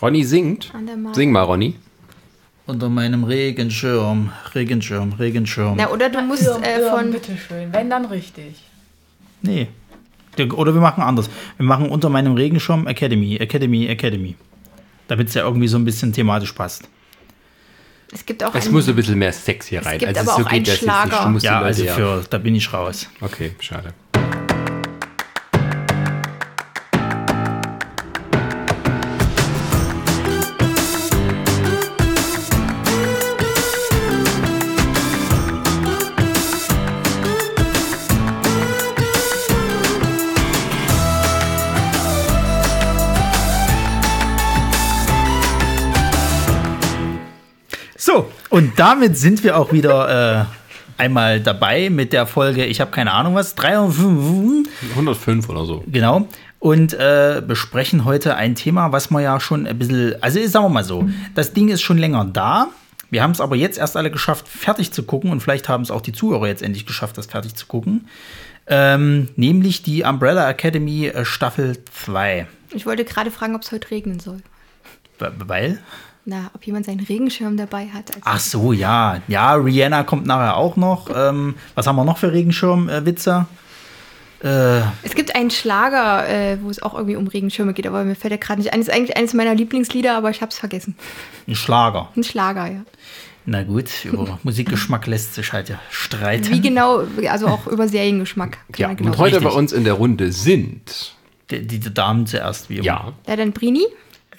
Ronny singt. An der Mauer. Sing mal, Ronny. Unter meinem Regenschirm, Regenschirm, Regenschirm. Na, oder du musst Irm, äh, Irm, von. bitteschön. Wenn, dann richtig. Nee. Der- Oder wir machen anders. Wir machen unter meinem Regenschirm Academy, Academy, Academy. Damit es ja irgendwie so ein bisschen thematisch passt. Es gibt auch Es einen- muss ein bisschen mehr Sex hier Es rein. gibt also aber so auch geht einen nicht. Schlager. Ja, also für, da bin ich raus. Okay, schade. Und damit sind wir auch wieder äh, einmal dabei mit der Folge, ich habe keine Ahnung was, 305, 105 oder so. genau. Und äh, besprechen heute ein Thema, was wir ja schon ein bisschen, also sagen wir mal so, das Ding ist schon länger da. Wir haben es aber jetzt erst alle geschafft, fertig zu gucken und vielleicht haben es auch die Zuhörer jetzt endlich geschafft, das fertig zu gucken. Ähm, nämlich die Umbrella Academy äh, Staffel 2. Ich wollte gerade fragen, ob es heute regnen soll. Weil? Na, ob jemand seinen Regenschirm dabei hat. Also Ach so, ja. Ja, Rihanna kommt nachher auch noch. Ähm, was haben wir noch für Regenschirmwitze? Äh, Es gibt einen Schlager, äh, wo es auch irgendwie um Regenschirme geht, aber mir fällt der gerade nicht ein. Das ist eigentlich eines meiner Lieblingslieder, aber ich habe es vergessen. ein Schlager. Ein Schlager, ja. Na gut, über Musikgeschmack lässt sich halt ja streiten. Wie genau, also auch über Seriengeschmack. kann Ja, man genau und heute richtig. bei uns in der Runde sind. Die, die Damen zuerst, wie immer. Ja. Ja, dann Brini.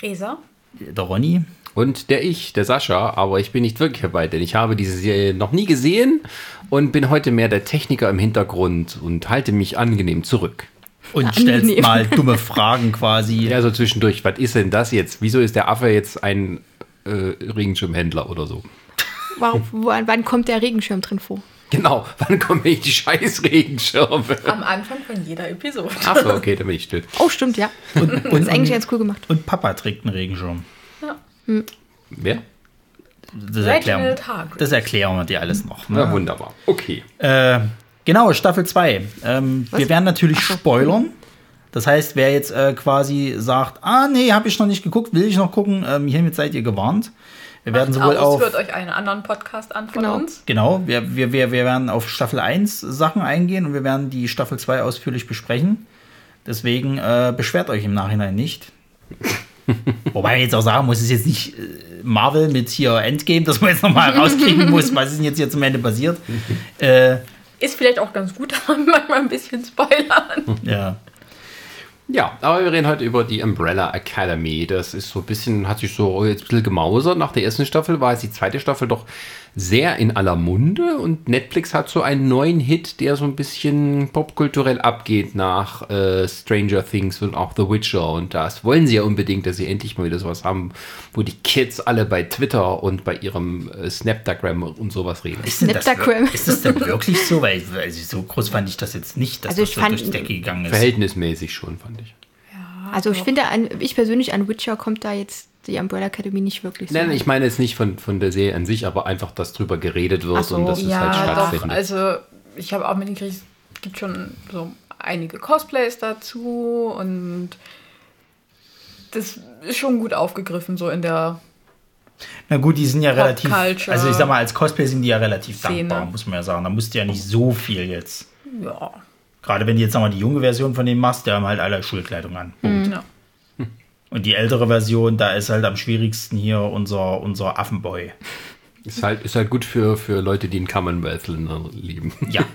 Resa? Der Ronny. Und der ich, der Sascha, aber ich bin nicht wirklich dabei, denn ich habe diese Serie noch nie gesehen und bin heute mehr der Techniker im Hintergrund und halte mich angenehm zurück. Und Ja, stellst angenehm. mal dumme Fragen quasi. Ja, so zwischendurch, was ist denn das jetzt? Wieso ist der Affe jetzt ein äh, Regenschirmhändler oder so? Warum, wann, wann kommt der Regenschirm drin vor? Genau, wann kommen ich die scheiß Regenschirme? Am Anfang von jeder Episode. Achso, okay, dann bin ich still. Oh, stimmt, ja. Und, Das und, ist eigentlich ganz cool gemacht. und Papa trägt einen Regenschirm. Wer? Das erklären, das erklären wir dir alles noch. Na, Ne? wunderbar. Okay. Äh, genau, Staffel 2. Ähm, wir werden natürlich Ach spoilern. Das heißt, wer jetzt äh, quasi sagt, ah nee, habe ich noch nicht geguckt, will ich noch gucken, ähm, hiermit seid ihr gewarnt. Wir werden sowohl aus, auf hört euch einen anderen Podcast an von Genau. uns. Genau, wir, wir, wir, wir werden auf Staffel 1 Sachen eingehen und wir werden die Staffel 2 ausführlich besprechen. Deswegen äh, beschwert euch im Nachhinein nicht. Wobei man jetzt auch sagen muss, es ist jetzt nicht äh, Marvel mit hier Endgame, dass man jetzt nochmal rauskriegen muss, was ist denn jetzt hier zum Ende passiert. Äh, Ist vielleicht auch ganz gut, manchmal ein bisschen spoilern. ja. Ja, aber wir reden heute über die Umbrella Academy. Das ist so ein bisschen, hat sich so jetzt ein bisschen gemausert. Nach der ersten Staffel war jetzt die zweite Staffel doch sehr in aller Munde und Netflix hat so einen neuen Hit, der so ein bisschen popkulturell abgeht nach äh, Stranger Things und auch The Witcher. Und das wollen sie ja unbedingt, dass sie endlich mal wieder sowas haben, wo die Kids alle bei Twitter und bei ihrem äh, Snapdagram und sowas reden. Ist, denn das, ist das denn wirklich so? Weil, weil so groß fand ich das jetzt nicht, dass Also das ich so fand- durch die Decke gegangen ist. Verhältnismäßig schon, fand ich. Also ich finde, an, ich persönlich an Witcher kommt da jetzt die Umbrella Academy nicht wirklich so. Nein, ich meine jetzt nicht von, von der Serie an sich, aber einfach, dass drüber geredet wird so. und dass es halt Ja, doch. stattfindet. Also, ich habe auch mitgekriegt, es gibt schon so einige Cosplays dazu und das ist schon gut aufgegriffen, so in der. Na gut, die sind ja relativ, also ich sag mal, als Cosplay sind die ja relativ Szene. dankbar, muss man ja sagen. Da musst du ja nicht so viel jetzt. Ja. Gerade wenn du jetzt nochmal die junge Version von denen machst, die haben halt alle Schulkleidung an. Punkt. ja. Und die ältere Version, da ist halt am schwierigsten hier unser, unser Affenboy. Ist halt, ist halt gut für, für Leute, die einen Commonwealth-Länder lieben. Ja.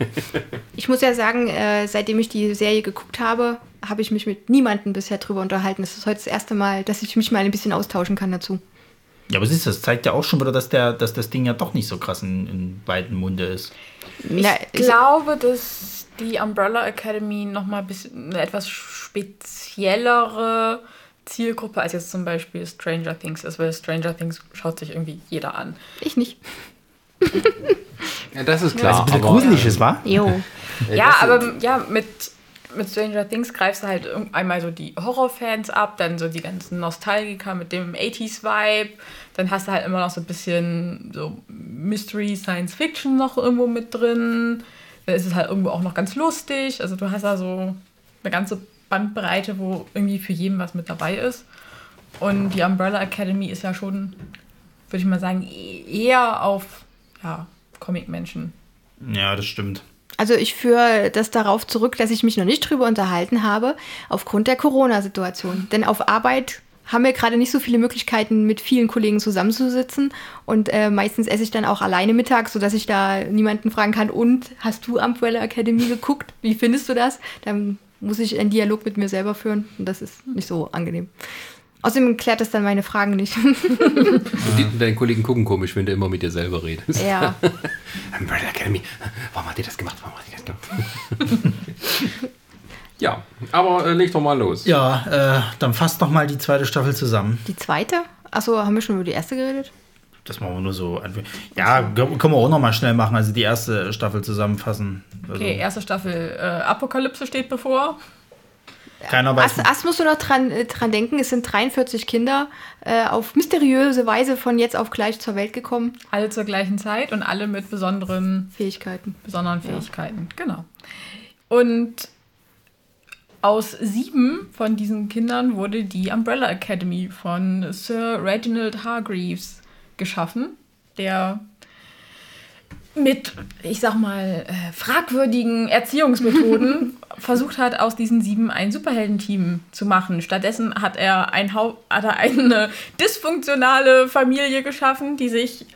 Ich muss ja sagen, äh, seitdem ich die Serie geguckt habe, habe ich mich mit niemandem bisher drüber unterhalten. Es ist heute das erste Mal, dass ich mich mal ein bisschen austauschen kann dazu. ja, aber siehst du, das zeigt ja auch schon wieder, dass, der, dass das Ding ja doch nicht so krass in, in weiten Munde ist. Na, Ich glaube, dass die Umbrella Academy nochmal ein bisschen eine etwas speziellere Zielgruppe als jetzt zum Beispiel Stranger Things ist, weil Stranger Things schaut sich irgendwie jeder an. ich nicht. Ja, das ist klar. Also ein bisschen aber, gruselig ist, wa? Jo. ja, das- aber ja, mit, mit Stranger Things greifst du halt einmal so die Horrorfans ab, dann so die ganzen Nostalgiker mit dem 80s-Vibe, dann hast du halt immer noch so ein bisschen so Mystery, Science Fiction noch irgendwo mit drin, dann ist es halt irgendwo auch noch ganz lustig, also du hast da so eine ganze Bandbreite, wo irgendwie für jeden was mit dabei ist. Und die Umbrella Academy ist ja schon, würde ich mal sagen, e- eher auf ja, Comic-Menschen. Ja, das stimmt. Also ich führe das darauf zurück, dass ich mich noch nicht drüber unterhalten habe, aufgrund der Corona-Situation. Denn auf Arbeit haben wir gerade nicht so viele Möglichkeiten, mit vielen Kollegen zusammenzusitzen. Und äh, meistens esse ich dann auch alleine mittags, sodass ich da niemanden fragen kann, und hast du Umbrella Academy geguckt? Wie findest du das? Dann muss ich einen Dialog mit mir selber führen. Und das ist nicht so angenehm. Außerdem klärt das dann meine Fragen nicht. Und die, deine Kollegen gucken komisch, wenn du immer mit dir selber redest. ja. Umbrella Academy. Warum hat ihr das gemacht? Warum hat ihr das gemacht? ja, aber äh, leg doch mal los. Ja, äh, dann fasst noch mal die zweite Staffel zusammen. Die zweite? Achso, haben wir schon über die erste geredet? Das machen wir nur so. Ja, können wir auch noch mal schnell machen. Also die erste Staffel zusammenfassen. Also, Okay, erste Staffel äh, Apokalypse steht bevor. keiner weiß. Erst, erst musst du noch dran, äh, dran denken, es sind 43 Kinder äh, auf mysteriöse Weise von jetzt auf gleich zur Welt gekommen. Alle zur gleichen Zeit und alle mit besonderen Fähigkeiten. besonderen Fähigkeiten. Genau. Und aus sieben von diesen Kindern wurde die Umbrella Academy von Sir Reginald Hargreaves geschaffen, der mit, ich sag mal, äh, fragwürdigen Erziehungsmethoden versucht hat, aus diesen sieben ein Superheldenteam zu machen. Stattdessen hat er, ein hat er eine dysfunktionale Familie geschaffen, die sich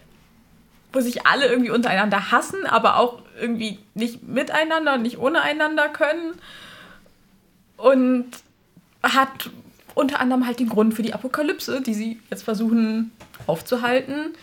wo sich alle irgendwie untereinander hassen, aber auch irgendwie nicht miteinander und nicht ohne einander können. Und hat unter anderem halt den Grund für die Apokalypse, die sie jetzt versuchen aufzuhalten.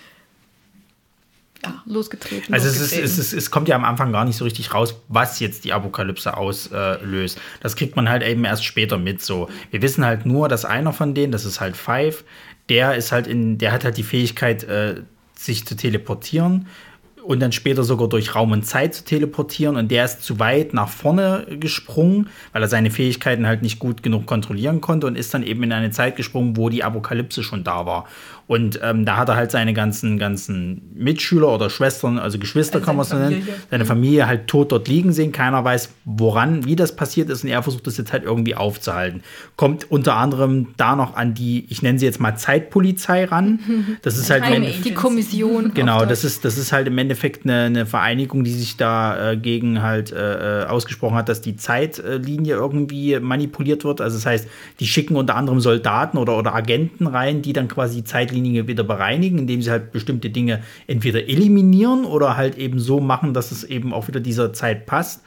Losgetreten. Also es, ist, es, ist, es kommt ja am Anfang gar nicht so richtig raus, was jetzt die Apokalypse auslöst. Das kriegt man halt eben erst später mit. So, wir wissen halt nur, dass einer von denen, das ist halt Five, der ist halt in, der hat halt die Fähigkeit, äh, sich zu teleportieren und dann später sogar durch Raum und Zeit zu teleportieren und der ist zu weit nach vorne gesprungen, weil er seine Fähigkeiten halt nicht gut genug kontrollieren konnte und ist dann eben in eine Zeit gesprungen, wo die Apokalypse schon da war. Und ähm, da hat er halt seine ganzen, ganzen Mitschüler oder Schwestern, also Geschwister Also kann man es nennen, seine Familie halt tot dort liegen sehen. Keiner weiß, woran, wie das passiert ist und er versucht das jetzt halt irgendwie aufzuhalten. Kommt unter anderem da noch an die, ich nenne sie jetzt mal Zeitpolizei ran. Das ist halt die Kommission. Genau, das ist, das ist halt im Endeffekt eine, eine Vereinigung, die sich da äh, gegen halt äh, äh, ausgesprochen hat, dass die Zeitlinie irgendwie manipuliert wird. Also das heißt, die schicken unter anderem Soldaten oder, oder Agenten rein, die dann quasi die Zeitlinie wieder bereinigen, indem sie halt bestimmte Dinge entweder eliminieren oder halt eben so machen, dass es eben auch wieder dieser Zeit passt.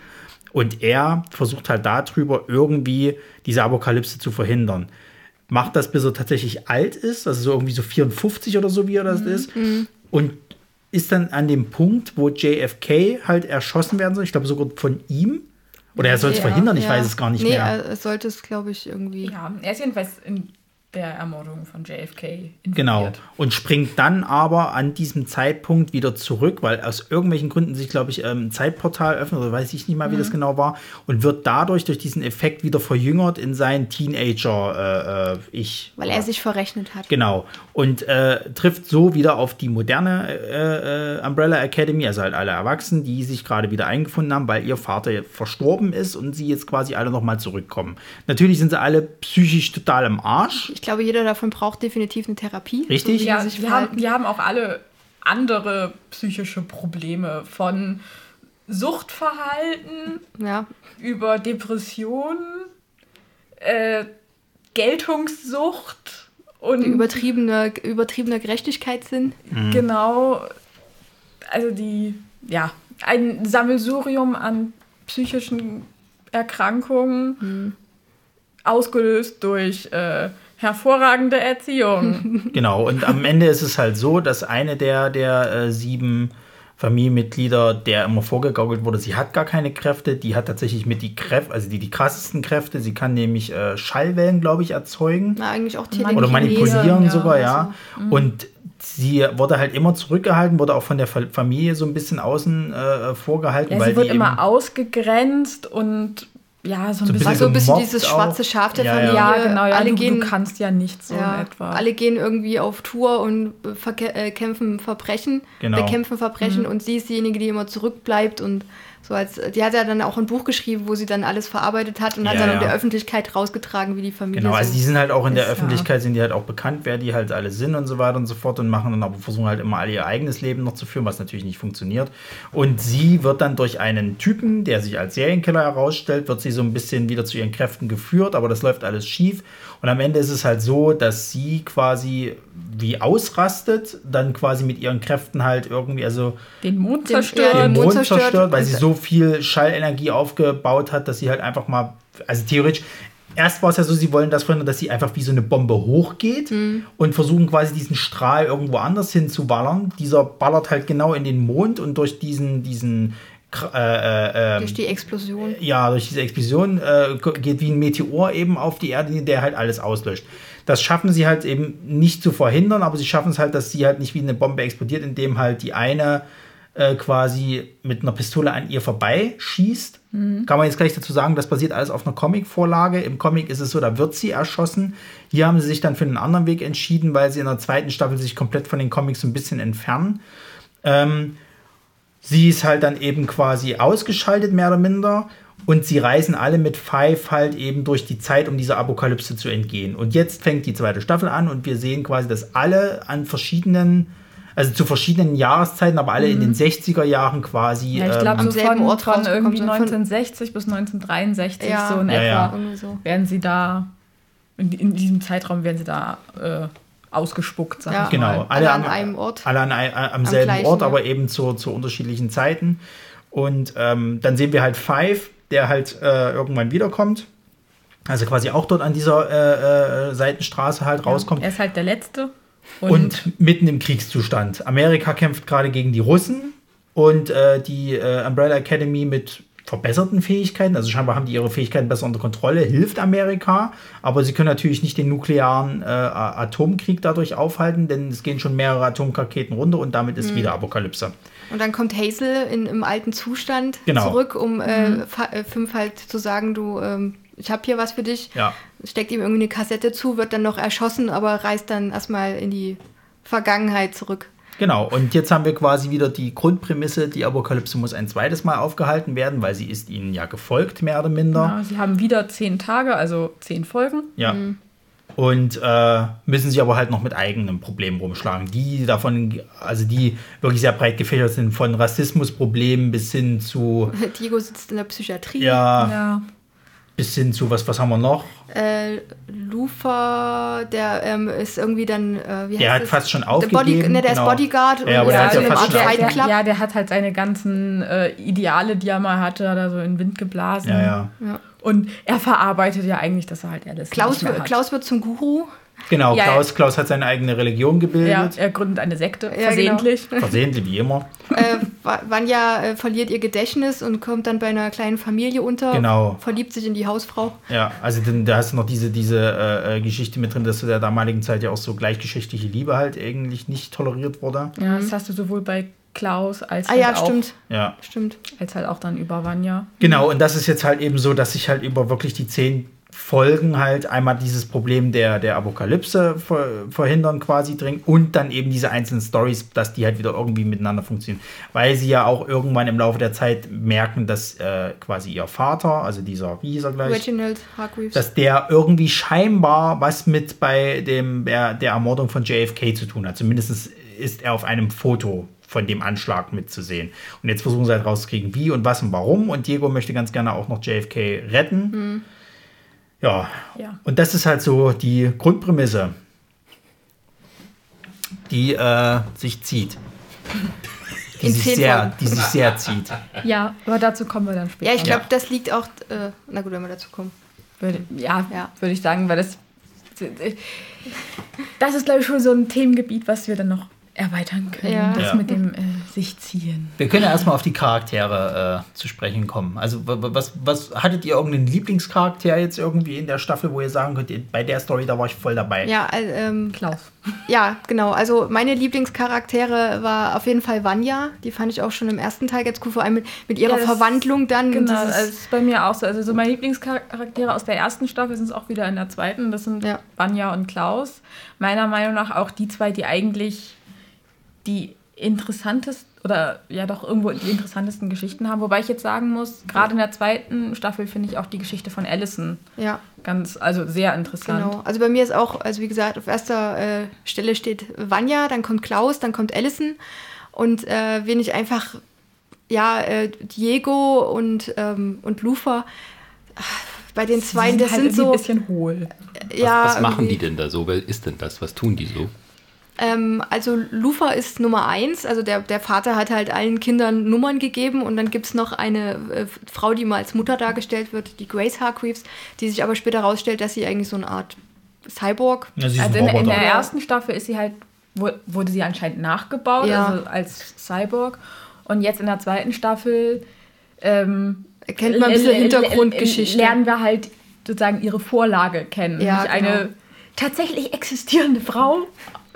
Und er versucht halt darüber irgendwie diese Apokalypse zu verhindern. Macht das, bis er tatsächlich alt ist, also so irgendwie so 54 oder so, wie er das ist. Und ist dann an dem Punkt, wo JFK halt erschossen werden soll. Ich glaube sogar von ihm. Oder er soll es Ja, verhindern, ich Ja. weiß es gar nicht nee, mehr. er es sollte es, glaube ich, irgendwie. Ja, er ist jedenfalls in der Ermordung von JFK involviert. Genau. Und springt dann aber an diesem Zeitpunkt wieder zurück, weil aus irgendwelchen Gründen sich, glaube ich, ähm, ein Zeitportal öffnet, oder weiß ich nicht mal, wie das genau war, und wird dadurch durch diesen Effekt wieder verjüngert in sein Teenager-Ich. Weil er sich verrechnet hat. Genau. Und äh, trifft so wieder auf die moderne äh, äh, Umbrella Academy, also halt alle Erwachsenen, die sich gerade wieder eingefunden haben, weil ihr Vater verstorben ist und sie jetzt quasi alle nochmal zurückkommen. Natürlich sind sie alle psychisch total im Arsch. Ich glaube, jeder davon braucht definitiv eine Therapie. Richtig. So Ja, wir haben, wir haben auch alle andere psychische Probleme von Suchtverhalten ja. über Depressionen, äh, Geltungssucht und Die übertriebene, übertriebene Gerechtigkeitssinn. genau, also die, ja, ein Sammelsurium an psychischen Erkrankungen, ausgelöst durch äh, hervorragende Erziehung. Genau. Und am Ende ist es halt so, dass eine der, der äh, sieben Familienmitglieder, der immer vorgegaukelt wurde, sie hat gar keine Kräfte, die hat tatsächlich mit die Kräfte, also die, die krassesten Kräfte, sie kann nämlich äh, Schallwellen, glaube ich, erzeugen. Na, eigentlich auch Oder oder Telekinese. manipulieren ja, sogar, ja. also, Und sie wurde halt immer zurückgehalten, wurde auch von der Fa- Familie so ein bisschen außen äh, vorgehalten, Ja, weil sie wird die eben, immer ausgegrenzt und ja, so ein So bisschen. War so ein bisschen dieses schwarze auch. Schaf der Ja, Familie. ja. genau, ja, alle du, gehen, du kannst ja nicht so ja, in etwa. alle gehen irgendwie auf Tour und verke- äh, kämpfen Verbrechen, Genau. bekämpfen Verbrechen und sie ist diejenige, die immer zurückbleibt und So als, die hat ja dann auch ein Buch geschrieben, wo sie dann alles verarbeitet hat und hat Ja, dann ja. in der Öffentlichkeit rausgetragen, wie die Familie Genau, also so die sind halt auch in der ist, ja. Öffentlichkeit, sind die halt auch bekannt, wer die halt alle sind und so weiter und so fort und machen dann aber versuchen halt immer alle ihr eigenes Leben noch zu führen, was natürlich nicht funktioniert. Und sie wird dann durch einen Typen, der sich als Serienkiller herausstellt, wird sie so ein bisschen wieder zu ihren Kräften geführt, aber das läuft alles schief. Und am Ende ist es halt so, dass sie quasi wie ausrastet, dann quasi mit ihren Kräften halt irgendwie, also Den Mond zerstört. den Mond zerstört zerstört, weil sie so viel Schallenergie aufgebaut hat, dass sie halt einfach mal, also theoretisch, erst war es ja so, sie wollen das verhindern, dass sie einfach wie so eine Bombe hochgeht Mhm. und versuchen quasi diesen Strahl irgendwo anders hin zu ballern. Dieser ballert halt genau in den Mond und durch diesen, diesen äh, äh, durch die Explosion. ja, durch diese Explosion äh, geht wie ein Meteor eben auf die Erde, der halt alles auslöscht. Das schaffen sie halt eben nicht zu verhindern, aber sie schaffen es halt, dass sie halt nicht wie eine Bombe explodiert, indem halt die eine äh, quasi mit einer Pistole an ihr vorbeischießt. Kann man jetzt gleich dazu sagen, das basiert alles auf einer Comic-Vorlage. Im Comic ist es so, da wird sie erschossen. Hier haben sie sich dann für einen anderen Weg entschieden, weil sie in der zweiten Staffel sich komplett von den Comics so ein bisschen entfernen. Ähm, Sie ist halt dann eben quasi ausgeschaltet, mehr oder minder. Und sie reisen alle mit Five halt eben durch die Zeit, um dieser Apokalypse zu entgehen. Und jetzt fängt die zweite Staffel an und wir sehen quasi, dass alle an verschiedenen, also zu verschiedenen Jahreszeiten, aber alle in den 60er Jahren quasi. Ja, ich ähm, glaube, Am so selben von, Ort von irgendwie sind, von- 1960 bis 1963 Ja. so in Ja, etwa ja. Werden sie da, in, in diesem Zeitraum werden sie da äh, ausgespuckt, sag Ja. ich Genau, mal. Alle an einem Ort. Alle an, ein- am selben gleichen, Ort, ja. aber eben zu, zu unterschiedlichen Zeiten. Und ähm, dann sehen wir halt Five, der halt äh, irgendwann wiederkommt. Also quasi auch dort an dieser äh, äh, Seitenstraße halt rauskommt. Er ist halt der Letzte. Und, Und mitten im Kriegszustand. Amerika kämpft gerade gegen die Russen und äh, die äh, Umbrella Academy mit verbesserten Fähigkeiten, also scheinbar haben die ihre Fähigkeiten besser unter Kontrolle, hilft Amerika, aber sie können natürlich nicht den nuklearen äh, Atomkrieg dadurch aufhalten, denn es gehen schon mehrere Atomraketen runter und damit Mhm. ist wieder Apokalypse. Und dann kommt Hazel in, im alten Zustand Genau. zurück, um äh, Fa- äh, fünf halt zu sagen, du, ähm, ich habe hier was für dich. Ja. Steckt ihm irgendwie eine Kassette zu, wird dann noch erschossen, aber reist dann erstmal in die Vergangenheit zurück. Genau, und jetzt haben wir quasi wieder die Grundprämisse, die Apokalypse muss ein zweites Mal aufgehalten werden, weil sie ist ihnen ja gefolgt, mehr oder minder. ja, sie haben wieder zehn Tage, also zehn Folgen. Ja. Und äh, müssen sich aber halt noch mit eigenen Problemen rumschlagen, die davon, also die wirklich sehr breit gefächert sind, von Rassismusproblemen bis hin zu, Diego sitzt in der Psychiatrie. ja, Ja. Bis hin zu, was, was haben wir noch? Äh, Lufa, der ähm, ist irgendwie dann, äh, wie Der heißt hat es? fast schon Der, Body, aufgegeben, ne, der genau. ist Bodyguard Ja, aber und der hat ja fast schon der, ja, der hat halt seine ganzen äh, Ideale, die er mal hatte, hat er so in den Wind geblasen. Ja, ja. Und er verarbeitet ja eigentlich, dass er halt alles Klaus, nicht mehr hat. Klaus wird zum Guru. Genau, Ja, Klaus, Klaus hat seine eigene Religion ja, gebildet. er gründet eine Sekte, Ja, versehentlich. Versehentlich, wie immer. äh, Va- Vanya äh, verliert ihr Gedächtnis und kommt dann bei einer kleinen Familie unter. Genau. Verliebt sich in die Hausfrau. Ja, also dann, da hast du noch diese, diese äh, äh, Geschichte mit drin, dass zu der damaligen Zeit ja auch so gleichgeschlechtliche Liebe halt eigentlich nicht toleriert wurde. Ja, das hast du sowohl bei Klaus als Ah halt ja, auch, stimmt. Ja. Stimmt. als halt auch dann über Vanya. Genau, und das ist jetzt halt eben so, dass sich halt über wirklich die zehn Folgen halt einmal dieses Problem der, der Apokalypse ver verhindern quasi dringen und dann eben diese einzelnen Stories, dass die halt wieder irgendwie miteinander funktionieren. Weil sie ja auch irgendwann im Laufe der Zeit merken, dass äh, quasi ihr Vater, also dieser, wie hieß er gleich? Reginald Hargreaves. dass der irgendwie scheinbar was mit bei dem, der, der Ermordung von JFK zu tun hat. Zumindest ist er auf einem Foto von dem Anschlag mitzusehen. Und jetzt versuchen sie halt rauszukriegen, wie und was und warum. Und Diego möchte ganz gerne auch noch JFK retten. Ja. Ja. Und das ist halt so die Grundprämisse, die äh, sich zieht. Die In sich, sehr, die sich sehr zieht. Ja, aber dazu kommen wir dann später. ja, ich glaube, Ja. das liegt auch. Äh, na gut, wenn wir dazu kommen. Würde, ja, Ja. würde ich sagen, weil das. Das ist, glaube ich, schon so ein Themengebiet, was wir dann noch erweitern können. Ja. Das Ja. mit dem äh, sich ziehen. Wir können ja erstmal auf die Charaktere äh, zu sprechen kommen. Also, wa- wa- was, was hattet ihr irgendeinen Lieblingscharakter jetzt irgendwie in der Staffel, wo ihr sagen könnt, bei der Story, da war ich voll dabei? Ja, ähm, Klaus. ja, genau. Also meine Lieblingscharaktere war auf jeden Fall Vanya. Die fand ich auch schon im ersten Teil ganz cool, vor allem mit, mit ihrer Ja, das- Verwandlung dann. Genau, also ist bei mir auch so. Also so meine Lieblingscharaktere aus der ersten Staffel sind es auch wieder in der zweiten. Das sind Ja. Vanya und Klaus. Meiner Meinung nach auch die zwei, die eigentlich die interessantesten oder ja doch irgendwo die interessantesten Geschichten haben. Wobei ich jetzt sagen muss, gerade in der zweiten Staffel finde ich auch die Geschichte von Allison Ja, ganz, also sehr interessant. genau. Also bei mir ist auch, also wie gesagt, auf erster äh, Stelle steht Vanya, dann kommt Klaus, dann kommt Allison. Und äh, wen ich einfach, ja, äh, Diego und, ähm, und Lufa, bei den zwei, das halt sind irgendwie so. ein bisschen hohl. ja, was machen irgendwie- die denn da so? Wer ist denn das? Was tun die so? Ähm, also Lufa ist Nummer eins. Also der, der Vater hat halt allen Kindern Nummern gegeben und dann gibt es noch eine äh, Frau, die mal als Mutter dargestellt wird, die Grace Hargreaves, die sich aber später herausstellt, dass sie eigentlich so eine Art Cyborg. Ja, sie ist Also ein in, in der ersten Staffel ist sie halt, wu- wurde sie anscheinend nachgebaut, Ja. also als Cyborg. Und jetzt in der zweiten Staffel ähm, Kennt man ein bisschen Hintergrundgeschichte. Lernen wir halt sozusagen ihre Vorlage kennen. Ja, genau. eine tatsächlich existierende Frau,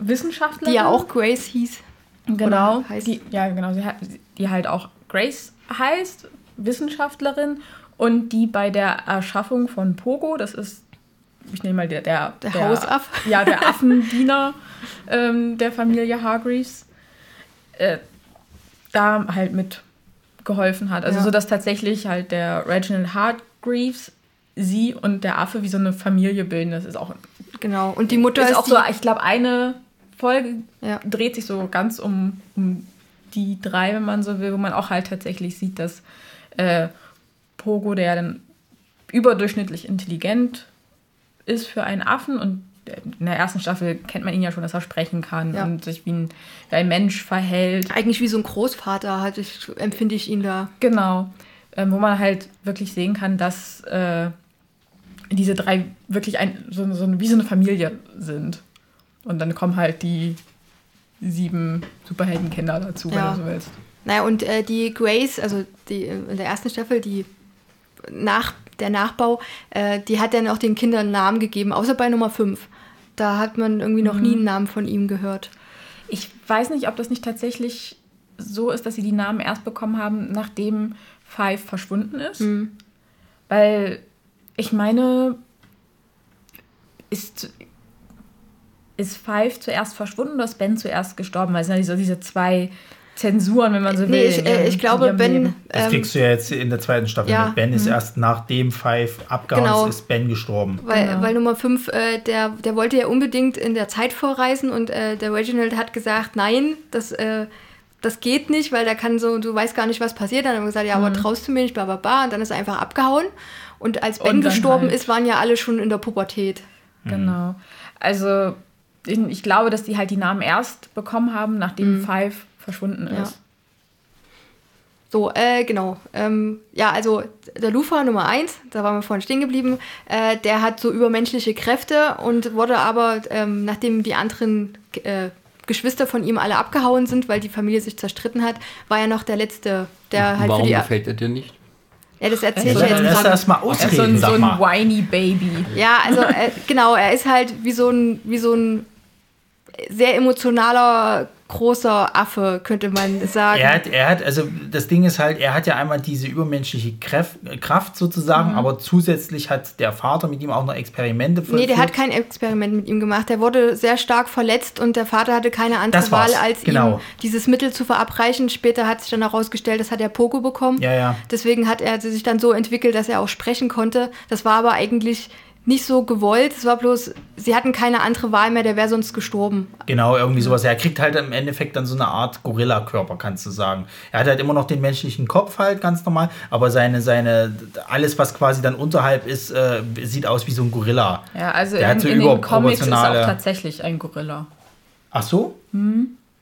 Wissenschaftlerin. Die ja auch Grace hieß. Genau, die, ja, genau, sie die halt auch Grace heißt, Wissenschaftlerin und die bei der Erschaffung von Pogo, das ist, ich nehme mal der, der, Der Hausaff. Ja, der Affendiener ähm, der Familie Hargreaves, äh, da halt mit geholfen hat. Also Ja. so, dass tatsächlich halt der Reginald Hargreaves sie und der Affe wie so eine Familie bilden. Das ist auch Genau. Und die Mutter ist ist, auch die, so, ich glaube, eine Folge Ja. dreht sich so ganz um, um die drei, wenn man so will, wo man auch halt tatsächlich sieht, dass äh, Pogo, der dann überdurchschnittlich intelligent ist für einen Affen und in der ersten Staffel kennt man ihn ja schon, dass er sprechen kann Ja. und sich wie ein, wie ein Mensch verhält. eigentlich wie so ein Großvater, halt, ich, empfinde ich ihn da. Genau. Ähm, wo man halt wirklich sehen kann, dass äh, diese drei wirklich ein, so, so, wie so eine Familie sind. Und dann kommen halt die sieben Superheldenkinder dazu, Ja. wenn du so willst. Naja, und äh, die Grace, also die äh, in der ersten Staffel, die nach, der Nachbau, äh, die hat dann auch den Kindern einen Namen gegeben, außer bei Nummer 5. Da hat man irgendwie noch nie einen Namen von ihm gehört. Ich weiß nicht, ob das nicht tatsächlich so ist, dass sie die Namen erst bekommen haben, nachdem Five verschwunden ist. Weil ich meine, ist, ist Five zuerst verschwunden oder ist Ben zuerst gestorben? Weil es sind ja diese, diese zwei Zensuren, wenn man so will. Nee, ich, in äh, ich glaube, Ben. Leben. Das Ähm, kriegst du ja jetzt in der zweiten Staffel ja, mit. Ben ist erst nachdem Five abgehauen Genau. ist, ist Ben gestorben. weil, Genau. weil Nummer 5, äh, der, der wollte ja unbedingt in der Zeit vorreisen und äh, der Reginald hat gesagt, nein, das, äh, das geht nicht, weil da kann so, du weißt gar nicht, was passiert. Dann haben wir gesagt, ja, aber traust du mir nicht, bla bla bla. Und dann ist er einfach abgehauen. Und als Ben Und gestorben halt- ist, waren ja alle schon in der Pubertät. Genau. Also ich, glaube, dass die halt die Namen erst bekommen haben, nachdem Five verschwunden Ja. ist. So, äh, genau. Ähm, ja, also der Lufa Nummer 1, da waren wir vorhin stehen geblieben, äh, der hat so übermenschliche Kräfte und wurde aber, ähm, nachdem die anderen äh, Geschwister von ihm alle abgehauen sind, weil die Familie sich zerstritten hat, war er noch der Letzte, der halt Warum für die... gefällt er dir nicht? Ja, das Soll ja er jetzt das gerade. erstmal Er ist so ausreden, ein, so ein whiny Baby. Ja, also äh, genau, er ist halt wie so ein, wie so ein sehr emotionaler, großer Affe, könnte man sagen. Er hat, er hat, also das Ding ist halt, er hat ja einmal diese übermenschliche Kraft, Kraft sozusagen, aber zusätzlich hat der Vater mit ihm auch noch Experimente Nee, vollführt. der hat kein Experiment mit ihm gemacht. Der wurde sehr stark verletzt und der Vater hatte keine andere Wahl, als genau. ihm dieses Mittel zu verabreichen. Später hat sich dann herausgestellt, das hat er Pogo bekommen. Ja, ja. Deswegen hat er sich dann so entwickelt, dass er auch sprechen konnte. Das war aber eigentlich nicht so gewollt. Es war bloß, sie hatten keine andere Wahl mehr, der wäre sonst gestorben. Genau, irgendwie sowas. Er kriegt halt im Endeffekt dann so eine Art Gorilla-Körper, kannst du sagen. Er hat halt immer noch den menschlichen Kopf halt, ganz normal, aber seine, seine, alles, was quasi dann unterhalb ist, äh, sieht aus wie so ein Gorilla. Ja, also Der in, hat so in den Comics ist auch tatsächlich ein Gorilla. Ach so?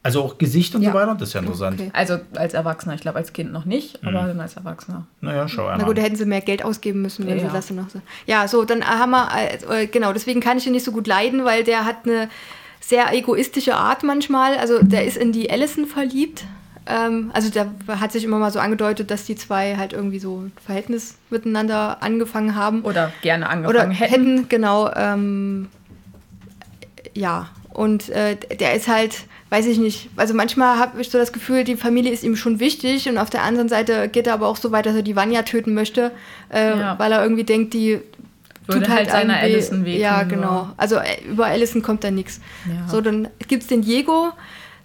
Also auch Gesicht und Ja. so weiter? Das ist ja interessant. Okay. Also als Erwachsener. Ich glaube, als Kind noch nicht, aber dann als Erwachsener. Naja, schau Na einmal. gut, da hätten sie mehr Geld ausgeben müssen, wenn Ja. sie das noch so. Ja, so, dann haben wir, äh, genau, deswegen kann ich ihn nicht so gut leiden, weil der hat eine sehr egoistische Art manchmal. Also der ist in die Allison verliebt. Ähm, also da hat sich immer mal so angedeutet, dass die zwei halt irgendwie so ein Verhältnis miteinander angefangen haben. Oder gerne Oder angefangen hätten, hätten. genau. Ähm, ja, und äh, der ist halt, weiß ich nicht, also manchmal habe ich so das Gefühl, die Familie ist ihm schon wichtig und auf der anderen Seite geht er aber auch so weit, dass er die Vanya töten möchte, äh, Ja. weil er irgendwie denkt, die Würde halt seiner einem weh. Allison wehtun, Ja, genau. Also äh, über Allison kommt da nichts. Ja. So, dann gibt es den Diego.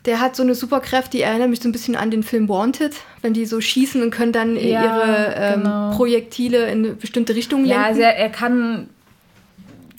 Der hat so eine Superkraft, die erinnert mich so ein bisschen an den Film Wanted, wenn die so schießen und können dann Ja, ihre ähm, genau. Projektile in eine bestimmte Richtung lenken. Ja, also er, er kann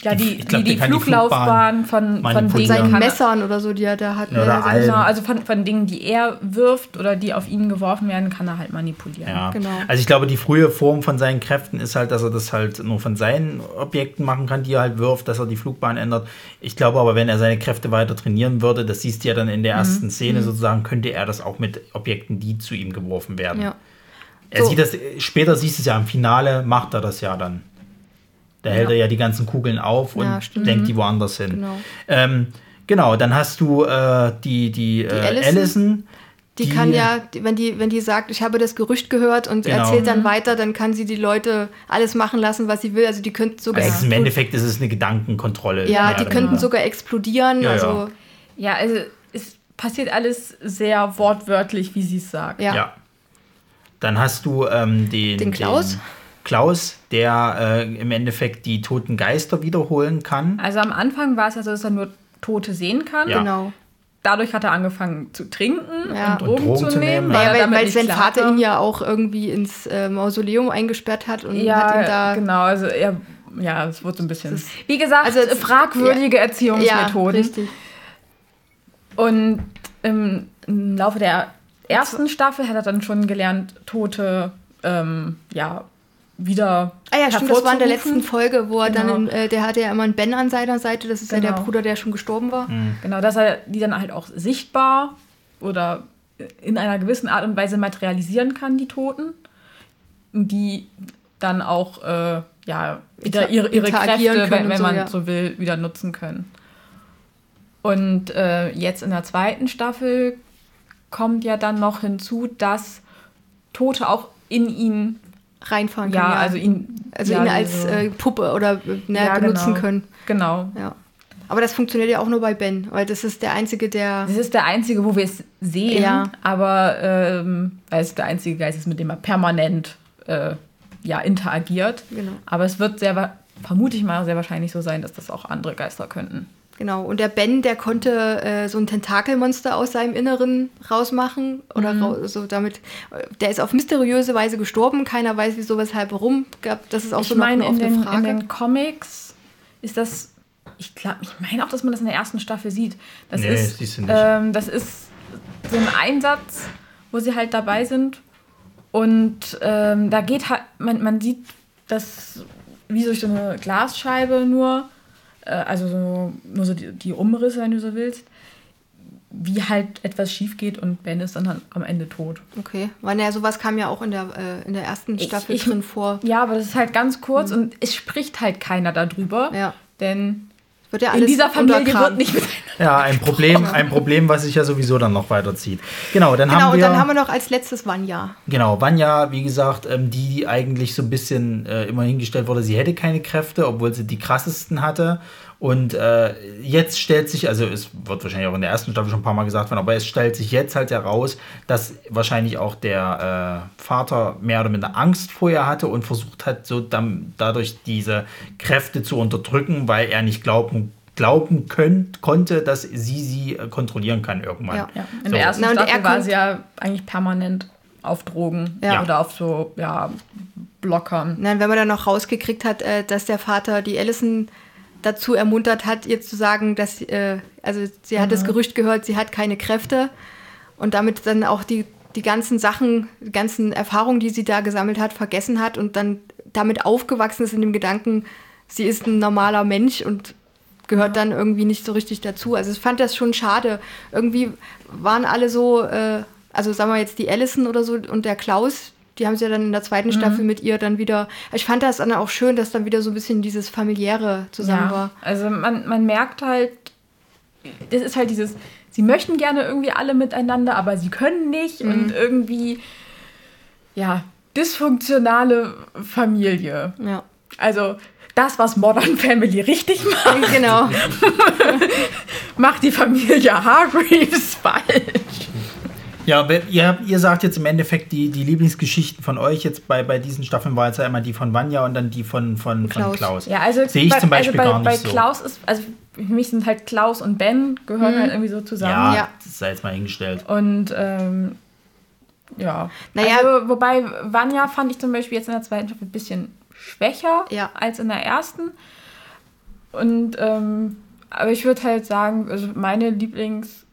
ja Die- glaub, die, die kann die Fluglaufbahn von, von. Dingen seinen er- Messern oder so, die er da hat. Oder Ja, also-. Genau, also von, von Dingen, die er wirft oder die auf ihn geworfen werden, kann er halt manipulieren. Ja, Genau. also ich glaube, die frühe Form von seinen Kräften ist halt, dass er das halt nur von seinen Objekten machen kann, die er halt wirft, dass er die Flugbahn ändert. Ich glaube aber, wenn er seine Kräfte weiter trainieren würde, das siehst du ja dann in der ersten Szene sozusagen, könnte er das auch mit Objekten, die zu ihm geworfen werden. ja. Er So. sieht das, später siehst du es ja im Finale, macht er das ja dann. Da hält Ja. er ja die ganzen Kugeln auf und denkt die woanders hin. Genau. Ähm, genau, dann hast du äh, die, die, äh, Allison. Allison. Die, kann ja, die- wenn die, wenn die sagt, ich habe das Gerücht gehört und Genau. erzählt dann weiter, dann kann sie die Leute alles machen lassen, was sie will. Also die könnten sogar Also ist im Endeffekt ist es eine Gedankenkontrolle. ja, die könnten sogar explodieren. Ja, also ja. Ja, also es passiert alles sehr wortwörtlich, wie sie es sagt. ja. Ja. Dann hast du ähm, den, Den Klaus. Den Klaus, der äh, im Endeffekt die toten Geister wiederholen kann. Also am Anfang war es ja so, dass er nur Tote sehen kann. Ja. genau. Dadurch hat er angefangen zu trinken Ja. und Drogen, Und Drogen zu nehmen. Ja, weil, weil nicht sein Vater ihn ja auch irgendwie ins äh, Mausoleum eingesperrt hat und ja, hat ihn da. genau, also er, ja, es wurde so ein bisschen, ist- wie gesagt, Also fragwürdige Ja, Erziehungsmethoden. richtig. Und im, im Laufe der ersten Staffel hat er dann schon gelernt, Tote ähm, ja, wieder Ah ja, stimmt, das war in der letzten. Folge, wo er Genau. dann, äh, der hatte ja immer einen Ben an seiner Seite, das ist ja der Genau. Bruder, der schon gestorben war. Genau, dass er die dann halt auch sichtbar oder in einer gewissen Art und Weise materialisieren kann, die Toten. Die dann auch äh, ja, wieder ihre, ihre Kräfte, können wenn, wenn so, man ja. so will, wieder nutzen können. Und äh, jetzt in der zweiten Staffel kommt ja dann noch hinzu, dass Tote auch in ihn, Reinfahren ja, können. also ihn, also ja, ihn als so- äh, Puppe oder äh, ne, Ja, benutzen genau. können. genau. Ja. Aber das funktioniert ja auch nur bei Ben, weil das ist der einzige, der. Das ist der einzige, wo wir es sehen, Ja. aber ähm, weil es der einzige Geist ist, mit dem er permanent äh, ja, interagiert. Genau. Aber es wird sehr, vermute ich mal, sehr wahrscheinlich so sein, dass das auch andere Geister könnten. Genau. Und der Ben, der konnte äh, so ein Tentakelmonster aus seinem Inneren rausmachen. Oder Mhm. rau so damit. äh, Der ist auf mysteriöse Weise gestorben. Keiner weiß, wieso, weshalb, warum. Gab, das ist auch ich so noch meine, eine in, offene den- in Frage. den Comics ist das, ich glaube, ich meine auch, dass man das in der ersten Staffel sieht. Das Nee, ist, siehst du nicht. Ähm, das ist so ein Einsatz, wo sie halt dabei sind. Und ähm, da geht halt, man, man sieht das wie durch so eine Glasscheibe nur, äh, also so, nur so die, die Umrisse, wenn du so willst, wie halt etwas schief geht und Ben ist dann halt am Ende tot. Okay. Weil ja, sowas kam ja auch in der, äh, in der ersten Ich- Staffel ich- drin vor. Ja, aber das ist halt ganz kurz und es spricht halt keiner darüber. Ja. Denn Wird ja in alles dieser Familie wird nicht mit Ja, ein Problem, ein Problem, was sich ja sowieso dann noch weiterzieht. Genau, dann Genau, haben und wir. dann haben wir noch als letztes Vanya. Genau, Vanya, wie gesagt, ähm, die, die eigentlich so ein bisschen äh, immer hingestellt wurde, sie hätte keine Kräfte, obwohl sie die krassesten hatte. Und äh, jetzt stellt sich, also es wird wahrscheinlich auch in der ersten Staffel schon ein paar Mal gesagt werden, aber es stellt sich jetzt halt heraus, dass wahrscheinlich auch der äh, Vater mehr oder minder Angst vorher hatte und versucht hat, so dann, dadurch diese Kräfte zu unterdrücken, weil er nicht glauben, glauben könnt, konnte, dass sie sie äh, kontrollieren kann irgendwann. Ja. Ja, in So. der ersten Na, und er Staffel war sie ja eigentlich permanent auf Drogen Ja. oder auf so, ja, Blockern. Nein, wenn man dann noch rausgekriegt hat, äh, dass der Vater die Allison dazu ermuntert hat, ihr zu sagen, dass äh, also sie hat das Gerücht gehört, sie hat keine Kräfte und damit dann auch die, die ganzen Sachen, die ganzen Erfahrungen, die sie da gesammelt hat, vergessen hat und dann damit aufgewachsen ist in dem Gedanken, sie ist ein normaler Mensch und gehört dann irgendwie nicht so richtig dazu. Also ich fand das schon schade. Irgendwie waren alle so, äh, also sagen wir jetzt die Allison oder so und der Klaus, die haben sie ja dann in der zweiten Staffel mit ihr dann wieder. Ich fand das dann auch schön, dass dann wieder so ein bisschen dieses familiäre zusammen Ja, war. also man, man merkt halt, das ist halt dieses, sie möchten gerne irgendwie alle miteinander, aber sie können nicht Mhm. und irgendwie, ja, dysfunktionale Familie. Ja. Also das, was Modern Family richtig macht, genau. macht die Familie Hargreaves falsch. Ja, aber ihr, ihr sagt jetzt im Endeffekt, die, die Lieblingsgeschichten von euch jetzt bei, bei diesen Staffeln war jetzt einmal die von Vanya und dann die von, von, von Klaus. Klaus. Ja, also Sehe ich bei, zum Beispiel also bei, gar nicht bei so. Klaus ist, also für mich sind halt Klaus und Ben gehören halt irgendwie so zusammen. Ja, Ja. das sei jetzt mal hingestellt. Und ähm, ja. Naja. Also, wobei Vanya fand ich zum Beispiel jetzt in der zweiten Staffel ein bisschen schwächer Ja. als in der ersten. Und ähm, aber ich würde halt sagen, also meine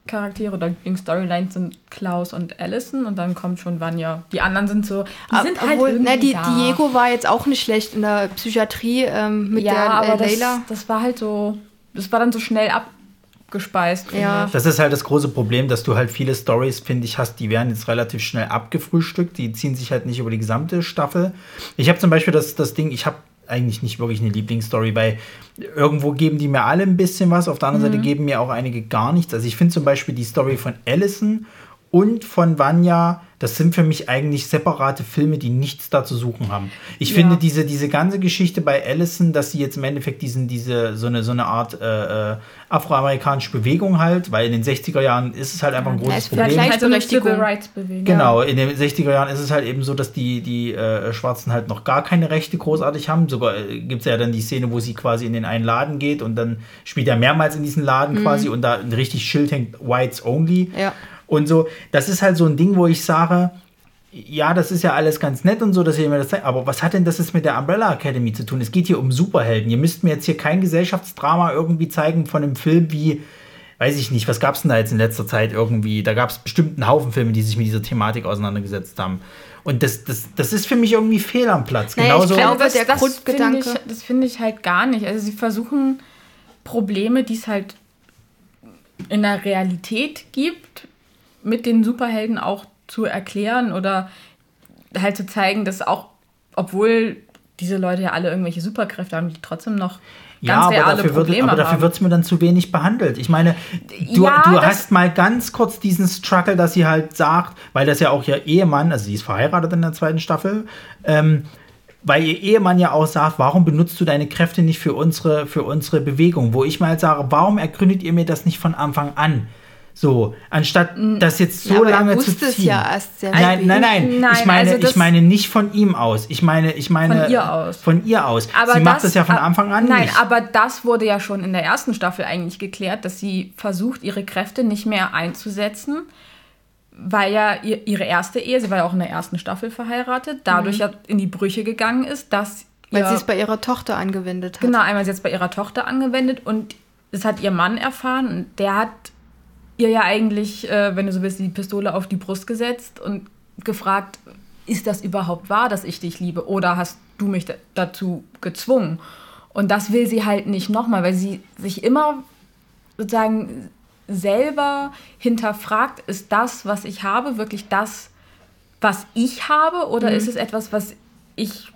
Lieblingscharaktere oder Lieblingsstorylines sind Klaus und Allison und dann kommt schon Vanya. Die anderen sind so, die sind halt Obwohl, irgendwie ne, die, da. Diego war jetzt auch nicht schlecht in der Psychiatrie ähm, mit ja, der aber äh, Layla. das, das war halt so, das war dann so schnell abgespeist. Ja. Das ist halt das große Problem, dass du halt viele Stories, finde ich, hast, die werden jetzt relativ schnell abgefrühstückt. Die ziehen sich halt nicht über die gesamte Staffel. Ich habe zum Beispiel das, das Ding, ich habe eigentlich nicht wirklich eine Lieblingsstory, weil irgendwo geben die mir alle ein bisschen was, auf der anderen Seite geben mir auch einige gar nichts. Also ich finde zum Beispiel die Story von Allison und von Vanya, das sind für mich eigentlich separate Filme, die nichts da zu suchen haben. Ich Ja. finde diese, diese ganze Geschichte bei Allison, dass sie jetzt im Endeffekt diesen, diese, so eine, so eine Art äh, äh, afroamerikanische Bewegung halt, weil in den 60er Jahren ist es halt einfach ein Ja, großes es Problem. vielleicht halt so eine. Civil Rights Bewegung. Genau, in den 60er Jahren ist es halt eben so, dass die, die äh, Schwarzen halt noch gar keine Rechte großartig haben. Sogar äh, gibt es ja dann die Szene, wo sie quasi in den einen Laden geht und dann spielt er mehrmals in diesen Laden quasi und da ein richtig Schild hängt, Whites Only. Ja. Und so, das ist halt so ein Ding, wo ich sage, ja, das ist ja alles ganz nett und so, dass ihr mir das zeigt, aber was hat denn das jetzt mit der Umbrella Academy zu tun? Es geht hier um Superhelden. Ihr müsst mir jetzt hier kein Gesellschaftsdrama irgendwie zeigen von einem Film wie, weiß ich nicht, was gab es denn da jetzt in letzter Zeit irgendwie? Da gab es bestimmt einen Haufen Filme, die sich mit dieser Thematik auseinandergesetzt haben. Und das, das, das ist für mich irgendwie fehl am Platz. Naja, ich Genauso, glaube, das, der das Grundgedanke- Finde ich, das finde ich halt gar nicht. Also sie versuchen Probleme, die es halt in der Realität gibt, mit den Superhelden auch zu erklären oder halt zu zeigen, dass auch, obwohl diese Leute ja alle irgendwelche Superkräfte haben, die trotzdem noch ja, ganz aber reale dafür, wird, Probleme aber dafür wird es mir dann zu wenig behandelt. Ich meine, du, Ja, du hast mal ganz kurz diesen Struggle, dass sie halt sagt, weil das ja auch ihr Ehemann, also sie ist verheiratet in der zweiten Staffel, ähm, weil ihr Ehemann ja auch sagt, warum benutzt du deine Kräfte nicht für unsere, für unsere Bewegung? Wo ich mal sage, warum ergründet ihr mir das nicht von Anfang an? So, anstatt das jetzt so Ja, aber er lange zu wusste es ziehen. ja erst sehr Nein, nein, nein, Nein, Ich meine, also das- ich meine nicht von ihm aus. Ich meine, ich meine Von ihr aus. Von ihr aus. Aber sie macht das ja von Anfang an Nein, nicht. aber das wurde ja schon in der ersten Staffel eigentlich geklärt, dass sie versucht, ihre Kräfte nicht mehr einzusetzen, weil ja ihr, ihre erste Ehe, sie war ja auch in der ersten Staffel verheiratet, dadurch ja in die Brüche gegangen ist, dass Weil sie es bei ihrer Tochter angewendet hat. genau einmal jetzt bei ihrer Tochter angewendet und das hat ihr Mann erfahren und der hat ihr ja eigentlich, äh, wenn du so willst, die Pistole auf die Brust gesetzt und gefragt, ist das überhaupt wahr, dass ich dich liebe oder hast du mich da- dazu gezwungen? Und das will sie halt nicht nochmal, weil sie sich immer sozusagen selber hinterfragt, ist das, was ich habe, wirklich das, was ich habe oder Mhm. ist es etwas, was ich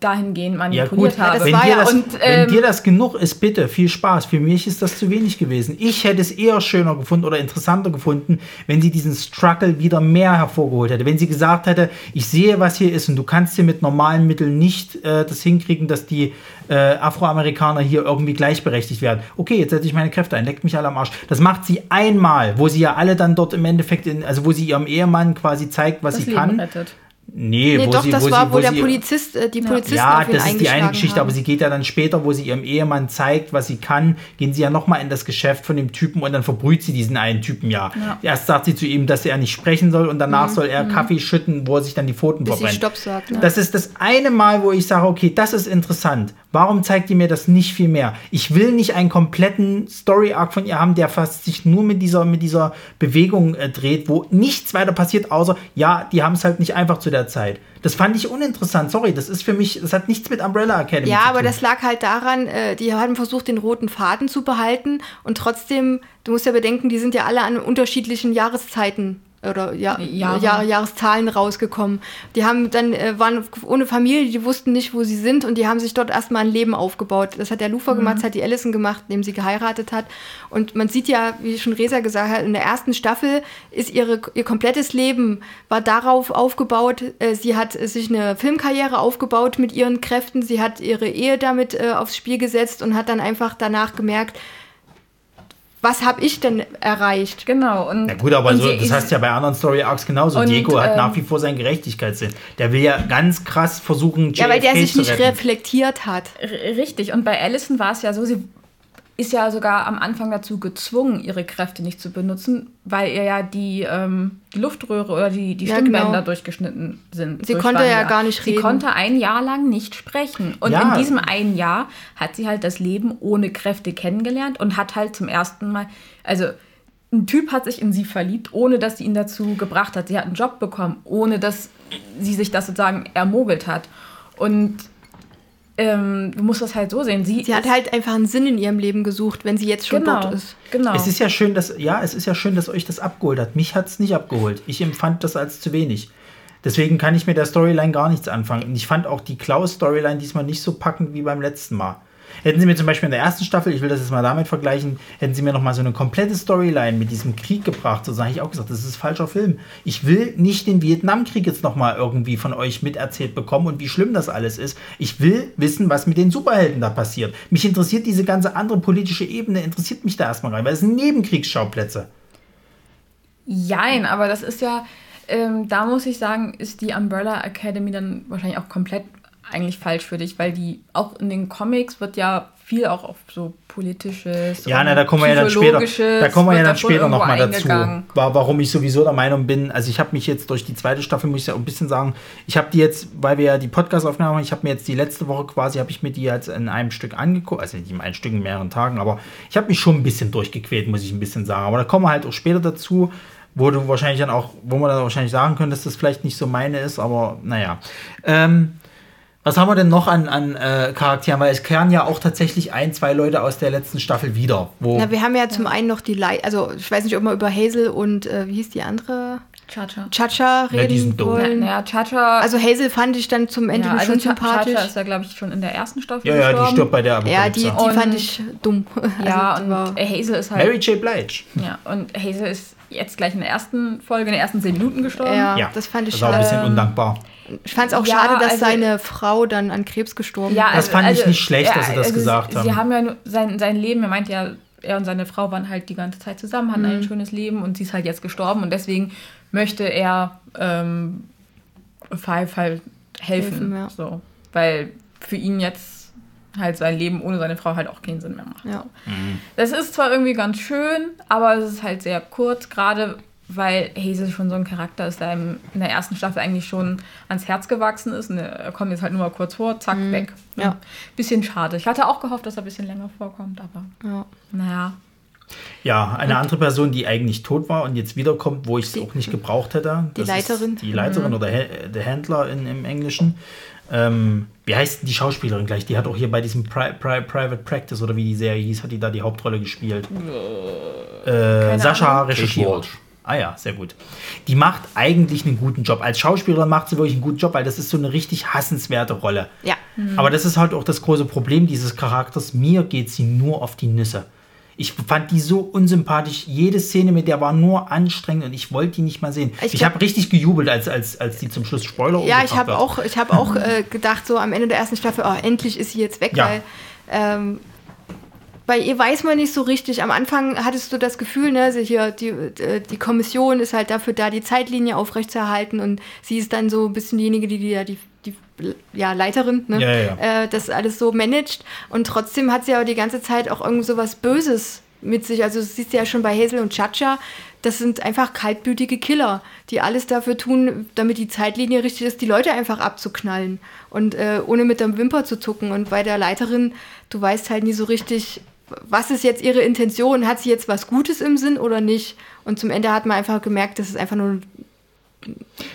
dahingehend Ja manipuliert gut, habe? das wenn, war dir ja- das, und, wenn ähm, dir das genug ist, bitte, viel Spaß. Für mich ist das zu wenig gewesen. Ich hätte es eher schöner gefunden oder interessanter gefunden, wenn sie diesen Struggle wieder mehr hervorgeholt hätte. Wenn sie gesagt hätte, ich sehe, was hier ist und du kannst hier mit normalen Mitteln nicht äh, das hinkriegen, dass die äh, Afroamerikaner hier irgendwie gleichberechtigt werden. Okay, jetzt setze ich meine Kräfte ein, leckt mich alle am Arsch. Das macht sie einmal, wo sie ja alle dann dort im Endeffekt, in, also wo sie ihrem Ehemann quasi zeigt, was das sie Leben kann. rettet. Nee, Nee, wo doch, sie, das wo war, sie, wo, der sie, Polizist, äh, die Polizisten ja, auf ihn das ist die eine Geschichte, haben. aber sie geht ja dann später, wo sie ihrem Ehemann zeigt, was sie kann, gehen sie ja nochmal in das Geschäft von dem Typen und dann verbrüht sie diesen einen Typen ja. Ja. Erst sagt sie zu ihm, dass er nicht sprechen soll und danach soll er Kaffee schütten, wo er sich dann die Pfoten Mhm. bis sie verbrennt. Stopp sagt. Ne? Das ist das eine Mal, wo ich sage, okay, das ist interessant. Warum zeigt ihr mir das nicht viel mehr? Ich will nicht einen kompletten Story-Arc von ihr haben, der fast sich nur mit dieser, mit dieser Bewegung äh, dreht, wo nichts weiter passiert, außer, ja, die haben es halt nicht einfach zu der Zeit. Das fand ich uninteressant. Sorry, das ist für mich, das hat nichts mit Umbrella Academy Ja, zu aber tun. das lag halt daran, äh, die haben versucht, den roten Faden zu behalten und trotzdem, du musst ja bedenken, die sind ja alle an unterschiedlichen Jahreszeiten oder ja, Jahre. Jahr, Jahreszahlen rausgekommen. Die haben dann, äh, waren ohne Familie, die wussten nicht, wo sie sind und die haben sich dort erstmal ein Leben aufgebaut. Das hat der Lufa gemacht, das hat die Allison gemacht, indem sie geheiratet hat. Und man sieht ja, wie schon Resa gesagt hat, in der ersten Staffel ist ihre, ihr komplettes Leben war darauf aufgebaut. Äh, sie hat äh, sich eine Filmkarriere aufgebaut mit ihren Kräften. Sie hat ihre Ehe damit äh, aufs Spiel gesetzt und hat dann einfach danach gemerkt, was habe ich denn erreicht? Genau. Und, Na gut, aber und so, das heißt ja bei anderen Story Arcs genauso. Und, Diego hat ähm, nach wie vor seinen Gerechtigkeitssinn. Der will ja ganz krass versuchen, Ja, weil der JFK sich nicht retten. reflektiert hat. R- Richtig. Und bei Allison war es ja so, sie ist ja sogar am Anfang dazu gezwungen, ihre Kräfte nicht zu benutzen, weil ihr ja die, ähm, die Luftröhre oder die, die Ja, Stimmbänder genau. durchgeschnitten sind. Sie durch konnte ja gar nicht Sie reden. konnte ein Jahr lang nicht sprechen. Und Ja. in diesem einen Jahr hat sie halt das Leben ohne Kräfte kennengelernt und hat halt zum ersten Mal, also ein Typ hat sich in sie verliebt, ohne dass sie ihn dazu gebracht hat. Sie hat einen Job bekommen, ohne dass sie sich das sozusagen ermogelt hat. Und ähm, du musst das halt so sehen. Sie, Sie hat halt einfach einen Sinn in ihrem Leben gesucht, wenn sie jetzt schon genau, dort ist. Genau. Es ist ja schön, dass ja, es ist ja schön, dass euch das abgeholt hat. Mich hat es nicht abgeholt. Ich empfand das als zu wenig. Deswegen kann ich mit der Storyline gar nichts anfangen. Und ich fand auch die Klaus-Storyline diesmal nicht so packend wie beim letzten Mal. Hätten sie mir zum Beispiel in der ersten Staffel, ich will das jetzt mal damit vergleichen, hätten sie mir noch mal so eine komplette Storyline mit diesem Krieg gebracht, so sage ich auch gesagt, das ist falscher Film. Ich will nicht den Vietnamkrieg jetzt noch mal irgendwie von euch miterzählt bekommen und wie schlimm das alles ist. Ich will wissen, was mit den Superhelden da passiert. Mich interessiert diese ganze andere politische Ebene, interessiert mich da erstmal rein, weil es sind Nebenkriegsschauplätze. Jein, aber das ist ja, ähm, da muss ich sagen, ist die Umbrella Academy dann wahrscheinlich auch komplett eigentlich falsch für dich, weil die auch in den Comics wird ja viel auch auf so politisches Ja, und na, da kommen wir ja dann später, da kommen wir ja dann später nochmal dazu, warum ich sowieso der Meinung bin, also ich habe mich jetzt durch die zweite Staffel, muss ich ja auch ein bisschen sagen, ich habe die jetzt, weil wir ja die Podcast-Aufnahme haben, ich habe mir jetzt die letzte Woche quasi, habe ich mir die jetzt in einem Stück angeguckt, also nicht in einem Stück in mehreren Tagen, aber ich habe mich schon ein bisschen durchgequält, muss ich ein bisschen sagen, aber da kommen wir halt auch später dazu, wo du wahrscheinlich dann auch, wo wir dann wahrscheinlich sagen können, dass das vielleicht nicht so meine ist, aber naja. Ähm, was haben wir denn noch an, an äh, Charakteren? Weil es kehren ja auch tatsächlich ein, zwei Leute aus der letzten Staffel wieder. Wo, Na, wir haben ja zum einen noch die Lei also ich weiß nicht, ob wir über Hazel und äh, wie hieß die andere? Chacha. Chacha Ja, die reden sind doof. wollen. Naja, Chacha. Also Hazel fand ich dann zum Ende ja, also schon sympathisch. Chacha ist ja, glaube ich, schon in der ersten Staffel ja, ja, die gestorben. stirbt bei der ja, die, Apokalypse. die fand Und- ich dumm. Ja, Also, und Hazel ist halt. Mary J. Blige. Ja, und Hazel ist jetzt gleich in der ersten Folge, in den ersten zehn Minuten gestorben. ja, Ja, das fand ich Das war ein bisschen undankbar. Ich fand es auch Ja, schade, dass also- seine Frau dann an Krebs gestorben Ja, Das also- fand ich also, nicht schlecht, dass sie das gesagt sie, haben. Sie haben ja sein, sein Leben, er meint ja, er und seine Frau waren halt die ganze Zeit zusammen, hatten Mhm. ein schönes Leben und sie ist halt jetzt gestorben und deswegen möchte er ähm, Five halt helfen. Helfen, ja. so, weil für ihn jetzt halt sein Leben ohne seine Frau halt auch keinen Sinn mehr macht. Ja. Das ist zwar irgendwie ganz schön, aber es ist halt sehr kurz, gerade weil Hazel schon so ein Charakter ist, der ihm in der ersten Staffel eigentlich schon ans Herz gewachsen ist. Und er kommt jetzt halt nur mal kurz vor, zack, weg. Ja. Bisschen schade. Ich hatte auch gehofft, dass er ein bisschen länger vorkommt, aber Ja. naja. Ja, eine andere Person, die eigentlich tot war und jetzt wiederkommt, wo ich es auch nicht gebraucht hätte. Die das Leiterin. Die Leiterin oder Hä- der Händler in, im Englischen. Ähm, wie heißt die Schauspielerin gleich? Die hat auch hier bei diesem Pri Pri Private Practice oder wie die Serie hieß, hat die da die Hauptrolle gespielt. Äh, Sascha Recherchiere. Ah ja, sehr gut. Die macht eigentlich einen guten Job. Als Schauspielerin macht sie wirklich einen guten Job, weil das ist so eine richtig hassenswerte Rolle. Ja. Aber das ist halt auch das große Problem dieses Charakters. Mir geht sie nur auf die Nüsse. Ich fand die so unsympathisch. Jede Szene mit der war nur anstrengend und ich wollte die nicht mal sehen. Ich Ich, habe richtig gejubelt, als, als, als die zum Schluss Spoiler Ja, ich habe auch, ich hab auch äh, gedacht, so am Ende der ersten Staffel, oh, endlich ist sie jetzt weg, Ja. weil ähm, bei ihr weiß man nicht so richtig. Am Anfang hattest du das Gefühl, ne, sie hier, die, äh, die Kommission ist halt dafür da, die Zeitlinie aufrechtzuerhalten und sie ist dann so ein bisschen diejenige, die, die ja die, die ja, Leiterin, ne, Ja, ja, Äh, das alles so managt. Und trotzdem hat sie aber die ganze Zeit auch irgend so was Böses mit sich. Also das siehst du ja schon bei Hazel und Chacha, das sind einfach kaltblütige Killer, die alles dafür tun, damit die Zeitlinie richtig ist, die Leute einfach abzuknallen und äh, ohne mit der Wimper zu zucken. Und bei der Leiterin, du weißt halt nie so richtig, was ist jetzt ihre Intention? Hat sie jetzt was Gutes im Sinn oder nicht? Und zum Ende hat man einfach gemerkt, das ist einfach nur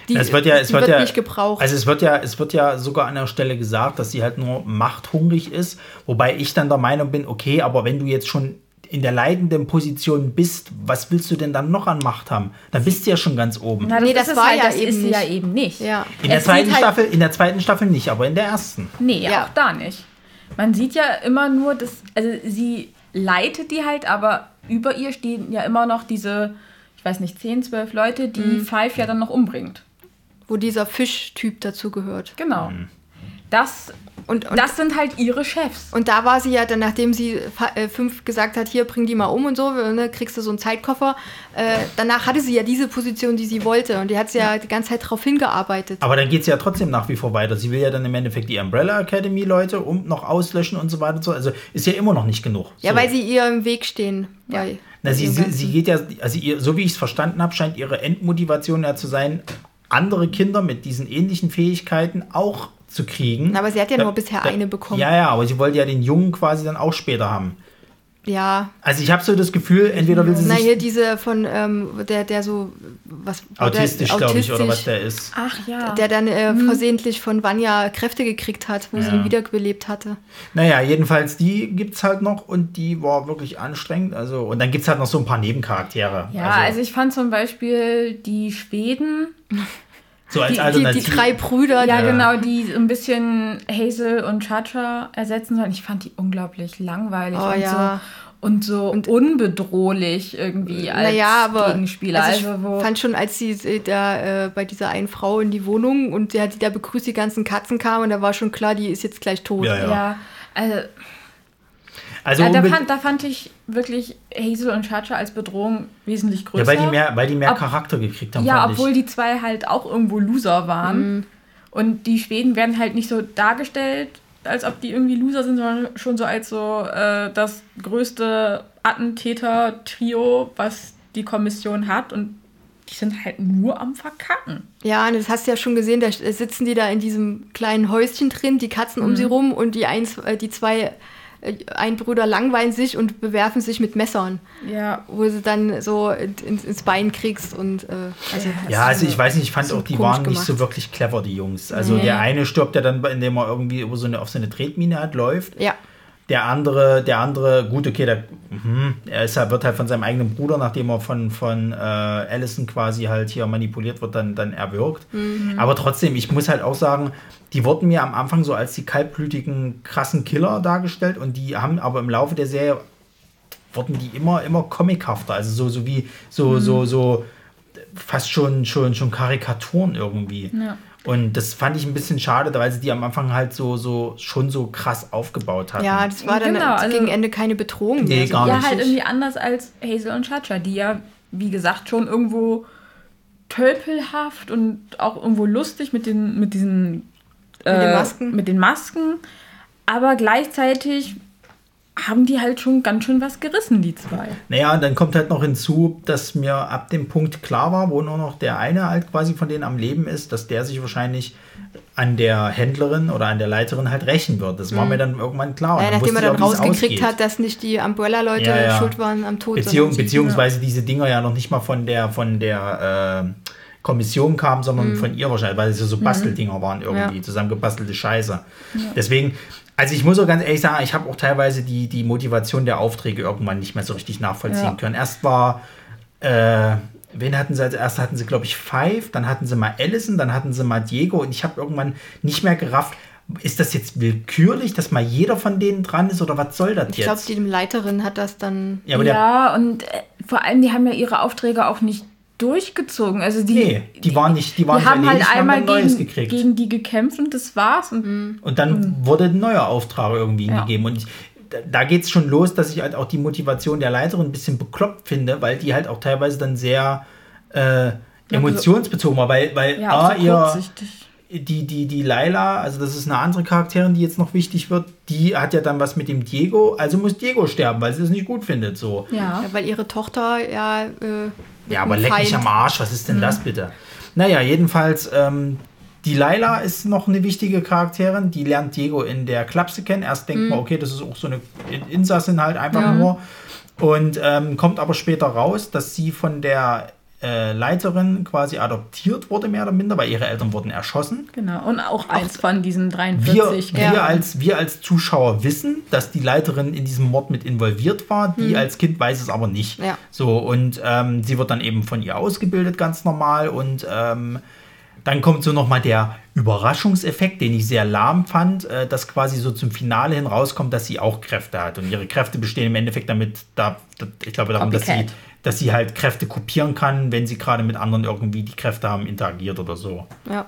die, es wird ja, es die wird ja, nicht gebraucht. Also es wird ja, es wird ja sogar an der Stelle gesagt, dass sie halt nur machthungrig ist, wobei ich dann der Meinung bin, okay, aber wenn du jetzt schon in der leitenden Position bist, was willst du denn dann noch an Macht haben? Dann bist du ja schon ganz oben. Na, Nee, das ist es war halt, ja das eben ist sie ja nicht. eben nicht. ja. In der Es zweiten halt- Staffel, in der zweiten Staffel nicht, aber in der ersten. Nee, Ja. auch da nicht. Man sieht ja immer nur, dass, also sie leitet die halt, aber über ihr stehen ja immer noch diese, ich weiß nicht, 10, 12 Leute, die Mhm. Five ja dann noch umbringt. Wo dieser Fischtyp dazu gehört. Genau. Das, Und, und, das sind halt ihre Chefs. und da war sie ja dann, nachdem sie äh, fünf gesagt hat, hier, bring die mal um und so, ne, kriegst du so einen Zeitkoffer. Äh, danach hatte sie ja diese Position, die sie wollte. Und die hat sie ja die ganze Zeit darauf hingearbeitet. Aber dann geht es ja trotzdem nach wie vor weiter. Sie will ja dann im Endeffekt die Umbrella Academy Leute um noch auslöschen und so weiter und so. Also ist ja immer noch nicht genug. Ja, so. weil sie ihr im Weg stehen. Ja. Bei, Na, sie, sie geht ja, also ihr, so wie ich es verstanden habe, scheint ihre Endmotivation ja zu sein, andere Kinder mit diesen ähnlichen Fähigkeiten auch zu kriegen. Aber sie hat ja Da- nur bisher da- eine bekommen. Ja, ja, aber sie wollte ja den Jungen quasi dann auch später haben. Ja. Also ich habe so das Gefühl, entweder will sie Na, sich hier diese von, ähm, der, der so, was, autistisch, glaube ich, oder was der ist. Ach ja. Der dann äh, versehentlich von Vanya Kräfte gekriegt hat, wo sie Ja. ihn wiederbelebt hatte. Naja, jedenfalls die gibt es halt noch und die war wirklich anstrengend. Also, und dann gibt es halt noch so ein paar Nebencharaktere. ja, also, ich fand zum Beispiel die Schweden, so als Die, die, die Alternative. drei Brüder, ja, die, genau, die so ein bisschen Hazel und Chacha ersetzen sollen. Ich fand die unglaublich langweilig Oh und ja. so und so unbedrohlich irgendwie als naja, aber Gegenspieler. also Also, ich wo, fand schon, als sie da äh, bei dieser einen Frau in die Wohnung und sie hat die da begrüßt, die ganzen Katzen kamen und da war schon klar, die ist jetzt gleich tot. Ja, ja. ja, also also ja, da, fand, da fand ich wirklich Hazel und Chacha als Bedrohung wesentlich größer. ja, weil die mehr, weil die mehr Ob- Charakter gekriegt haben. Ja, fand obwohl ich. die zwei halt auch irgendwo Loser waren. Mhm. Und die Schweden werden halt nicht so dargestellt, als ob die irgendwie Loser sind, sondern schon so als so äh, das größte Attentäter-Trio, was die Kommission hat. Und die sind halt nur am Verkacken. Ja, und das hast du ja schon gesehen, da sitzen die da in diesem kleinen Häuschen drin, die Katzen um sie rum und die, eins, äh, die zwei äh, Einbrüder langweilen sich und bewerfen sich mit Messern, Ja. wo sie dann so ins, ins Bein kriegst und äh, also Ja, also ich weiß nicht, ich fand so auch, die waren nicht gemacht. so wirklich clever, die Jungs. Also Nee. der eine stirbt ja dann, indem er irgendwie über so eine, auf so eine Tretmine halt läuft. ja. Der andere, der andere, gut, okay, der, mhm, er ist halt, wird halt von seinem eigenen Bruder, nachdem er von, von äh, Allison quasi halt hier manipuliert wird, dann, dann erwürgt. Aber trotzdem, ich muss halt auch sagen, die wurden mir am Anfang so als die kaltblütigen, krassen Killer dargestellt und die haben aber im Laufe der Serie wurden die immer, immer comichafter. Also so, so wie, so, so, so fast schon, schon, schon Karikaturen irgendwie. Ja. Und das fand ich ein bisschen schade, weil sie die am Anfang halt so, so schon so krass aufgebaut hatten. ja, das war dann Genau, also- gegen Ende keine Bedrohung Nee, mehr. gar ja, nicht. halt irgendwie anders als Hazel und Chacha, die ja, wie gesagt, schon irgendwo tölpelhaft und auch irgendwo lustig mit den, mit diesen äh, Mit den Masken. mit den Masken. Aber gleichzeitig haben die halt schon ganz schön was gerissen, die zwei. Naja, und dann kommt halt noch hinzu, dass mir ab dem Punkt klar war, wo nur noch der eine halt quasi von denen am Leben ist, dass der sich wahrscheinlich an der Händlerin oder an der Leiterin halt rächen wird. Das war mir dann irgendwann klar. Ja, nachdem er dann rausgekriegt hat, dass nicht die Umbrella-Leute Ja, ja. schuld waren am Tod. Beziehung, beziehungsweise diese Dinger ja noch nicht mal von der, von der äh, Kommission kamen, sondern von ihr wahrscheinlich, weil es ja so Basteldinger waren irgendwie, Ja. zusammengebastelte Scheiße. Deswegen, also ich muss auch ganz ehrlich sagen, ich habe auch teilweise die, die Motivation der Aufträge irgendwann nicht mehr so richtig nachvollziehen Ja. können. Erst war, äh, wen hatten sie als erstes? Hatten sie, glaube ich, Five, dann hatten sie mal Allison, dann hatten sie mal Diego und ich habe irgendwann nicht mehr gerafft, ist das jetzt willkürlich, dass mal jeder von denen dran ist oder was soll das Ich glaube, jetzt? die Leiterin hat das dann. ja, ja, und äh, vor allem, die haben ja ihre Aufträge auch nicht durchgezogen. Also die, Nee, die waren nicht, die waren die haben halt einmal haben Neues gegen, gekriegt. gegen die gekämpft und das war's. Und und dann wurde ein neuer Auftrag irgendwie Ja. gegeben. Und ich, da, geht es schon los, dass ich halt auch die Motivation der Leiterin ein bisschen bekloppt finde, weil die halt auch teilweise dann sehr äh, emotionsbezogen war, weil, weil ja, A, so ihr, die, die, die Laila, also das ist eine andere Charakterin, die jetzt noch wichtig wird, die hat ja dann was mit dem Diego, also muss Diego sterben, weil sie es nicht gut findet. So. Ja. Ja, weil ihre Tochter ja. Äh, Ja, aber leck mich am Arsch, was ist denn das bitte? Naja, jedenfalls, ähm, die Laila ist noch eine wichtige Charakterin, die lernt Diego in der Klapse kennen. Erst denkt man, okay, das ist auch so eine In- Insassin halt einfach Ja. nur. Und ähm, kommt aber später raus, dass sie von der äh, Leiterin quasi adoptiert wurde, mehr oder minder, weil ihre Eltern wurden erschossen. Genau. Und auch eins von diesen Wir, 43. wir, Ja. als, wir als Zuschauer wissen, dass die Leiterin in diesem Mord mit involviert war. Die als Kind weiß es aber nicht. Ja. So, und ähm, sie wird dann eben von ihr ausgebildet, ganz normal. Und ähm, dann kommt so nochmal der Überraschungseffekt, den ich sehr lahm fand, äh, dass quasi so zum Finale hin rauskommt, dass sie auch Kräfte hat. Und ihre Kräfte bestehen im Endeffekt damit, da, da, ich glaube darum, dass sie, Copycat. Dass sie halt Kräfte kopieren kann, wenn sie gerade mit anderen irgendwie die Kräfte haben, interagiert oder so. Ja.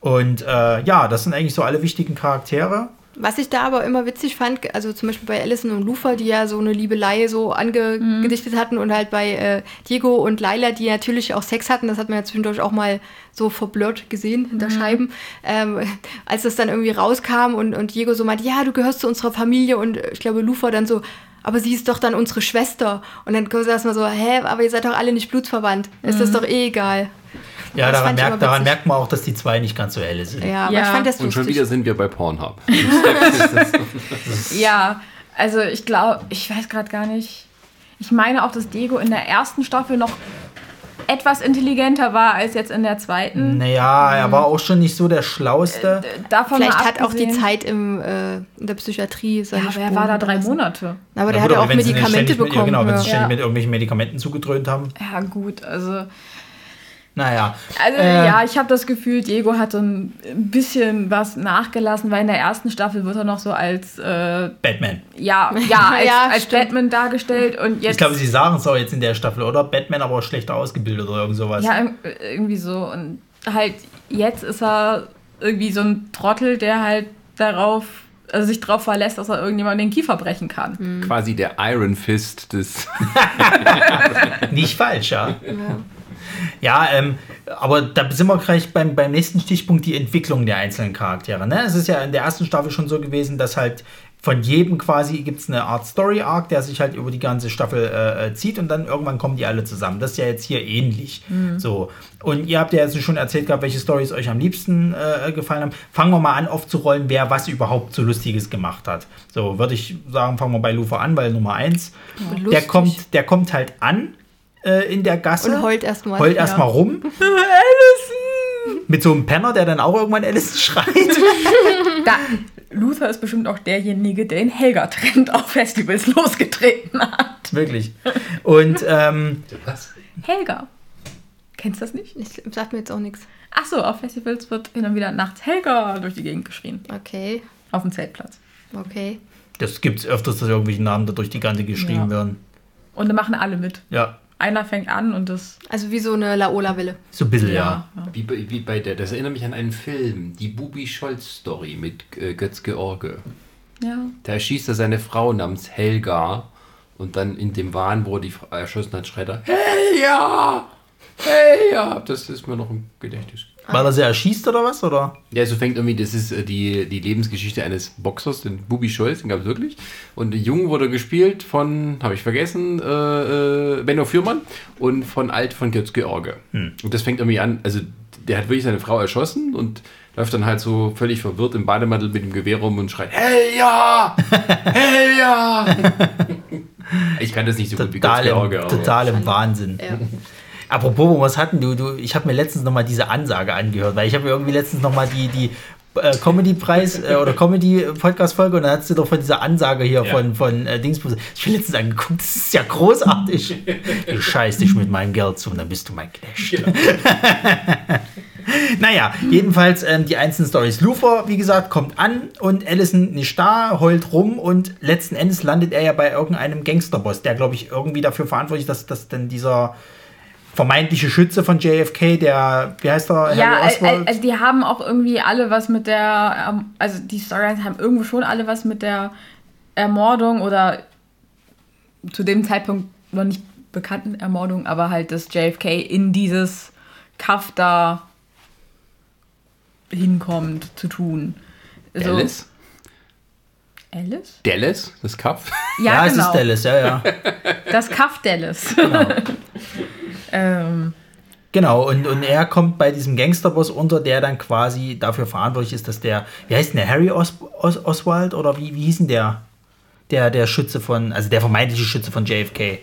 Und äh, ja, das sind eigentlich so alle wichtigen Charaktere. Was ich da aber immer witzig fand, also zum Beispiel bei Alison und Lufa, die ja so eine Liebelei so angedichtet hatten und halt bei äh, Diego und Laila, die natürlich auch Sex hatten, das hat man ja zwischendurch auch mal so verblurrt gesehen hinter Scheiben, ähm, als das dann irgendwie rauskam und, und Diego so meinte, ja, du gehörst zu unserer Familie und ich glaube Lufa dann so, aber sie ist doch dann unsere Schwester. Und dann saß man so, hä, aber ihr seid doch alle nicht blutsverwandt. Ist das doch eh egal. Ja, daran merkt, daran merkt man auch, dass die zwei nicht ganz so helle sind. Ja, aber Ja. ich fand das Und schon wieder sind wir bei Pornhub. Ja, also ich glaube, ich weiß gerade gar nicht. Ich meine auch, dass Diego in der ersten Staffel noch etwas intelligenter war als jetzt in der zweiten. Naja, er war auch schon nicht so der Schlauste. Davon Vielleicht hat auch die Zeit im, äh, in der Psychiatrie seine Ja, aber er war da drei. Monate. Aber der Ja, hat gut, ja auch sie Medikamente ständig mit, ja, bekommen. genau, wenn sie ja. ständig Ja. mit irgendwelchen Medikamenten zugedröhnt haben. Ja, gut, also. Naja. Also Äh, ja, ich habe das Gefühl, Diego hat so ein bisschen was nachgelassen, weil in der ersten Staffel wird er noch so als äh, Batman. ja, ja, als, Ja, als. Batman dargestellt und jetzt Ich glaube, sie sagen es auch jetzt in der Staffel, oder? Batman aber auch schlechter ausgebildet oder irgend sowas. ja irg- irgendwie so und halt jetzt ist er irgendwie so ein Trottel, der halt darauf also sich darauf verlässt, dass er irgendjemand den Kiefer brechen kann. Quasi der Iron Fist des. Nicht falsch, ja. Ja, ähm, aber da sind wir gleich beim, beim nächsten Stichpunkt, die Entwicklung der einzelnen Charaktere. Ne? Es ist ja in der ersten Staffel schon so gewesen, dass halt von jedem quasi gibt es eine Art Story-Arc, der sich halt über die ganze Staffel äh, äh, zieht und dann irgendwann kommen die alle zusammen. Das ist ja jetzt hier ähnlich. So. Und ihr habt ja jetzt schon erzählt gehabt, welche Stories euch am liebsten äh, gefallen haben. Fangen wir mal an aufzurollen, wer was überhaupt so Lustiges gemacht hat. So, würde ich sagen, fangen wir bei Lufa an, weil Nummer eins. Der Lustig. kommt, der kommt halt an äh, in der Gasse. Und heult erstmal. Heult Ja. erstmal rum. Mit so einem Penner, der dann auch irgendwann Alice schreit. Da, Luther ist bestimmt auch derjenige, der den Helga-Trend auf Festivals losgetreten hat. Wirklich. Und ähm, Was? Helga. Kennst du das nicht? Ich sag mir jetzt auch nichts. Ach so, auf Festivals wird hin und wieder nachts Helga durch die Gegend geschrien. Okay, Auf dem Zeltplatz. okay. das gibt es öfters, dass irgendwelche Namen da durch die Kante geschrieben Ja. werden. Und dann machen alle mit. Ja, Einer fängt an und das. Also wie so eine Laola-Wille. so ein bisschen, ja. ja. Wie bei, wie bei der, das erinnert mich an einen Film, die Bubi Scholz Story mit äh, Götz George. ja. Da erschießt er seine Frau namens Helga und dann in dem Wahn, wo er die Frau erschossen hat, schreit er Helga! Helga! Das ist mir noch im Gedächtnis. Weil er sie erschießt oder was? Oder? Ja, so fängt irgendwie, das ist äh, die, die Lebensgeschichte eines Boxers, den Bubi Scholz, den gab es wirklich. Und Jung wurde gespielt von, habe ich vergessen, äh, äh, Benno Fürmann und von Alt von Götz George. Und das fängt irgendwie an, also der hat wirklich seine Frau erschossen und läuft dann halt so völlig verwirrt im Bademantel mit dem Gewehr rum und schreit, hey ja! Hey ja! ich kann das nicht so gut wie Götz Total, George. im, aber- total im Wahnsinn. Ja. Apropos, was hatten du? du ich habe mir letztens noch mal diese Ansage angehört, weil ich habe mir irgendwie letztens noch mal die, die äh, Comedy-Preis äh, oder Comedy-Podcast-Folge und dann hast du doch von dieser Ansage hier Ja. von, von äh, Dingsbus. Ich bin letztens angeguckt, das ist ja großartig. Du scheißt dich mit meinem Geld zu und dann bist du mein Knecht. Naja, jedenfalls ähm, die einzelnen Stories. Lufer, wie gesagt, kommt an und Allison nicht da, heult rum und letzten Endes landet er ja bei irgendeinem Gangsterboss, der, glaube ich, irgendwie dafür verantwortlich ist, dass, dass denn dieser vermeintliche Schütze von JFK, der, wie heißt er? Ja, also die haben auch irgendwie alle was mit der, ähm, also die Storylines haben irgendwo schon alle was mit der Ermordung oder zu dem Zeitpunkt noch nicht bekannten Ermordung, aber halt, dass JFK in dieses Kaff da hinkommt zu tun. So- Dallas? Alice? Dallas, das Kaff. Ja, es genau. ist Dallas, ja, ja. Das Kaff Dallas. Genau. ähm, Genau, und, und er kommt bei diesem Gangsterboss unter, der dann quasi dafür verantwortlich ist, dass der, wie heißt denn der, Harry Os Os Oswald oder wie, wie hieß denn der? Der, der Schütze von, also der vermeintliche Schütze von JFK.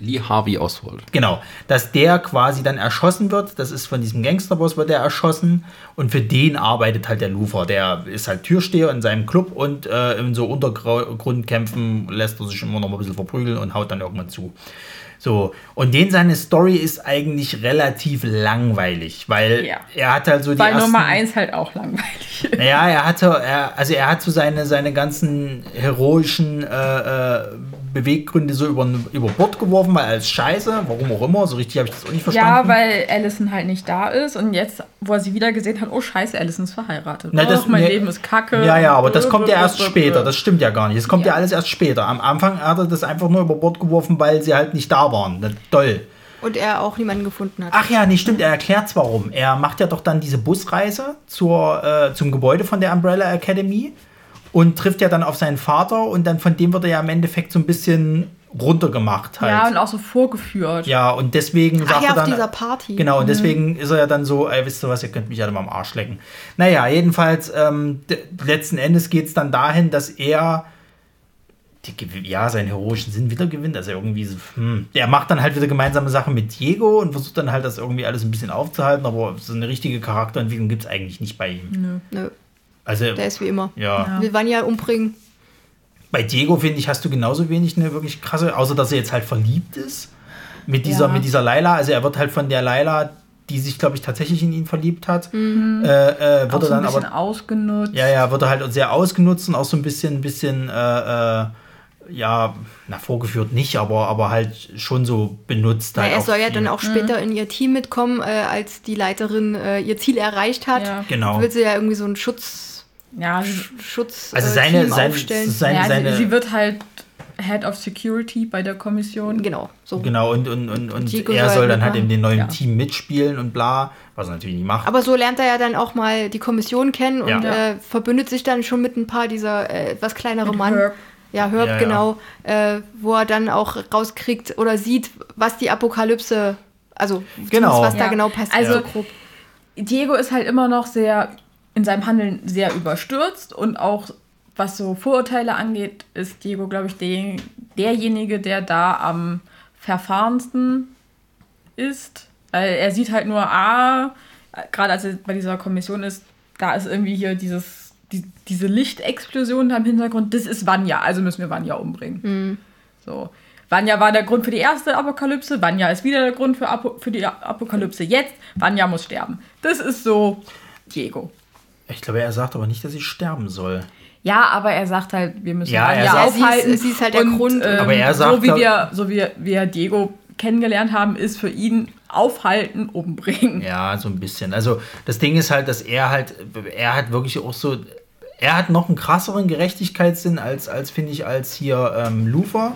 Lee Harvey Oswald. Genau, dass der quasi dann erschossen wird. Das ist von diesem Gangsterboss wird er erschossen und für den arbeitet halt der Lufer. Der ist halt Türsteher in seinem Club und äh, in so Untergrundkämpfen lässt er sich immer noch mal ein bisschen verprügeln und haut dann irgendwann zu. So, und den seine Story ist eigentlich relativ langweilig, weil Ja. er hat halt so die weil ersten, Nummer 1 halt auch langweilig. naja, er hatte, er, also er hat so seine, seine ganzen heroischen äh, äh, Beweggründe so über, über Bord geworfen, weil als Scheiße, warum auch immer, so richtig habe ich das auch nicht verstanden. Ja, weil Allison halt nicht da ist und jetzt, wo er sie wieder gesehen hat, oh scheiße, Allison ist verheiratet. Na, das- Och, mein ne- Leben ist kacke. Ja, ja, aber das kommt ja erst später. Das stimmt ja gar nicht. Das kommt ja, Ja. alles erst später. Am Anfang hat er das einfach nur über Bord geworfen, weil sie halt nicht da waren. Toll. Und er auch niemanden gefunden hat. Ach ja, nee, stimmt. Er erklärt warum. Er macht ja doch dann diese Busreise zur, äh, zum Gebäude von der Umbrella Academy und trifft ja dann auf seinen Vater und dann von dem wird er ja im Endeffekt so ein bisschen runtergemacht halt. Ja, und auch so vorgeführt. Ja, und deswegen Ach sagt ja, er auf dann. dieser Party. Genau, und deswegen ist er ja dann so, ey, wisst ihr was, ihr könnt mich alle mal am Arsch lecken. Naja, jedenfalls, ähm, letzten Endes geht es dann dahin, dass er die, ja, seinen heroischen Sinn wieder gewinnt. Also irgendwie so, hm. Er macht dann halt wieder gemeinsame Sachen mit Diego und versucht dann halt das irgendwie alles ein bisschen aufzuhalten, aber so eine richtige Charakterentwicklung gibt es eigentlich nicht bei ihm. Nö, Also, der ist wie immer. ja. Will Vanya umbringen. Bei Diego, finde ich, hast du genauso wenig eine wirklich krasse, außer dass er jetzt halt verliebt ist. Mit dieser, Ja. mit dieser Laila. Also er wird halt von der Laila, die sich, glaube ich, tatsächlich in ihn verliebt hat, Mhm. äh, äh, Auch wird so er ein dann bisschen aber. ausgenutzt. Ja, ja, wird er halt sehr ausgenutzt und auch so ein bisschen, bisschen, äh, äh, ja, na, vorgeführt nicht, aber, aber halt schon so benutzt. Na, Halt er auch soll ja dann auch später in ihr Team mitkommen, äh, als die Leiterin äh, ihr Ziel erreicht hat. Ja. Genau. Will sie ja irgendwie so einen Schutz, Ja, Schutz Also äh, seine, Team seine, aufstellen. seine, ja seine sie, sie wird halt Head of Security bei der Kommission. genau, so. Genau, und, und, und, und er soll dann halt in dem neuen Ja. Team mitspielen und bla, was er natürlich nicht macht. Aber so lernt er ja dann auch mal die Kommission kennen und Ja. äh, verbündet sich dann schon mit ein paar dieser äh, etwas kleinere Mit Mann. Herb. Ja, Herb, Ja, ja. genau. Äh, wo er dann auch rauskriegt oder sieht, was die Apokalypse, also Genau. was da genau passiert. Also-. Diego ist halt immer noch sehr in seinem Handeln sehr überstürzt und auch was so Vorurteile angeht, ist Diego, glaube ich, der, derjenige, der da am verfahrensten ist. Weil er sieht halt nur, ah, gerade als er bei dieser Kommission ist, da ist irgendwie hier dieses, die, diese Lichtexplosion da im Hintergrund, das ist Vanya, also müssen wir Vanya umbringen. So. Vanya war der Grund für die erste Apokalypse, Vanya ist wieder der Grund für, Apo für die Apokalypse jetzt, Vanya muss sterben. Das ist so Diego. Ich glaube, er sagt aber nicht, dass sie sterben soll. Ja, aber er sagt halt, wir müssen Ja, er sagt- Ja, sie ist- aufhalten. sie ist halt der und, Grund. Ähm, Aber er sagt, so wie wir, so wie wir Diego kennengelernt haben, ist für ihn aufhalten, umbringen. Ja, so ein bisschen. Also das Ding ist halt, dass er halt, er hat wirklich auch so, er hat noch einen krasseren Gerechtigkeitssinn als, als finde ich, als hier ähm, Lufer.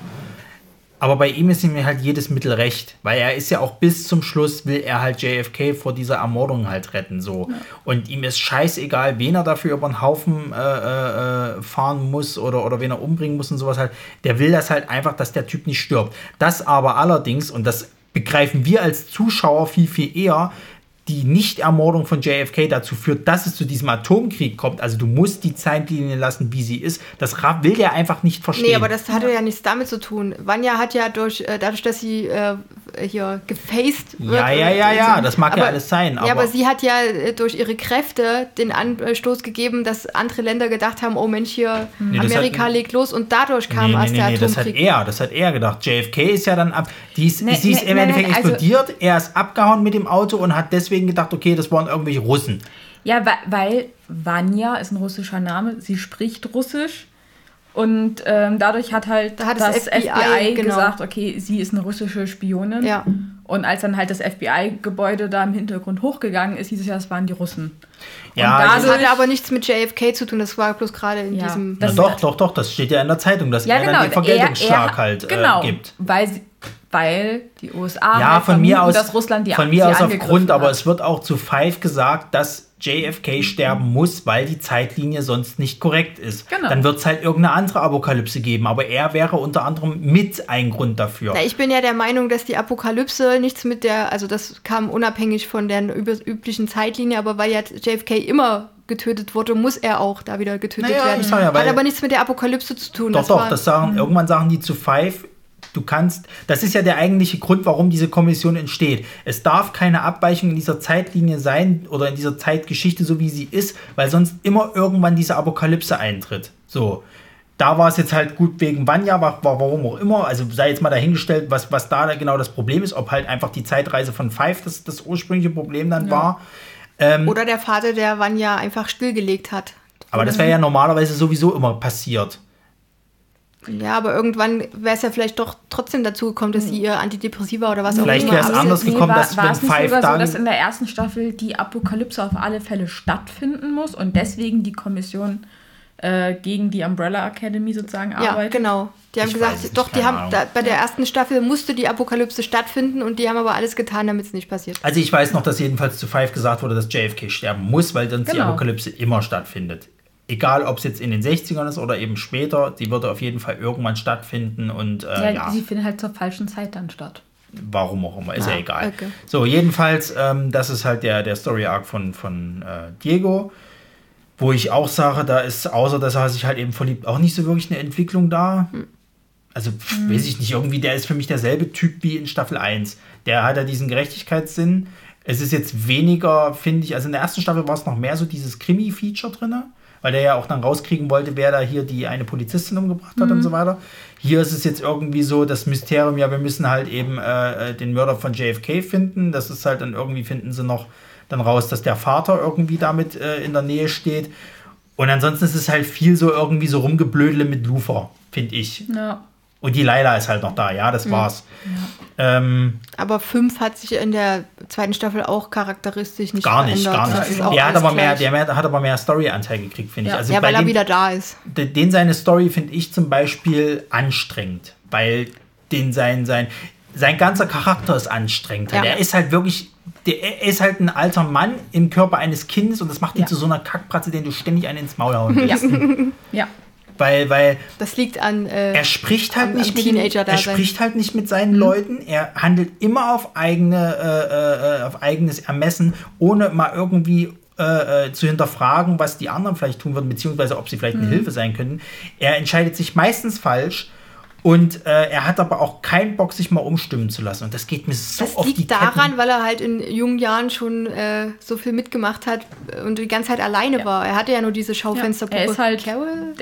Aber bei ihm ist ihm halt jedes Mittel recht, weil er ist ja auch bis zum Schluss will er halt JFK vor dieser Ermordung halt retten so und ihm ist scheißegal, wen er dafür über den Haufen äh, äh, fahren muss oder oder wen er umbringen muss und sowas halt. Der will das halt einfach, dass der Typ nicht stirbt. Das aber allerdings und das begreifen wir als Zuschauer viel viel eher, die Nichtermordung von JFK dazu führt, dass es zu diesem Atomkrieg kommt. Also du musst die Zeitlinie lassen, wie sie ist. Das will der einfach nicht verstehen. Nee, aber das hatte ja nichts damit zu tun. Vanya hat ja durch, äh, dadurch, dass sie äh, hier gefaced wird. Ja, ja, ja, ja, das mag ja alles sein, ja, aber- aber sie hat ja äh, durch ihre Kräfte den Anstoß gegeben, dass andere Länder gedacht haben, oh Mensch, hier Nee, Amerika hat- legt los und dadurch kam Nee, nee, erst nee, der nee, das hat Atomkrieg. er, das hat er gedacht. JFK ist ja dann ab, die ist, Nee, sie ist nee, im Endeffekt also- explodiert, er ist abgehauen mit dem Auto und hat deswegen gedacht, okay, das waren irgendwelche Russen. Ja, weil, weil Vanya ist ein russischer Name, sie spricht Russisch und ähm, dadurch hat halt Da hat das das, FBI FBI, genau. gesagt, okay, sie ist eine russische Spionin. Ja. Und als dann halt das FBI-Gebäude da im Hintergrund hochgegangen ist, hieß es ja, es waren die Russen. Ja, und also- Das dadurch, hatte aber nichts mit JFK zu tun, das war bloß gerade in Ja, diesem. Na doch, doch, doch, das steht ja in der Zeitung, dass ja er genau, dann den Vergeltungsschlag er, er, halt genau, äh, gibt. weil, sie, weil die USA Ja, halt von mir aus, dass Russland die von sie mir aus aufgrund, aber es wird auch zu Five gesagt, dass JFK sterben muss, weil die Zeitlinie sonst nicht korrekt ist. Genau. Dann wird es halt irgendeine andere Apokalypse geben, aber er wäre unter anderem mit ein Grund dafür. Na, ich bin ja der Meinung, dass die Apokalypse nichts mit der, also das kam unabhängig von der üb- üblichen Zeitlinie, aber weil ja JFK immer getötet wurde, muss er auch da wieder getötet Naja, werden. ich sag ja, weil- Hat aber nichts mit der Apokalypse zu tun. Doch, doch, war- das sagen, irgendwann sagen die zu Five, du kannst, das ist ja der eigentliche Grund, warum diese Kommission entsteht. Es darf keine Abweichung in dieser Zeitlinie sein oder in dieser Zeitgeschichte, so wie sie ist, weil sonst immer irgendwann diese Apokalypse eintritt. So. Da war es jetzt halt gut wegen Vanya, war, war warum auch immer. Also sei jetzt mal dahingestellt, was, was da genau das Problem ist, ob halt einfach die Zeitreise von Five das, das ursprüngliche Problem dann war. Oder der Vater, der Vanya einfach stillgelegt hat. Aber das wäre ja normalerweise sowieso immer passiert. Ja, aber irgendwann wäre es ja vielleicht doch trotzdem dazu gekommen, dass sie ihr Antidepressiva oder was Vielleicht auch immer anders absetzen. gekommen, war, dass war wenn es nicht Five sogar so, dann- dass in der ersten Staffel die Apokalypse auf alle Fälle stattfinden muss und deswegen die Kommission äh, gegen die Umbrella Academy sozusagen Ja, arbeitet? genau. Die haben Ich gesagt, es nicht, doch, die haben da, bei der ersten Staffel musste die Apokalypse stattfinden und die haben aber alles getan, damit es nicht passiert. Also ich weiß noch, dass jedenfalls zu Five gesagt wurde, dass JFK sterben muss, weil sonst die Genau. Apokalypse immer stattfindet. Egal, ob es jetzt in den 60ern ist oder eben später, sie würde auf jeden Fall irgendwann stattfinden und äh, Ja, ja, sie findet halt zur falschen Zeit dann statt. warum auch immer, ist ja, Ah, egal. okay. So, jedenfalls, ähm, das ist halt der, der Story-Arc von, von äh, Diego, wo ich auch sage, da ist, außer dass er sich halt eben verliebt, auch nicht so wirklich eine Entwicklung da. Also, pf, weiß ich nicht, irgendwie, der ist für mich derselbe Typ wie in Staffel 1. Der hat ja diesen Gerechtigkeitssinn. Es ist jetzt weniger, finde ich, also in der ersten Staffel war es noch mehr so dieses Krimi-Feature drin, weil der ja auch dann rauskriegen wollte, wer da hier die eine Polizistin umgebracht hat und so weiter. Hier ist es jetzt irgendwie so, das Mysterium, ja, wir müssen halt eben äh, äh, den Mörder von JFK finden. Das ist halt dann irgendwie, finden sie noch dann raus, dass der Vater irgendwie damit äh, in der Nähe steht. Und ansonsten ist es halt viel so irgendwie so rumgeblödele mit Lufer, finde ich. Ja. Und die Laila ist halt noch da, ja, das war's. Ähm, Aber 5 hat sich in der zweiten Staffel auch charakteristisch nicht gar nicht, verändert. gar Das nicht. Der hat aber mehr, der mehr, hat aber mehr Story-Anteil gekriegt, finde ich. Ja. Also ja, bei weil er dem- wieder da ist. den den seine Story finde ich zum Beispiel anstrengend, weil den sein, sein, sein ganzer Charakter ist anstrengend. Ja. Er ist halt wirklich, der, er ist halt ein alter Mann im Körper eines Kindes und das macht ihn Ja. zu so einer Kackpratze, den du ständig einen ins Maul hauen willst. Ja. Weil, weil Das liegt an. Äh, er spricht halt am- nicht am mit den, er spricht halt nicht mit seinen Leuten. Er handelt immer auf eigene, äh, äh, auf eigenes Ermessen, ohne mal irgendwie äh, äh, zu hinterfragen, was die anderen vielleicht tun würden, beziehungsweise ob sie vielleicht eine Hilfe sein könnten. Er entscheidet sich meistens falsch. Und äh, er hat aber auch keinen Bock, sich mal umstimmen zu lassen. Und das geht mir so das auf die liegt daran, Ketten. weil er halt in jungen Jahren schon äh, so viel mitgemacht hat und die ganze Zeit alleine war. Er hatte ja nur diese Schaufensterpuppe. Ja, er ist halt- Carol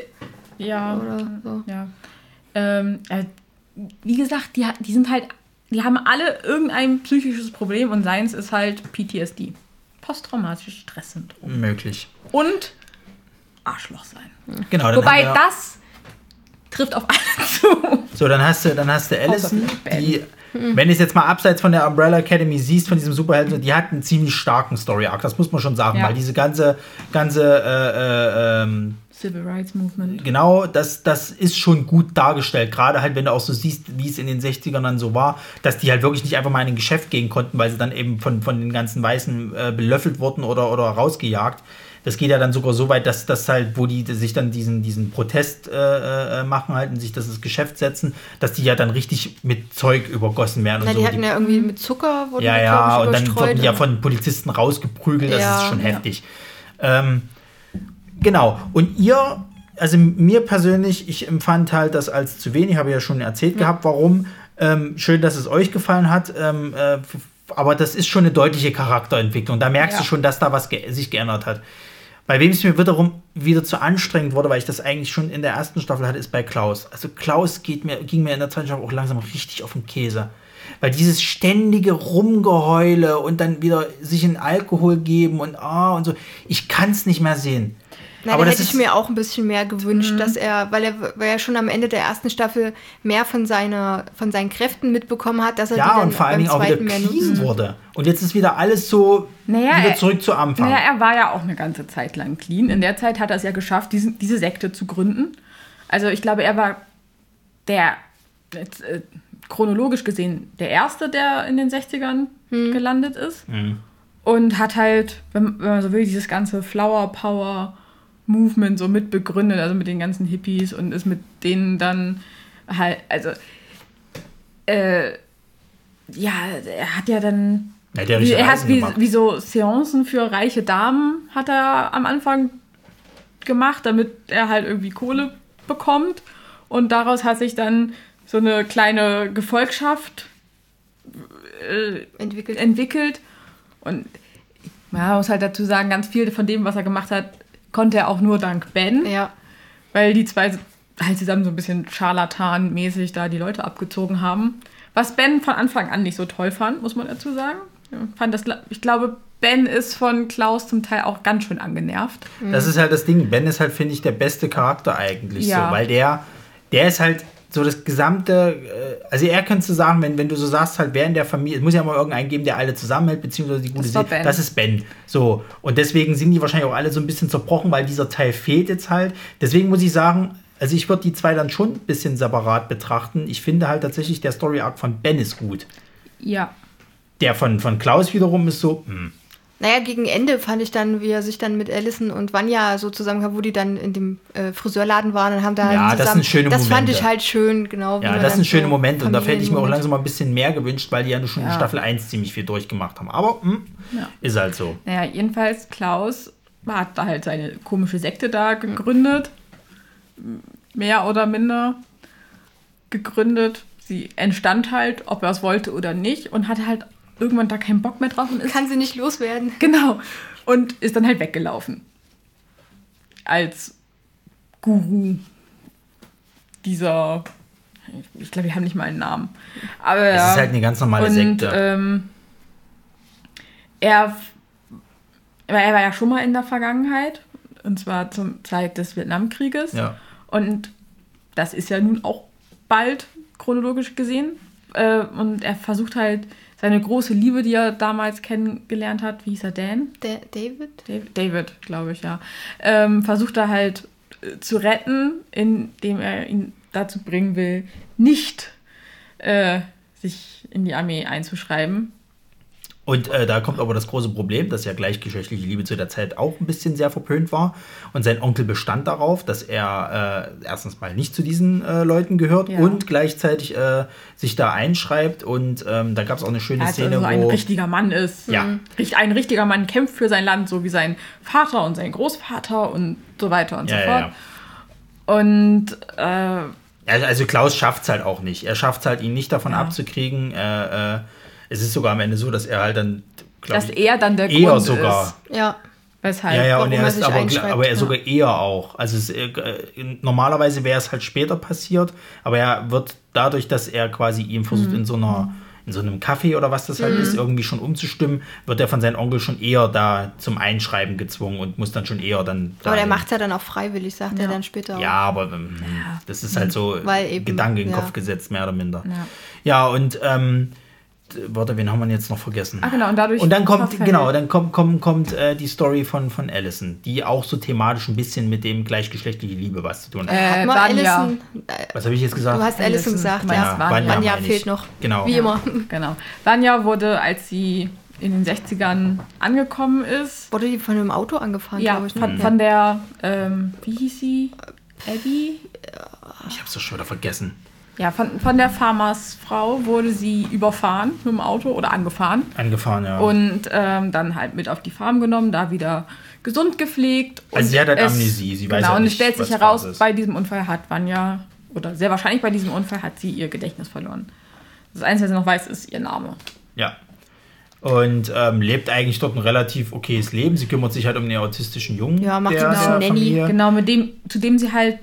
Ja. oder so. Ja. Ähm, äh, wie gesagt, die, die sind halt, die haben alle irgendein psychisches Problem und seins ist halt PTSD. Posttraumatisches Stresssyndrom. Möglich. Und Arschloch sein. Genau. dann Wobei das trifft auf alle zu. So, dann hast du, dann hast du Allison, Ben. Die, wenn du es jetzt mal abseits von der Umbrella Academy siehst, von diesem Superhelden, die hat einen ziemlich starken Story-Arc, das muss man schon sagen, Ja. weil diese ganze, ganze, äh, äh, ähm, Civil Rights Movement. genau, das, das ist schon gut dargestellt, gerade halt, wenn du auch so siehst, wie es in den 60ern dann so war, dass die halt wirklich nicht einfach mal in ein Geschäft gehen konnten, weil sie dann eben von, von den ganzen Weißen äh, belöffelt wurden oder, oder rausgejagt. Das geht ja dann sogar so weit, dass das halt, wo die sich dann diesen, diesen Protest äh, äh, machen halt und sich das ins Geschäft setzen, dass die ja dann richtig mit Zeug übergossen werden und Na, so. die hatten ja irgendwie mit Zucker, wurden ja, die, ja, ich, und dann wurden die ja von Polizisten rausgeprügelt, das Ja, ist schon ja. heftig. Ähm, genau, und ihr, also mir persönlich, ich empfand halt das als zu wenig, habe ja schon erzählt gehabt, warum. Ähm, schön, dass es euch gefallen hat, ähm, äh, aber das ist schon eine deutliche Charakterentwicklung. Da merkst Ja. du schon, dass da was ge sich geändert hat. Bei wem es mir wiederum wieder zu anstrengend wurde, weil ich das eigentlich schon in der ersten Staffel hatte, ist bei Klaus. Also Klaus geht mir, ging mir in der zweiten Staffel auch langsam richtig auf den Käse. Weil dieses ständige Rumgeheule und dann wieder sich in Alkohol geben und ah und so, ich kann es nicht mehr sehen. Na, Aber da das hätte ich mir auch ein bisschen mehr gewünscht, Mhm. dass er, weil er, weil er schon am Ende der ersten Staffel mehr von, seiner, von seinen Kräften mitbekommen hat, dass er die Ja, dann und vor allen Dingen auch wieder clean wurde. Und jetzt ist wieder alles so Naja, wieder er- zurück zu Anfang. Naja, er war ja auch eine ganze Zeit lang clean. In der Zeit hat er es ja geschafft, diesen, diese Sekte zu gründen. Also ich glaube, er war der, jetzt, äh, chronologisch gesehen, der Erste, der in den 60ern gelandet ist. Und hat halt, wenn, wenn man so will, dieses ganze Flower Power Movement so mitbegründet, also mit den ganzen Hippies und ist mit denen dann halt, also äh, ja, er hat ja dann Ja, der er hat wie, wie so Seancen für reiche Damen hat er am Anfang gemacht, damit er halt irgendwie Kohle bekommt. Und daraus hat sich dann so eine kleine Gefolgschaft äh, entwickelt. entwickelt. Und man muss halt dazu sagen, ganz viel von dem, was er gemacht hat, konnte er auch nur dank Ben, ja. weil die zwei halt zusammen so ein bisschen Scharlatan-mäßig da die Leute abgezogen haben. Was Ben von Anfang an nicht so toll fand, muss man dazu sagen. Fand das, ich glaube, Ben ist von Klaus zum Teil auch ganz schön angenervt. Das ist halt das Ding. Ben ist halt, finde ich, der beste Charakter eigentlich Ja. so, weil der, der ist halt so das gesamte, äh, also er könntest du sagen, wenn, wenn du so sagst, halt, wer in der Familie, es muss ja mal irgendeinen geben, der alle zusammenhält, beziehungsweise die gute Das das ist Ben. So, und deswegen sind die wahrscheinlich auch alle so ein bisschen zerbrochen, weil dieser Teil fehlt jetzt halt. Deswegen muss ich sagen, also ich würde die zwei dann schon ein bisschen separat betrachten. Ich finde halt tatsächlich, der Story Arc von Ben ist gut. Ja. Der von, von Klaus wiederum ist so, hm, Naja, gegen Ende fand ich dann, wie er sich dann mit Allison und Vanya so zusammenkam, wo die dann in dem äh, Friseurladen waren und haben da Ja, halt das sind schöne Das fand Momente. ich halt schön, genau. wie Ja, das sind schöne so Momente und da hätte ich mir auch langsam mal ein bisschen mehr gewünscht, weil die ja schon in Ja. Staffel 1 ziemlich viel durchgemacht haben. Aber hm, Ja. ist halt so. Naja, jedenfalls Klaus hat da halt seine komische Sekte da gegründet. Mehr oder minder gegründet. Sie entstand halt, ob er es wollte oder nicht und hatte halt irgendwann da keinen Bock mehr drauf und ist Kann sie nicht loswerden. Genau. Und ist dann halt weggelaufen. Als Guru dieser. Ich glaube, die haben nicht mal einen Namen. Aber Es ja. ist halt eine ganz normale und, Sekte. Ähm, er, er war ja schon mal in der Vergangenheit. Und zwar zur Zeit des Vietnamkrieges. ja. Und das ist ja nun auch bald, chronologisch gesehen. Äh, und er versucht halt seine große Liebe, die er damals kennengelernt hat, wie hieß er, Dan? Der David? David, David glaube ich, ja. Ähm, versucht er halt äh, zu retten, indem er ihn dazu bringen will, nicht äh, sich in die Armee einzuschreiben. Und äh, da kommt aber das große Problem, dass ja gleichgeschlechtliche Liebe zu der Zeit auch ein bisschen sehr verpönt war. Und sein Onkel bestand darauf, dass er äh, erstens mal nicht zu diesen äh, Leuten gehört Ja. und gleichzeitig äh, sich da einschreibt. Und ähm, da gab es auch eine schöne also Szene, so ein wo. richtiger Mann ist. Ja. Richt- Ein richtiger Mann kämpft für sein Land, so wie sein Vater und sein Großvater und so weiter und Ja, so fort. ja. Und äh, Also Klaus schafft es halt auch nicht. Er schafft es halt, ihn nicht davon abzukriegen. Äh, äh, es ist sogar am Ende so, dass er halt dann, dass ich, er dann der eher Grund sogar. ist. Ja. Weshalb. Ja, ja, warum und er er ist aber, aber er ja. sogar eher auch. Also es, äh, äh, normalerweise wäre es halt später passiert, aber er wird dadurch, dass er quasi ihm versucht Mhm. in so einer in so einem Kaffee oder was das halt ist, irgendwie schon umzustimmen, wird er von seinem Onkel schon eher da zum Einschreiben gezwungen und muss dann schon eher dann. Aber der dahin. macht es ja dann auch freiwillig, sagt er Ja. dann später. auch. Ja, aber ähm, das ist halt so Weil eben, Gedanke in den ja. Kopf gesetzt, mehr oder minder. Ja. Ja, und ähm, warte, wen haben wir jetzt noch vergessen? Ah, genau, und dadurch Und dann kommt, verfällt- genau, dann kommt, kommt, kommt äh, die Story von, von Allison, die auch so thematisch ein bisschen mit dem gleichgeschlechtliche Liebe was zu tun hat. Äh, Hat Vanya. Allison, was habe ich jetzt gesagt? du hast Allison Allison, gesagt, ja. Vanya. Vanya ich. fehlt noch. Genau. Wie immer. Genau. Vanya wurde, als sie in den 60ern angekommen ist, Wurde die von einem Auto angefahren, ja, glaube ich. ne? von, von der, ähm, wie hieß sie? Abby? Ich habe es doch schon wieder vergessen. Ja, von, von der Farmersfrau wurde sie überfahren mit dem Auto oder angefahren Angefahren, ja. und ähm, dann halt mit auf die Farm genommen, da wieder gesund gepflegt. Also Und sie hat halt es- Amnesie, sie weiß genau, halt und nicht, es stellt sich was heraus, bei diesem Unfall hat Vanya, oder sehr wahrscheinlich bei diesem Unfall hat sie ihr Gedächtnis verloren. Das Einzige, was sie noch weiß, ist ihr Name. ja. Und ähm, lebt eigentlich dort ein relativ okayes Leben. Sie kümmert sich halt um den autistischen Jungen. Ja, macht der, so ein bisschen der Nanny. Familie. Genau, mit dem, zu dem sie halt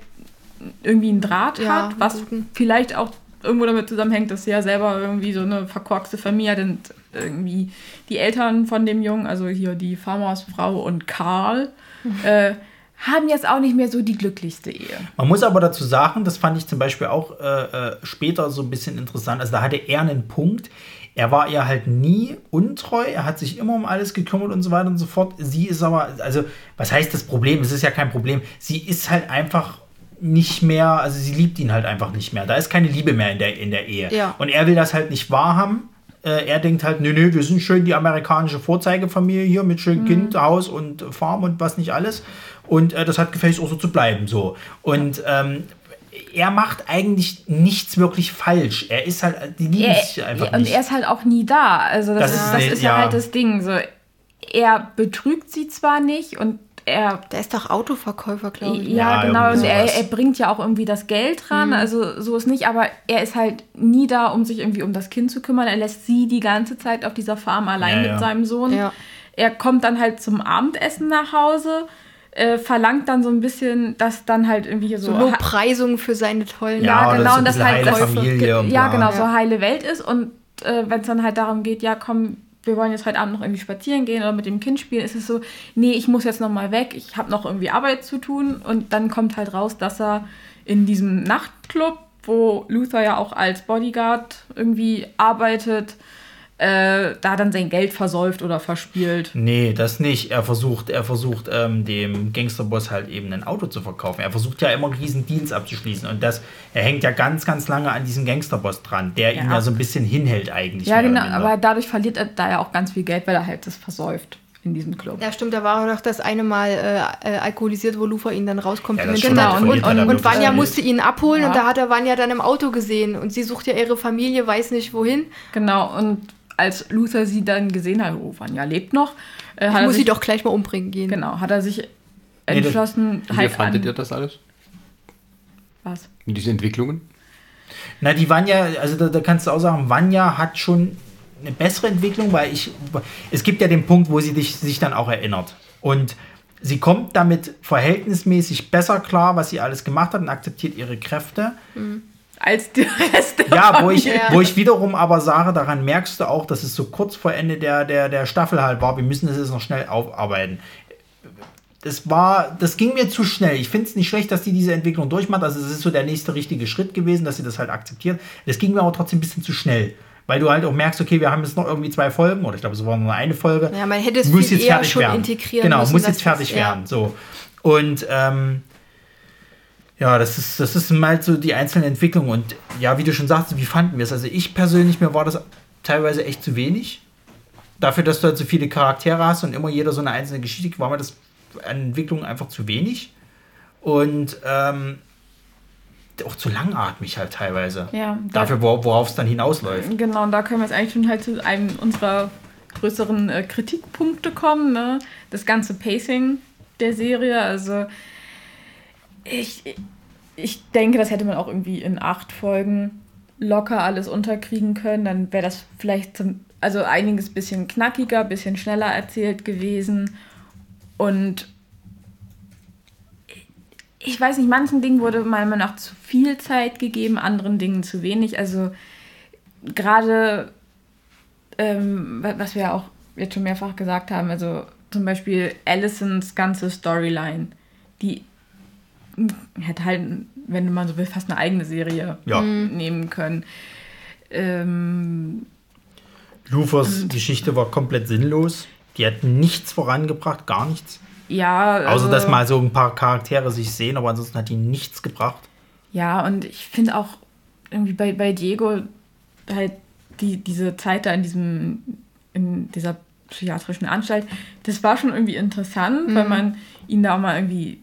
irgendwie einen Draht Ja, hat, was guten. vielleicht auch irgendwo damit zusammenhängt, dass sie ja selber irgendwie so eine verkorkste Familie hat und irgendwie die Eltern von dem Jungen, also hier die Farmersfrau und Karl, äh, haben jetzt auch nicht mehr so die glücklichste Ehe. Man muss aber dazu sagen, das fand ich zum Beispiel auch äh, äh, später so ein bisschen interessant. Also da hatte er einen Punkt. Er war ihr halt nie untreu, er hat sich immer um alles gekümmert und so weiter und so fort. Sie ist aber, also, was heißt das Problem? Es ist ja kein Problem. Sie ist halt einfach nicht mehr, also sie liebt ihn halt einfach nicht mehr. Da ist keine Liebe mehr in der, in der Ehe. Ja. Und er will das halt nicht wahrhaben. Äh, er denkt halt, nö, nö, wir sind schön die amerikanische Vorzeigefamilie hier mit schönem Kind, Haus und Farm und was nicht alles. Und äh, das hat gefälligst auch so zu bleiben. So. Und ähm, er macht eigentlich nichts wirklich falsch. Er ist halt, die lieben Er, sich einfach und nicht. er ist halt auch nie da. Also das, Das ist, das ist ja. ja. halt das Ding. So, er betrügt sie zwar nicht und er Der ist doch Autoverkäufer, glaube ich. Ja, Ja, genau. Und er, er bringt ja auch irgendwie das Geld ran. Mhm. Also so ist nicht, aber er ist halt nie da, um sich irgendwie um das Kind zu kümmern. Er lässt sie die ganze Zeit auf dieser Farm allein Ja, mit ja. seinem Sohn. Ja. Er kommt dann halt zum Abendessen nach Hause, äh, verlangt dann so ein bisschen, dass dann halt irgendwie hier so. So Lobpreisung für seine tollen Ja, ja, oder genau, so und das halt heile Familie und ja, genau, so Ja. heile Welt ist und äh, wenn es dann halt darum geht, ja, komm, wir wollen jetzt heute Abend noch irgendwie spazieren gehen oder mit dem Kind spielen, ist es so, nee, ich muss jetzt noch mal weg, ich habe noch irgendwie Arbeit zu tun. Und dann kommt halt raus, dass er in diesem Nachtclub, wo Luther ja auch als Bodyguard irgendwie arbeitet, äh, da dann sein Geld versäuft oder verspielt. Nee, das nicht. Er versucht, er versucht ähm, dem Gangsterboss halt eben ein Auto zu verkaufen. Er versucht ja immer einen riesen Deals abzuschließen. Und das, er hängt ja ganz, ganz lange an diesem Gangsterboss dran, der ihn Ja. ja so ein bisschen hinhält eigentlich. Ja, genau, aber dadurch verliert er da ja auch ganz viel Geld, weil er halt das versäuft in diesem Club. Ja, stimmt, da war doch das eine Mal äh, äh, alkoholisiert, wo Lufa ihn dann rauskommt. Ja, da und, er und, und wirklich Vanya musste ihn abholen Ja. und da hat er Vanya dann im Auto gesehen und sie sucht ja ihre Familie, weiß nicht wohin. Genau, und als Luther sie dann gesehen hat, oh, Vanya lebt noch, äh, hat Ich muss sich, sie doch gleich mal umbringen gehen. Genau, hat er sich Nee, das- entschlossen, Wie halt fandet an, ihr das alles? was? Diese Entwicklungen? Na, die Vanya, also da, da kannst du auch sagen, Vanya hat schon eine bessere Entwicklung, weil ich, es gibt ja den Punkt, wo sie dich, sich dann auch erinnert. Und sie kommt damit verhältnismäßig besser klar, was sie alles gemacht hat und akzeptiert ihre Kräfte. Als der Rest der Ja, wo ich, Ja. wo ich wiederum aber sage, daran merkst du auch, dass es so kurz vor Ende der, der, der Staffel halt war, wir müssen das jetzt noch schnell aufarbeiten. Das war, das ging mir zu schnell. Ich finde es nicht schlecht, dass die diese Entwicklung durchmacht. Also es ist so der nächste richtige Schritt gewesen, dass sie das halt akzeptiert. Das ging mir aber trotzdem ein bisschen zu schnell. Weil du halt auch merkst, okay, wir haben jetzt noch irgendwie zwei Folgen, oder ich glaube, es war nur eine Folge. Ja, man hätte es muss viel jetzt eher fertig schon werden. integrieren Genau, müssen, muss jetzt fertig ja. werden. So. Und ähm, ja, das ist, das ist halt so die einzelnen Entwicklungen. Und ja, wie du schon sagst, wie fanden wir es? Also ich persönlich, mir war das teilweise echt zu wenig. Dafür, dass du halt so viele Charaktere hast und immer jeder so eine einzelne Geschichte, war mir das an Entwicklung einfach zu wenig. Und ähm, auch zu langatmig halt teilweise. Ja, da- Dafür, wor- worauf es dann hinausläuft. Genau, und da können wir jetzt eigentlich schon halt zu einem unserer größeren äh, Kritikpunkte kommen. Ne? Das ganze Pacing der Serie. Also ich, ich denke, das hätte man auch irgendwie in acht Folgen locker alles unterkriegen können. Dann wäre das vielleicht zum, also einiges bisschen knackiger, bisschen schneller erzählt gewesen. Und ich weiß nicht, manchen Dingen wurde meiner Meinung nach zu viel Zeit gegeben, anderen Dingen zu wenig. Also gerade, ähm, wa- was wir ja auch jetzt schon mehrfach gesagt haben, also zum Beispiel Allisons ganze Storyline, die hätte halt, wenn man so will, fast eine eigene Serie Ja. nehmen können. Ähm, Lufers Geschichte war komplett sinnlos. Die hat nichts vorangebracht, gar nichts. ja, Außer also- dass mal so ein paar Charaktere sich sehen, aber ansonsten hat die nichts gebracht. Ja, und ich finde auch irgendwie bei, bei Diego halt die, diese Zeit da in diesem, in dieser psychiatrischen Anstalt, das war schon irgendwie interessant, weil man ihn da mal irgendwie.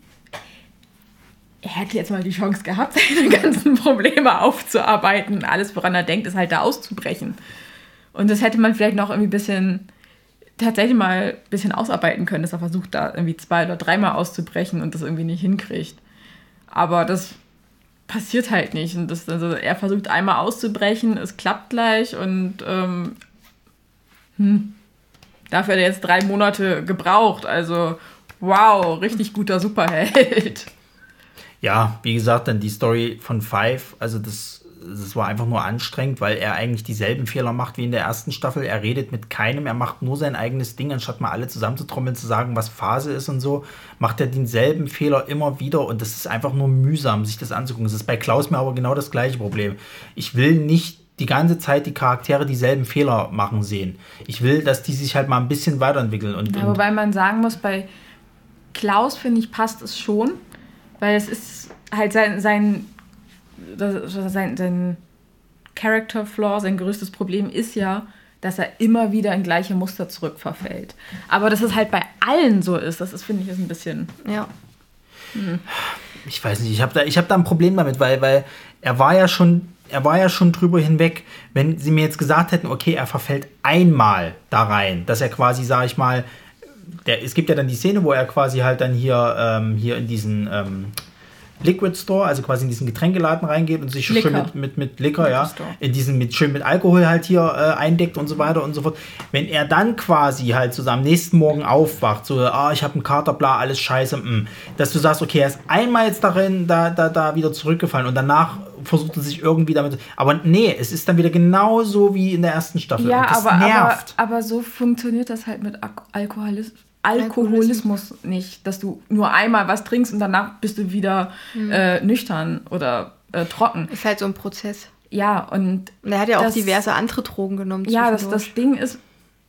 Er hätte jetzt mal die Chance gehabt, seine ganzen Probleme aufzuarbeiten. Alles, woran er denkt, ist halt da auszubrechen. Und das hätte man vielleicht noch irgendwie ein bisschen tatsächlich mal ein bisschen ausarbeiten können, dass er versucht, da irgendwie zwei oder dreimal auszubrechen und das irgendwie nicht hinkriegt. Aber das passiert halt nicht. Und das, also er versucht einmal auszubrechen, es klappt gleich und ähm, hm, dafür hat er jetzt drei Monate gebraucht. Also wow, richtig guter Superheld. Ja, wie gesagt, dann die Story von Five, also das, das war einfach nur anstrengend, weil er eigentlich dieselben Fehler macht wie in der ersten Staffel. Er redet mit keinem, er macht nur sein eigenes Ding, anstatt mal alle zusammenzutrommeln, zu sagen, was Phase ist und so, macht er denselben Fehler immer wieder und das ist einfach nur mühsam, sich das anzugucken. Das ist bei Klaus mir aber genau das gleiche Problem. Ich will nicht die ganze Zeit die Charaktere dieselben Fehler machen sehen. Ich will, dass die sich halt mal ein bisschen weiterentwickeln. Und, Ja, wobei man sagen muss, bei Klaus, finde ich, passt es schon, weil es ist halt sein, sein, sein, sein Character Flaw, sein größtes Problem ist ja, dass er immer wieder in gleiche Muster zurückverfällt. Aber dass es halt bei allen so ist, das ist, finde ich, ist ein bisschen. Ja. ich weiß nicht, ich habe da, ich hab da ein Problem damit, weil, weil er war ja schon, er war ja schon drüber hinweg, wenn sie mir jetzt gesagt hätten, okay, er verfällt einmal da rein, dass er quasi, sag ich mal, der, es gibt ja dann die Szene, wo er quasi halt dann hier, ähm, hier in diesen ähm, Liquid Store, also quasi in diesen Getränkeladen reingeht und sich schön Liquor. mit, mit, mit Liquor, Liquor ja, Store. in diesen mit schön mit Alkohol halt hier äh, eindeckt und so weiter und so fort. Wenn er dann quasi halt so am nächsten Morgen aufwacht, so, ah, ich habe einen Kater, bla, alles scheiße, mm, dass du sagst, okay, er ist einmal jetzt darin, da, da, da wieder zurückgefallen und danach versucht er sich irgendwie damit. Aber nee, es ist dann wieder genauso wie in der ersten Staffel. Ja, aber, aber, aber so funktioniert das halt mit Ak Alkoholis Alkoholismus nicht, dass du nur einmal was trinkst und danach bist du wieder äh, nüchtern oder äh, trocken. Ist halt so ein Prozess. Ja, und Und er hat ja auch Das- diverse andere Drogen genommen. ja, das, das Ding ist,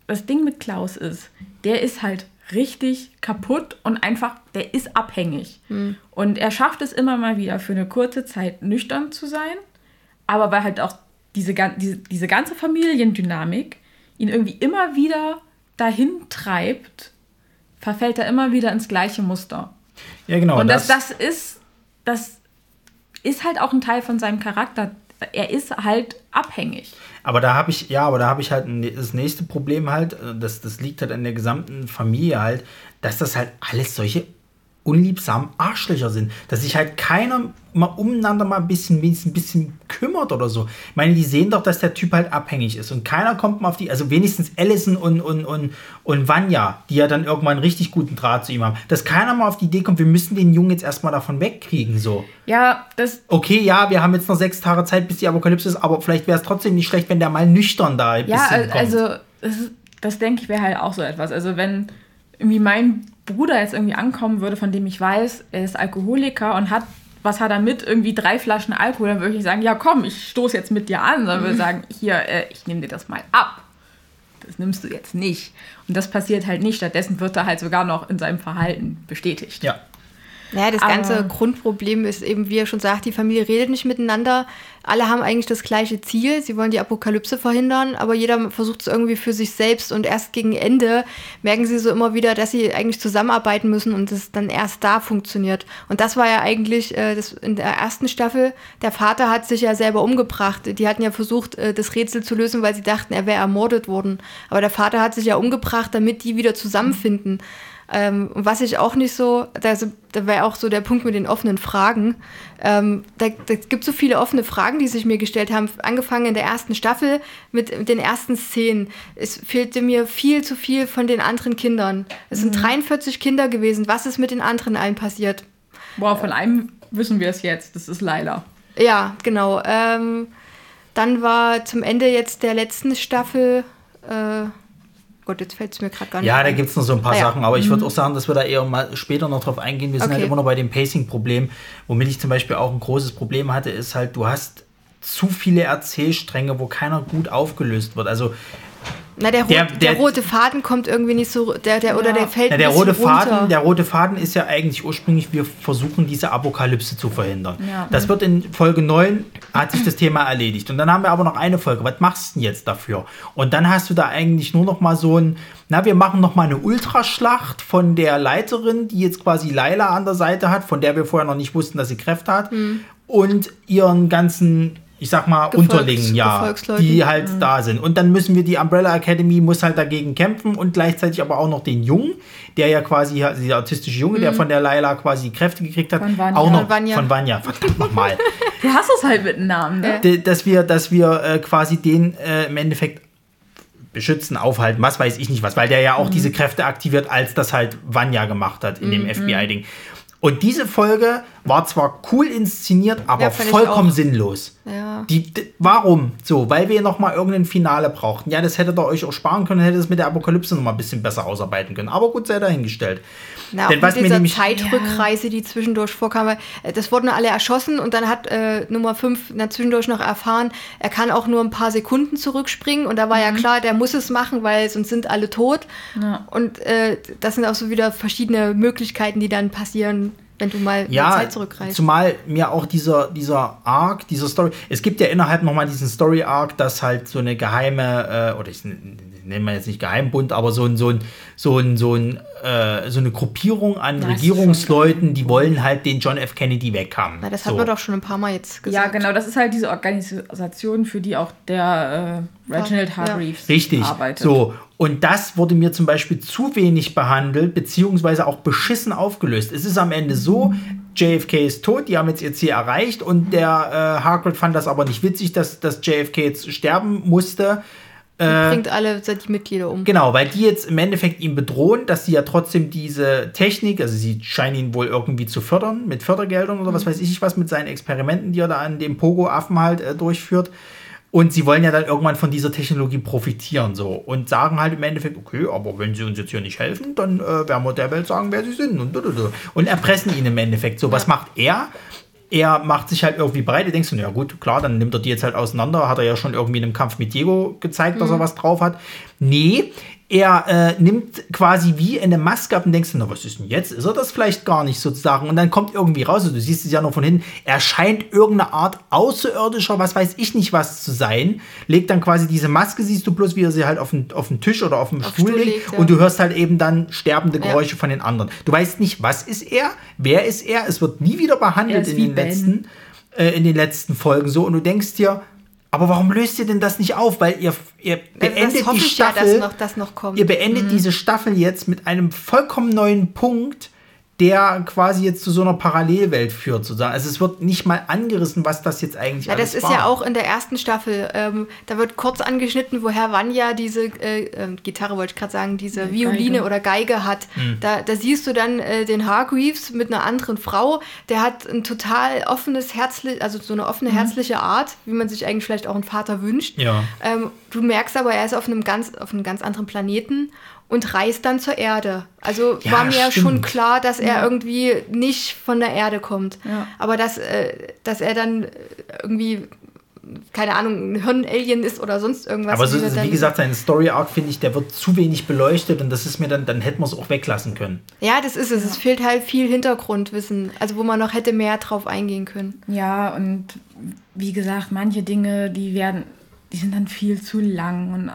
das Ding mit Klaus ist, der ist halt richtig kaputt und einfach, der ist abhängig. Und er schafft es immer mal wieder für eine kurze Zeit nüchtern zu sein, aber weil halt auch diese, diese, diese ganze Familiendynamik ihn irgendwie immer wieder dahin treibt, verfällt er immer wieder ins gleiche Muster. Ja, genau. Und das, das ist, das ist halt auch ein Teil von seinem Charakter. Er ist halt abhängig. Aber da habe ich, ja, aber da habe ich halt das nächste Problem halt, äh, das, das liegt halt an der gesamten Familie halt, dass das halt alles solche unliebsamen Arschlöcher sind. Dass sich halt keiner mal umeinander mal ein bisschen, wenigstens ein bisschen kümmert oder so. Ich meine, die sehen doch, dass der Typ halt abhängig ist und keiner kommt mal auf die, also wenigstens Allison und, und, und, und Vanya, die ja dann irgendwann einen richtig guten Draht zu ihm haben, dass keiner mal auf die Idee kommt, wir müssen den Jungen jetzt erstmal davon wegkriegen, so Ja, das, okay, ja, wir haben jetzt noch sechs Tage Zeit, bis die Apokalypse ist, aber vielleicht wäre es trotzdem nicht schlecht, wenn der mal nüchtern da ein ja, bisschen kommt. also das, das denke ich wäre halt auch so etwas. Also wenn irgendwie mein Bruder jetzt irgendwie ankommen würde, von dem ich weiß, er ist Alkoholiker und hat, was hat er mit, irgendwie drei Flaschen Alkohol, dann würde ich sagen, ja komm, ich stoße jetzt mit dir an. Dann würde ich sagen, hier, äh, ich nehme dir das mal ab. Das nimmst du jetzt nicht. Und das passiert halt nicht. Stattdessen wird er halt sogar noch in seinem Verhalten bestätigt. ja. Naja, das Aber- ganze Grundproblem ist eben, wie er schon sagt, die Familie redet nicht miteinander. Alle haben eigentlich das gleiche Ziel. Sie wollen die Apokalypse verhindern, aber jeder versucht es irgendwie für sich selbst. Und erst gegen Ende merken sie so immer wieder, dass sie eigentlich zusammenarbeiten müssen und es dann erst da funktioniert. Und das war ja eigentlich äh, das in der ersten Staffel. Der Vater hat sich ja selber umgebracht. Die hatten ja versucht, äh, das Rätsel zu lösen, weil sie dachten, er wäre ermordet worden. Aber der Vater hat sich ja umgebracht, damit die wieder zusammenfinden. Ähm, was ich auch nicht so, da, da wäre auch so der Punkt mit den offenen Fragen. Ähm, da, da gibt so viele offene Fragen, die sich mir gestellt haben, angefangen in der ersten Staffel mit, mit den ersten Szenen. Es fehlte mir viel zu viel von den anderen Kindern. Es sind 43 Kinder gewesen. Was ist mit den anderen allen passiert? Boah, von einem wissen wir es jetzt. Das ist Laila. Ja, genau. Ähm, dann war zum Ende jetzt der letzten Staffel. Äh, Gott, jetzt fällt es mir gerade gar nicht Ja, da gibt es noch so ein paar Ah, ja. Sachen, aber ich würde auch sagen, dass wir da eher mal später noch drauf eingehen. Wir sind Okay. halt immer noch bei dem Pacing-Problem. Womit ich zum Beispiel auch ein großes Problem hatte, ist halt, du hast zu viele Erzählstränge, wo keiner gut aufgelöst wird. Also Na, der, rot, Der- der, der- rote Faden kommt irgendwie nicht so, der, der, oder Ja. der fällt ein der bisschen rote, Faden, runter. der rote Faden ist ja eigentlich ursprünglich, wir versuchen diese Apokalypse zu verhindern. Ja. Das wird in Folge 9, hat sich das Thema erledigt. Und dann haben wir aber noch eine Folge. Was machst du denn jetzt dafür? Und dann hast du da eigentlich nur noch mal so ein, na, wir machen noch mal eine Ultraschlacht von der Leiterin, die jetzt quasi Laila an der Seite hat, von der wir vorher noch nicht wussten, dass sie Kräfte hat. Und ihren ganzen ich sag mal, Gefolgs- Unterlingen, ja, die halt da sind. Und dann müssen wir die Umbrella Academy muss halt dagegen kämpfen und gleichzeitig aber auch noch den Jungen, der ja quasi, also der autistische Junge, der von der Laila quasi die Kräfte gekriegt hat, auch noch Von Vanya. von Vanya, verdammt nochmal. Du hast es halt mit einem Namen, ne? D- dass wir, dass wir äh, quasi den äh, im Endeffekt beschützen, aufhalten, was weiß ich nicht was, weil der ja auch diese Kräfte aktiviert, als das halt Vanya gemacht hat in dem FBI-Ding. Und diese Folge war zwar cool inszeniert, aber Ja, vollkommen sinnlos. Ja. Die, d- warum? So, weil wir noch mal irgendein Finale brauchten. Ja, das hättet ihr euch auch sparen können, hättet es mit der Apokalypse noch mal ein bisschen besser ausarbeiten können. Aber gut, sei dahingestellt. Na, Denn was mit mir dieser nämlich- Zeitrückreise, die zwischendurch vorkam, weil, äh, das wurden alle erschossen und dann hat äh, Nummer 5 zwischendurch noch erfahren, er kann auch nur ein paar Sekunden zurückspringen und da war Mhm. ja klar, der muss es machen, weil sonst sind alle tot. Ja. Und äh, das sind auch so wieder verschiedene Möglichkeiten, die dann passieren, wenn du mal Ja, Zeit zurückreist. zumal mir auch dieser, dieser Arc, dieser Story, es gibt ja innerhalb noch mal diesen Story-Arc, dass halt so eine geheime, äh, oder ich n- nenne mal jetzt nicht Geheimbund, aber so ein, so ein, so ein, so ein, äh, so eine Gruppierung an Ja, ist Regierungsleuten, die wollen halt den John F. Kennedy weghaben. Na, das so. hat man doch schon ein paar Mal jetzt Ja, gesagt. genau, das ist halt diese Organisation, für die auch der äh, Reginald Ja. Hargreaves Richtig. arbeitet. So. Und das wurde mir zum Beispiel zu wenig behandelt, beziehungsweise auch beschissen aufgelöst. Es ist am Ende so, JFK ist tot, die haben jetzt ihr Ziel erreicht und der äh, Harcourt fand das aber nicht witzig, dass, dass JFK jetzt sterben musste. Bringt alle die Mitglieder um. Genau, weil die jetzt im Endeffekt ihn bedrohen, dass sie ja trotzdem diese Technik, also sie scheinen ihn wohl irgendwie zu fördern mit Fördergeldern oder was weiß ich was mit seinen Experimenten, die er da an dem Pogo-Affen halt äh, durchführt. Und sie wollen ja dann irgendwann von dieser Technologie profitieren so und sagen halt im Endeffekt, okay, aber wenn sie uns jetzt hier nicht helfen, dann äh, werden wir der Welt sagen, wer sie sind und, und erpressen ihn im Endeffekt. So, was macht er? Er macht sich halt irgendwie bereit. Du denkst, ja gut, klar, dann nimmt er die jetzt halt auseinander. Hat er ja schon irgendwie in einem Kampf mit Diego gezeigt, dass er was drauf hat. Nee, er äh, nimmt quasi wie eine Maske ab und denkst, na, was ist denn jetzt? Ist er das vielleicht gar nicht sozusagen? Und dann kommt irgendwie raus, also du siehst es ja noch von hinten, er scheint irgendeine Art außerirdischer, was weiß ich nicht was zu sein, legt dann quasi diese Maske, siehst du bloß, wie er sie halt auf den, auf den Tisch oder auf Auf Stuhl, Stuhl legt ja. und du hörst halt eben dann sterbende Ja. Geräusche von den anderen. Du weißt nicht, was ist er, wer ist er, es wird nie wieder Er behandelt in wie den Ben. letzten äh, in den letzten Folgen so und du denkst dir, aber warum löst ihr denn das nicht auf? Weil ihr, ihr beendet das hoffe die ich ja, Staffel dass noch, das noch. Ihr beendet diese Staffel jetzt mit einem vollkommen neuen Punkt, der quasi jetzt zu so einer Parallelwelt führt, sozusagen. Also es wird nicht mal angerissen, was das jetzt eigentlich Ja, alles das ist war. ja auch in der ersten Staffel. Ähm, da wird kurz angeschnitten, woher Vanya diese äh, ähm, Gitarre, wollte ich gerade sagen, diese Violine Geige. oder Geige hat. Da, da siehst du dann äh, den Hargreaves mit einer anderen Frau. Der hat ein total offenes, herzlich, also so eine offene, herzliche Art, wie man sich eigentlich vielleicht auch einen Vater wünscht. Ja. Ähm, du merkst aber, er ist auf einem ganz, auf einem ganz anderen Planeten und reist dann zur Erde. Also Ja, war mir stimmt. schon klar, dass er irgendwie nicht von der Erde kommt. Ja. Aber dass, äh, dass er dann irgendwie, keine Ahnung, ein Hirn-Alien ist oder sonst irgendwas. Aber so, wie wir wie gesagt, sein Story-Arc, finde ich, der wird zu wenig beleuchtet und das ist mir dann, dann hätten wir es auch weglassen können. Ja, das ist es. Es fehlt halt viel Hintergrundwissen, also wo man noch hätte mehr drauf eingehen können. Ja, und wie gesagt, manche Dinge, die werden, die sind dann viel zu lang und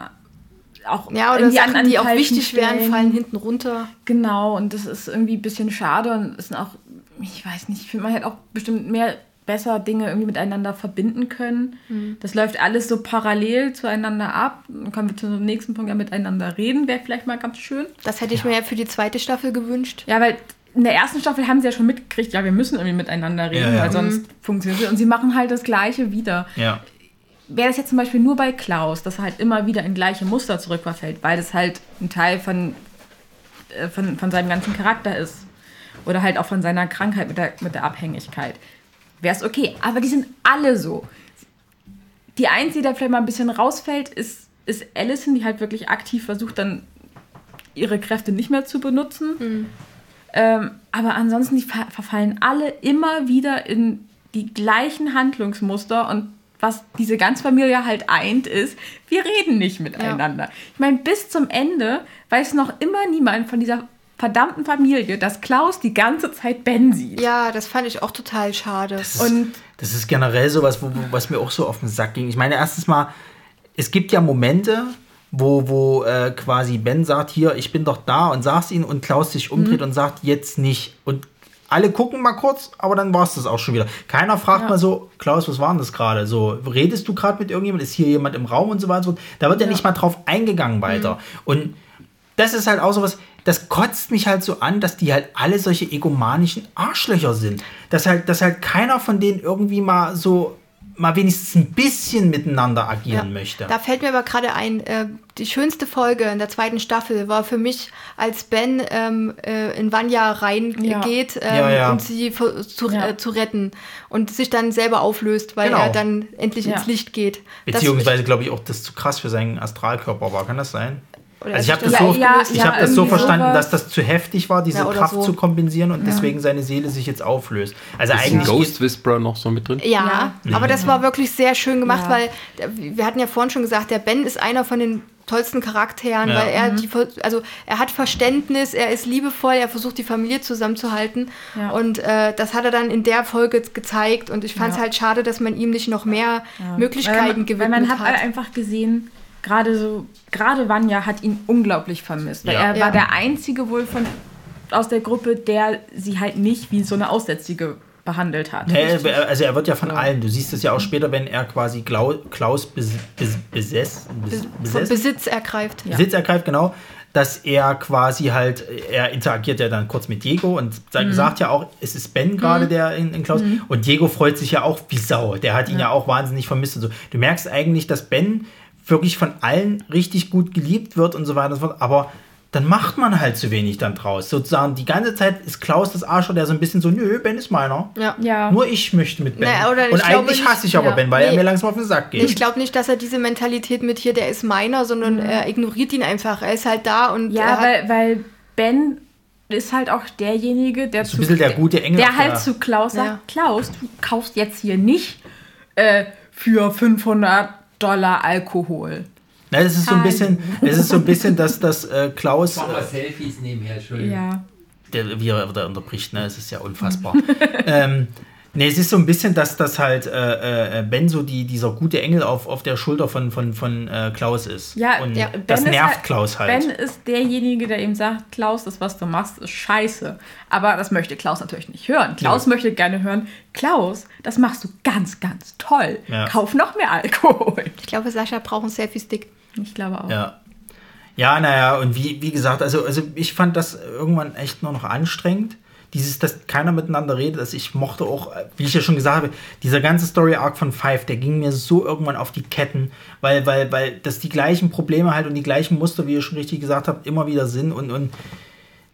auch Ja, oder irgendwie an- Sachen, an die auch wichtig wären, fallen hinten runter. Genau, und das ist irgendwie ein bisschen schade und ist auch, ich weiß nicht, ich finde, man hätte auch bestimmt mehr besser Dinge irgendwie miteinander verbinden können. Mhm. Das läuft alles so parallel zueinander ab. Dann können wir zum nächsten Punkt ja miteinander reden, wäre vielleicht mal ganz schön. Das hätte ich mir ja für die zweite Staffel gewünscht. Ja, weil in der ersten Staffel haben sie ja schon mitgekriegt, ja, wir müssen irgendwie miteinander reden, Ja, ja. weil sonst funktioniert es. Und sie machen halt das Gleiche wieder. Ja. Wäre das jetzt zum Beispiel nur bei Klaus, dass er halt immer wieder in gleiche Muster zurückverfällt, weil das halt ein Teil von, äh, von, von seinem ganzen Charakter ist. Oder halt auch von seiner Krankheit mit der, mit der Abhängigkeit. Wäre es okay. Aber die sind alle so. Die einzige, die da vielleicht mal ein bisschen rausfällt, ist, ist Allison, die halt wirklich aktiv versucht, dann ihre Kräfte nicht mehr zu benutzen. Ähm, aber ansonsten, die ver verfallen alle immer wieder in die gleichen Handlungsmuster und was diese ganze Familie halt eint, ist, wir reden nicht miteinander. Ich meine, bis zum Ende weiß noch immer niemand von dieser verdammten Familie, dass Klaus die ganze Zeit Ben sieht. Ja, das fand ich auch total schade. Das ist, Und- das ist generell sowas, wo, was mir auch so auf den Sack ging. Ich meine, erstens mal, es gibt ja Momente, wo, wo äh, quasi Ben sagt, hier, ich bin doch da und sag's ihn und Klaus sich umdreht und sagt, jetzt nicht. Und alle gucken mal kurz, aber dann war es das auch schon wieder. Keiner fragt Ja. mal so, Klaus, was war denn das gerade? So, redest du gerade mit irgendjemand? Ist hier jemand im Raum und so weiter? so? Da wird ja, nicht mal drauf eingegangen weiter. Und das ist halt auch sowas, das kotzt mich halt so an, dass die halt alle solche egomanischen Arschlöcher sind. Dass halt, dass halt keiner von denen irgendwie mal so, mal wenigstens ein bisschen miteinander agieren möchte. Da fällt mir aber gerade ein, äh, die schönste Folge in der zweiten Staffel war für mich, als Ben ähm, äh, in Vanya reingeht ähm, Ja, ja. und sie zu, Ja. äh, zu retten und sich dann selber auflöst, weil Genau. er dann endlich Ja. ins Licht geht. Das- Beziehungsweise glaube ich auch, dass zu krass für seinen Astralkörper war. Kann das sein? Oder Also ich habe das, so, Ja, ich ja, hab das so verstanden, sowas. dass das zu heftig war, diese Ja, Kraft so. zu kompensieren und deswegen seine Seele sich jetzt auflöst. Also Ist ein eigentlich Ghost Whisperer noch so mit drin? Ja, aber das war wirklich sehr schön gemacht, Ja. weil äh, wir hatten ja vorhin schon gesagt, der Ben ist einer von den tollsten Charakteren, Ja. weil er die Ver- also er hat Verständnis, er ist liebevoll, er versucht die Familie zusammenzuhalten Ja. und äh, das hat er dann in der Folge gezeigt und ich fand es Ja. halt schade, dass man ihm nicht noch mehr Möglichkeiten weil man, gewidmet weil man hat, hat. einfach gesehen, gerade so, gerade Vanya hat ihn unglaublich vermisst. Weil Ja. er Ja. war der einzige wohl von aus der Gruppe, der sie halt nicht wie so eine Aussätzige behandelt hat. Nee, also er wird ja von allen, du siehst es ja auch später, wenn er quasi Klaus bes bes besess, bes Besitz ergreift. Besitz ergreift, genau, dass er quasi halt, er interagiert ja dann kurz mit Diego und sagt, sagt ja auch, es ist Ben gerade, der in, in Klaus, und Diego freut sich ja auch wie Sau, der hat ihn ja, auch wahnsinnig vermisst und so. Du merkst eigentlich, dass Ben wirklich von allen richtig gut geliebt wird und so weiter und so fort, aber dann macht man halt zu wenig dann draus. Sozusagen die ganze Zeit ist Klaus das Arschloch, der so ein bisschen so, nö, Ben ist meiner. Ja. Ja. Nur ich möchte mit Ben. Naja, Und glaube eigentlich nicht- hasse ich aber ja. Ben, weil er Nee. mir langsam auf den Sack geht. Ich glaube nicht, dass er diese Mentalität mit hier, der ist meiner, sondern er ignoriert ihn einfach. Er ist halt da und Ja, er weil, weil Ben ist halt auch derjenige, der so ein bisschen der gute Engel. der halt der- zu Klaus sagt, Ja. Klaus, du kaufst jetzt hier nicht äh, für 500 Dollar Alkohol. Na, das ist so ein bisschen, es ist so ein bisschen, dass das äh, Klaus, Mach mal äh, Selfies nebenher, Entschuldigung. Ja. der, wie er wieder unterbricht, ne, es ist ja unfassbar. ähm, ne, es ist so ein bisschen, dass das halt äh, äh, Ben so die, dieser gute Engel auf, auf der Schulter von, von, von äh, Klaus ist. Ja, Und ja, das nervt halt- Klaus halt. Ben ist derjenige, der ihm sagt, Klaus, das, was du machst, ist scheiße. Aber das möchte Klaus natürlich nicht hören. Klaus möchte gerne hören, Klaus, das machst du ganz, ganz toll. Ja. Kauf noch mehr Alkohol. ich glaube, Sascha braucht einen Selfie-Stick. Ich glaube auch. Ja. Ja, naja, und wie, wie gesagt, also, also ich fand das irgendwann echt nur noch anstrengend. Dieses, dass keiner miteinander redet, dass ich mochte auch, äh, wie ich ja schon gesagt habe, dieser ganze Story-Arc von Five, der ging mir so irgendwann auf die Ketten, weil, weil, weil das die gleichen Probleme halt und die gleichen Muster, wie ihr schon richtig gesagt habt, immer wieder sind und, und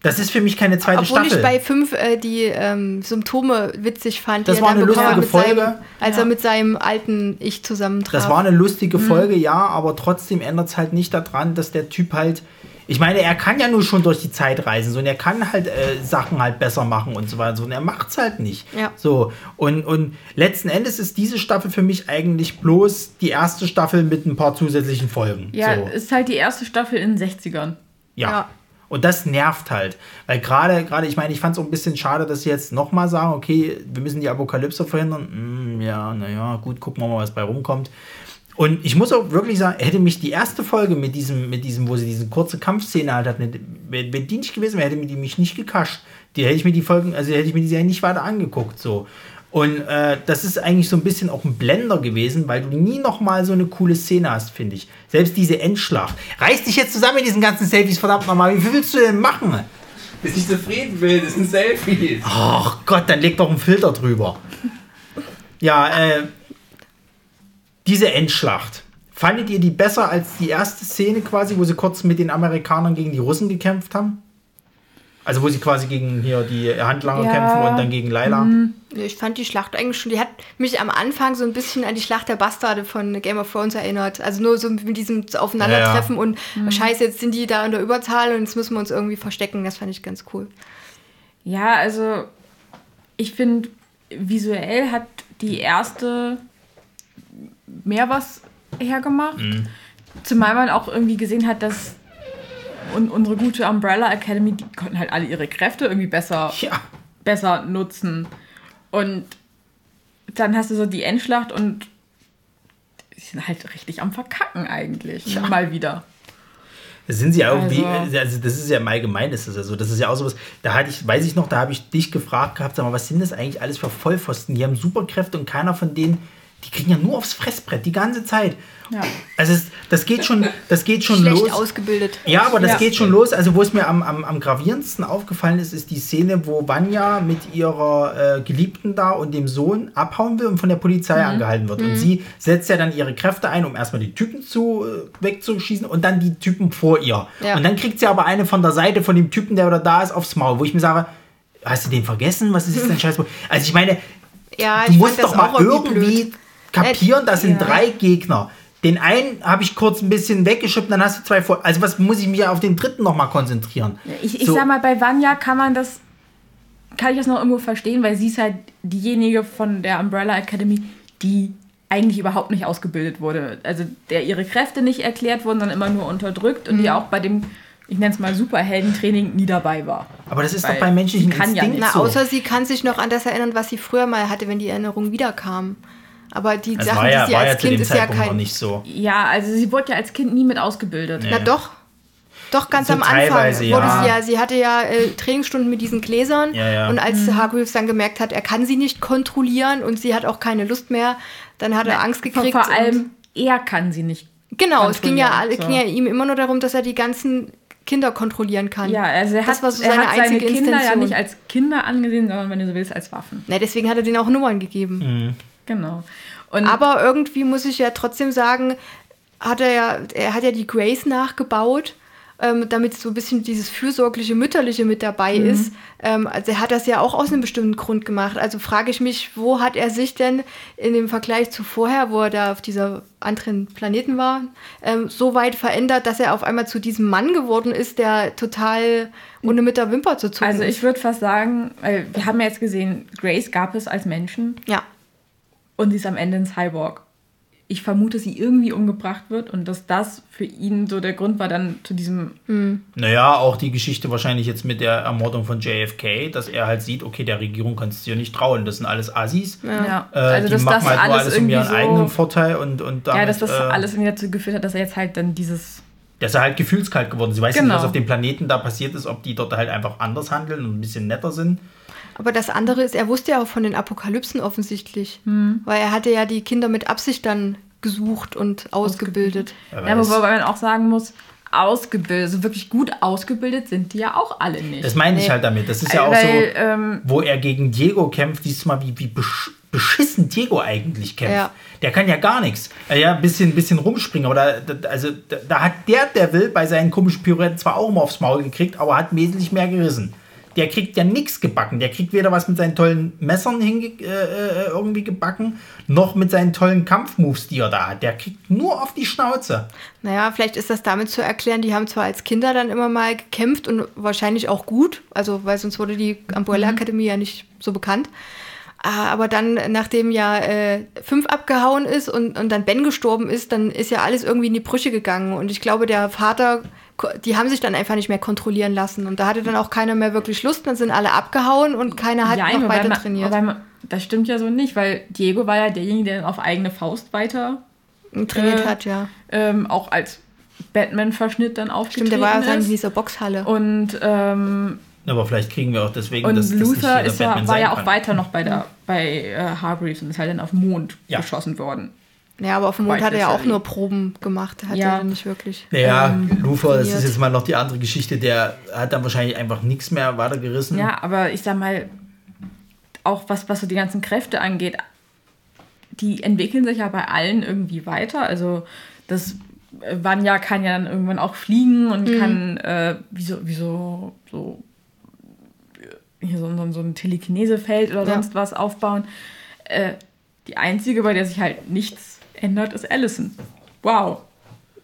das ist für mich keine zweite Obwohl Staffel. ich bei 5 äh, die ähm, Symptome witzig fand, Das die war er dann eine lustige mit seinem, Folge. als er mit seinem alten Ich zusammentraf. Das war eine lustige Folge, ja, aber trotzdem ändert es halt nicht daran, dass der Typ halt. Ich meine, er kann ja nur schon durch die Zeit reisen so, und er kann halt äh, Sachen halt besser machen und so weiter. So, und er macht es halt nicht. Ja. So, und, und letzten Endes ist diese Staffel für mich eigentlich bloß die erste Staffel mit ein paar zusätzlichen Folgen. Ja, so. ist halt die erste Staffel in den 60ern. Ja. Ja. Und das nervt halt. Weil gerade, gerade, ich meine, ich fand es auch ein bisschen schade, dass sie jetzt nochmal sagen, okay, wir müssen die Apokalypse verhindern. Hm, ja, naja, gut, gucken wir mal, was bei rumkommt. Und ich muss auch wirklich sagen, hätte mich die erste Folge mit diesem, mit diesem, wo sie diese kurze Kampfszene halt hat, wenn, wenn die nicht gewesen wäre, hätte mir die mich nicht gekascht. Die hätte ich mir die Folgen, also hätte ich mir die Serie nicht weiter angeguckt, so. Und äh, das ist eigentlich so ein bisschen auch ein Blender gewesen, weil du nie noch mal so eine coole Szene hast, finde ich. Selbst diese Endschlacht. Reiß dich jetzt zusammen mit diesen ganzen Selfies, verdammt nochmal. Wie viel willst du denn machen? Bis ich zufrieden bin, das sind Selfies. Ach Gott, dann leg doch einen Filter drüber. Ja, äh, diese Endschlacht. Fandet ihr die besser als die erste Szene quasi, wo sie kurz mit den Amerikanern gegen die Russen gekämpft haben? Also wo sie quasi gegen hier die Handlanger Ja. kämpfen und dann gegen Laila. Ich fand die Schlacht eigentlich schon, die hat mich am Anfang so ein bisschen an die Schlacht der Bastarde von Game of Thrones erinnert. Also nur so mit diesem Aufeinandertreffen und scheiße, jetzt sind die da in der Überzahl und jetzt müssen wir uns irgendwie verstecken. Das fand ich ganz cool. Ja, also ich finde, visuell hat die erste mehr was hergemacht. Zumal man auch irgendwie gesehen hat, dass un unsere gute Umbrella Academy, die konnten halt alle ihre Kräfte irgendwie besser, Ja. besser nutzen. Und dann hast du so die Endschlacht und die sind halt richtig am Verkacken eigentlich. Mal wieder. Das sind sie auch wie, Also- also das ist ja im Allgemeinen, ist das ja so. Das ist ja auch sowas, da hatte ich, weiß ich noch, da habe ich dich gefragt gehabt, sag mal, was sind das eigentlich alles für Vollpfosten? Die haben Superkräfte und keiner von denen, die kriegen ja nur aufs Fressbrett die ganze Zeit. Ja. Also es, das geht schon, das geht schon Schlecht los. ausgebildet. Ja, aber das Ja. geht schon los. Also, wo es mir am, am, am gravierendsten aufgefallen ist, ist die Szene, wo Vanya mit ihrer äh, Geliebten da und dem Sohn abhauen will und von der Polizei Mhm. angehalten wird. Und sie setzt ja dann ihre Kräfte ein, um erstmal die Typen zu, äh, wegzuschießen und dann die Typen vor ihr. Ja. Und dann kriegt sie aber eine von der Seite von dem Typen, der da da ist, aufs Maul, wo ich mir sage, hast du den vergessen? Was ist das denn Scheiß? Also, ich meine, Ja, du ich musst doch mal irgendwie blöd. Kapieren, das sind Ja. drei Gegner. Den einen habe ich kurz ein bisschen weggeschubbt, dann hast du zwei vor. Also was muss ich mich auf den dritten noch mal konzentrieren? Ich, ich So. sag mal, bei Vanya kann man das, kann ich das noch irgendwo verstehen, weil sie ist halt diejenige von der Umbrella Academy, die eigentlich überhaupt nicht ausgebildet wurde. Also der ihre Kräfte nicht erklärt wurden, sondern immer nur unterdrückt und die auch bei dem, ich nenne es mal Superheldentraining nie dabei war. Aber das ist Weil doch bei menschlichen kann ja Instinkt nicht. Na, so. außer sie kann sich noch an das erinnern, was sie früher mal hatte, wenn die Erinnerung wiederkam. Aber die das Sachen, war ja, die sie ja als zu Kind ist ja Zeitpunkt noch kein. nicht so. Ja, also sie wurde ja als Kind nie mit ausgebildet. Na doch. Doch, ganz So am Anfang wurde ja. sie ja, sie hatte ja äh, Trainingsstunden mit diesen Gläsern Ja, ja. und als Hargreaves dann gemerkt hat, er kann sie nicht kontrollieren und sie hat auch keine Lust mehr, dann hat er Angst Vor, gekriegt. vor und- allem, er kann sie nicht. genau, es ging ja, so. ging ja ihm immer nur darum, dass er die ganzen Kinder kontrollieren kann. Ja, also er Das hat, war so er seine hat seine einzige Kinder ja Intention. nicht als Kinder angesehen, sondern wenn du so willst, als Waffen. Na, deswegen hat er denen auch Nummern gegeben. Genau. Und Aber irgendwie muss ich ja trotzdem sagen, hat er ja, er hat ja die Grace nachgebaut. ähm, damit so ein bisschen dieses fürsorgliche, mütterliche mit dabei ist. Ähm, also er hat das ja auch aus einem bestimmten Grund gemacht. Also frage ich mich, wo hat er sich denn in dem Vergleich zu vorher, wo er da auf dieser anderen Planeten war, ähm, so weit verändert, dass er auf einmal zu diesem Mann geworden ist, der total ohne mit der Wimper zu zucken Also ich würde fast sagen, wir haben ja jetzt gesehen, Grace gab es als Menschen Ja. Und sie ist am Ende ein Cyborg. Ich vermute, sie irgendwie umgebracht wird und dass das für ihn so der Grund war, dann zu diesem. Naja, auch die Geschichte wahrscheinlich jetzt mit der Ermordung von JFK, dass er halt sieht, okay, der Regierung kannst du ja nicht trauen. Das sind alles Assis. Ja, Äh, also die dass machen das halt nur alles alles um ihren so. eigenen Vorteil und, und damit, ja, dass das äh, alles irgendwie dazu geführt hat, dass er jetzt halt dann dieses. Der ist halt gefühlskalt geworden. Sie weiß Genau. nicht, was auf dem Planeten da passiert ist, ob die dort halt einfach anders handeln und ein bisschen netter sind. Aber das andere ist, er wusste ja auch von den Apokalypsen offensichtlich. Hm. Weil er hatte ja die Kinder mit Absicht dann gesucht und ausgebildet. Aber Ja, wobei man auch sagen muss, ausgebildet, also wirklich gut ausgebildet sind die ja auch alle nicht. das meine ich Nee. halt damit. Das ist ja auch Weil, so, ähm, wo er gegen Diego kämpft, diesmal wie, wie besch beschissen Diego eigentlich kämpft. Ja. Der kann ja gar nichts. Ja, ein bisschen, bisschen rumspringen, aber da, da, also, da, da hat der Devil bei seinen komischen Pirouetten zwar auch immer aufs Maul gekriegt, aber hat wesentlich mehr gerissen. Der kriegt ja nichts gebacken. Der kriegt weder was mit seinen tollen Messern hinge äh, äh, irgendwie gebacken, noch mit seinen tollen Kampfmoves, die er da hat. Der kriegt nur auf die Schnauze. Naja, vielleicht ist das damit zu erklären, die haben zwar als Kinder dann immer mal gekämpft und wahrscheinlich auch gut, also weil sonst wurde die Umbrella Akademie ja nicht so bekannt. Ah, Aber dann, nachdem ja äh, fünf abgehauen ist und, und dann Ben gestorben ist, dann ist ja alles irgendwie in die Brüche gegangen. Und ich glaube, der Vater, die haben sich dann einfach nicht mehr kontrollieren lassen. Und da hatte dann auch keiner mehr wirklich Lust. Dann sind alle abgehauen und keiner hat ja, noch weiter man- trainiert. man- das stimmt ja so nicht, weil Diego war ja derjenige, der dann auf eigene Faust weiter Und trainiert äh, hat, ja. ähm, auch als Batman-Verschnitt dann aufgetreten Stimmt, der war ja dann in dieser Boxhalle. Und, ähm, Aber vielleicht kriegen wir auch deswegen, und dass das nicht Luther ist ja, war ja auch kann. weiter noch bei, der, bei äh, Hargreaves und ist halt dann auf den Mond Ja. geschossen worden. Ja, aber auf dem Mond hat er ja auch nur Proben gemacht. Hat Ja. er nicht wirklich. Naja, ähm, Lufer, das ist jetzt mal noch die andere Geschichte, der hat dann wahrscheinlich einfach nichts mehr weitergerissen. Ja, aber ich sag mal, auch was, was so die ganzen Kräfte angeht, die entwickeln sich ja bei allen irgendwie weiter. Also das äh, Vanya kann ja dann irgendwann auch fliegen und kann äh, wie so, wie so, so hier so, so, so ein Telekinesefeld oder Ja. sonst was aufbauen. Äh, die einzige, bei der sich halt nichts ändert, ist Allison. Wow.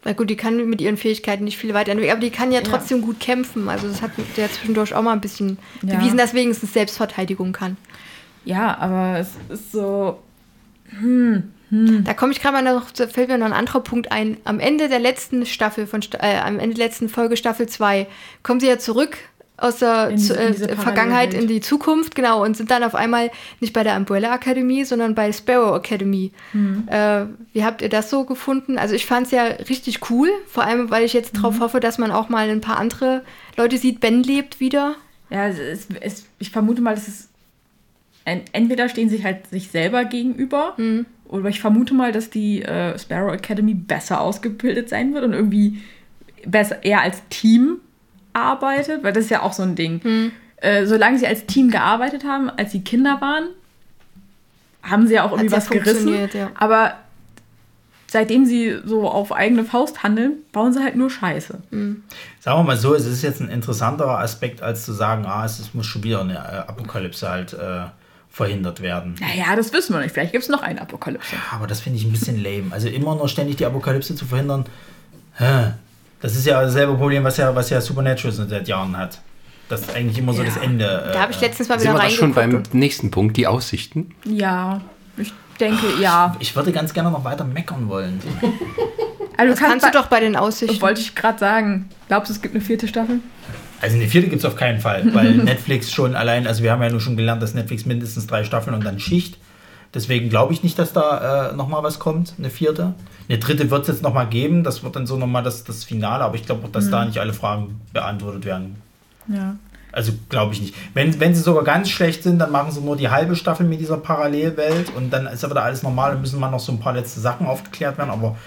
Na gut, die kann mit ihren Fähigkeiten nicht viel weiterentwickeln, aber die kann ja trotzdem gut kämpfen. Also das hat der zwischendurch auch mal ein bisschen Ja. bewiesen, dass wenigstens Selbstverteidigung kann. Ja, aber es ist so. Da komme ich gerade mal noch, da fällt mir noch ein anderer Punkt ein. Am Ende der letzten Staffel von äh, am Ende der letzten Folge Staffel 2 kommen sie ja zurück aus der In zu, in äh, diese Vergangenheit in die Zukunft, genau, und sind dann auf einmal nicht bei der Umbrella Akademie, sondern bei Sparrow Academy. Mhm. Äh, wie habt ihr das so gefunden? Also ich fand es ja richtig cool, vor allem, weil ich jetzt Mhm. darauf hoffe, dass man auch mal ein paar andere Leute sieht. Ben lebt wieder. Ja, es, es, es, ich vermute mal, dass es en, entweder stehen sich halt sich selber gegenüber, oder ich vermute mal, dass die äh, Sparrow Academy besser ausgebildet sein wird und irgendwie besser eher als Team arbeitet, weil das ist ja auch so ein Ding. Äh, solange sie als Team gearbeitet haben, als sie Kinder waren, haben sie ja auch irgendwie Hat's was ja gerissen. ja. Aber seitdem sie so auf eigene Faust handeln, bauen sie halt nur Scheiße. Sagen wir mal so, es ist jetzt ein interessanterer Aspekt, als zu sagen, ah, es ist- muss schon wieder eine äh, Apokalypse halt äh, verhindert werden. Naja, das wissen wir nicht. Vielleicht gibt es noch eine Apokalypse. Aber das finde ich ein bisschen lame. Also immer nur ständig die Apokalypse zu verhindern, hä? Das ist ja dasselbe Problem, was ja, was ja Supernatural seit Jahren hat. Das ist eigentlich immer so Ja. das Ende. äh, Da habe ich letztens mal Sind wieder wir da schon beim nächsten Punkt, die Aussichten? Ja, ich denke, ja. Ich würde ganz gerne noch weiter meckern wollen. Also Das kannst du doch bei den Aussichten. Wollte ich gerade sagen. Glaubst du, es gibt eine vierte Staffel? Also eine vierte gibt es auf keinen Fall, weil Netflix schon allein, also wir haben ja nur schon gelernt, dass Netflix mindestens drei Staffeln und dann Schicht. Deswegen glaube ich nicht, dass da äh, nochmal was kommt, eine vierte. Eine dritte wird es jetzt nochmal geben, das wird dann so nochmal das, das Finale, aber ich glaube auch, dass da nicht alle Fragen beantwortet werden. Ja. Also glaube ich nicht. Wenn, wenn sie sogar ganz schlecht sind, dann machen sie nur die halbe Staffel mit dieser Parallelwelt und dann ist aber da alles normal und müssen mal noch so ein paar letzte Sachen aufgeklärt werden, aber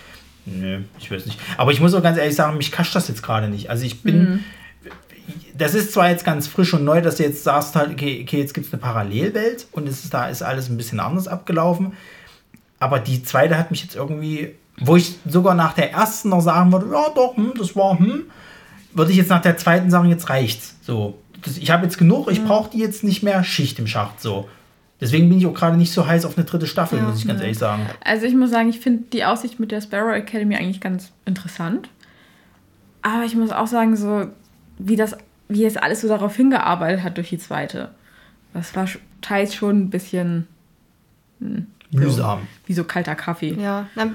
nö, ich weiß nicht. Aber ich muss auch ganz ehrlich sagen, mich kascht das jetzt gerade nicht. Also ich bin, das ist zwar jetzt ganz frisch und neu, dass du jetzt sagst halt, okay, okay jetzt gibt es eine Parallelwelt und es ist, da ist alles ein bisschen anders abgelaufen, aber die zweite hat mich jetzt irgendwie, wo ich sogar nach der ersten noch sagen würde, ja doch, hm, das war, hm, würde ich jetzt nach der zweiten sagen, jetzt reicht's. So, das, ich habe jetzt genug, ich brauche die jetzt nicht mehr Schicht im Schacht. So. Deswegen bin ich auch gerade nicht so heiß auf eine dritte Staffel, Ja, muss ich ganz ehrlich sagen. Also ich muss sagen, ich finde die Aussicht mit der Sparrow Academy eigentlich ganz interessant. Aber ich muss auch sagen, so wie das, wie es alles so darauf hingearbeitet hat durch die zweite. Das war teils schon ein bisschen Mühsam. wie so kalter Kaffee. Ja, na,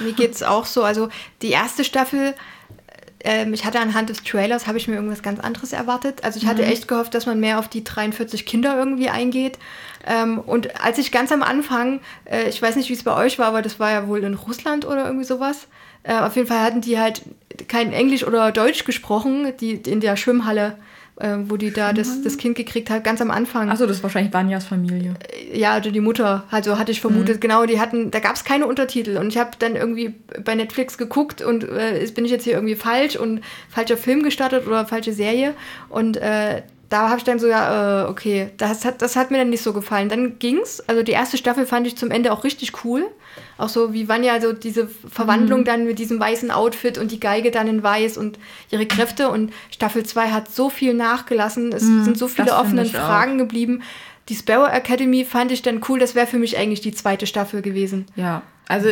mir geht's auch so. Also die erste Staffel, ähm, ich hatte anhand des Trailers, habe ich mir irgendwas ganz anderes erwartet. Also ich hatte echt gehofft, dass man mehr auf die 43 Kinder irgendwie eingeht. Ähm, und als ich ganz am Anfang, äh, ich weiß nicht, wie es bei euch war, aber das war ja wohl in Russland oder irgendwie sowas. Äh, auf jeden Fall hatten die halt kein Englisch oder Deutsch gesprochen, die in der Schwimmhalle, äh, wo die da das, das Kind gekriegt hat, ganz am Anfang. Achso, das ist wahrscheinlich Vanjas Familie. Ja, also die Mutter, also hatte ich vermutet, Mhm. genau, die hatten, da gab es keine Untertitel und ich habe dann irgendwie bei Netflix geguckt und äh, bin ich jetzt hier irgendwie falsch und falscher Film gestartet oder falsche Serie und äh, da habe ich dann so, ja, äh, okay, das hat, das hat mir dann nicht so gefallen. Dann ging's, also die erste Staffel fand ich zum Ende auch richtig cool, auch so wie Vanya, so diese Verwandlung Mhm. dann mit diesem weißen Outfit und die Geige dann in weiß und ihre Kräfte und Staffel 2 hat so viel nachgelassen, es sind so viele Mhm, offene ich auch. Fragen geblieben. Die Sparrow Academy fand ich dann cool. Das wäre für mich eigentlich die zweite Staffel gewesen. Ja, also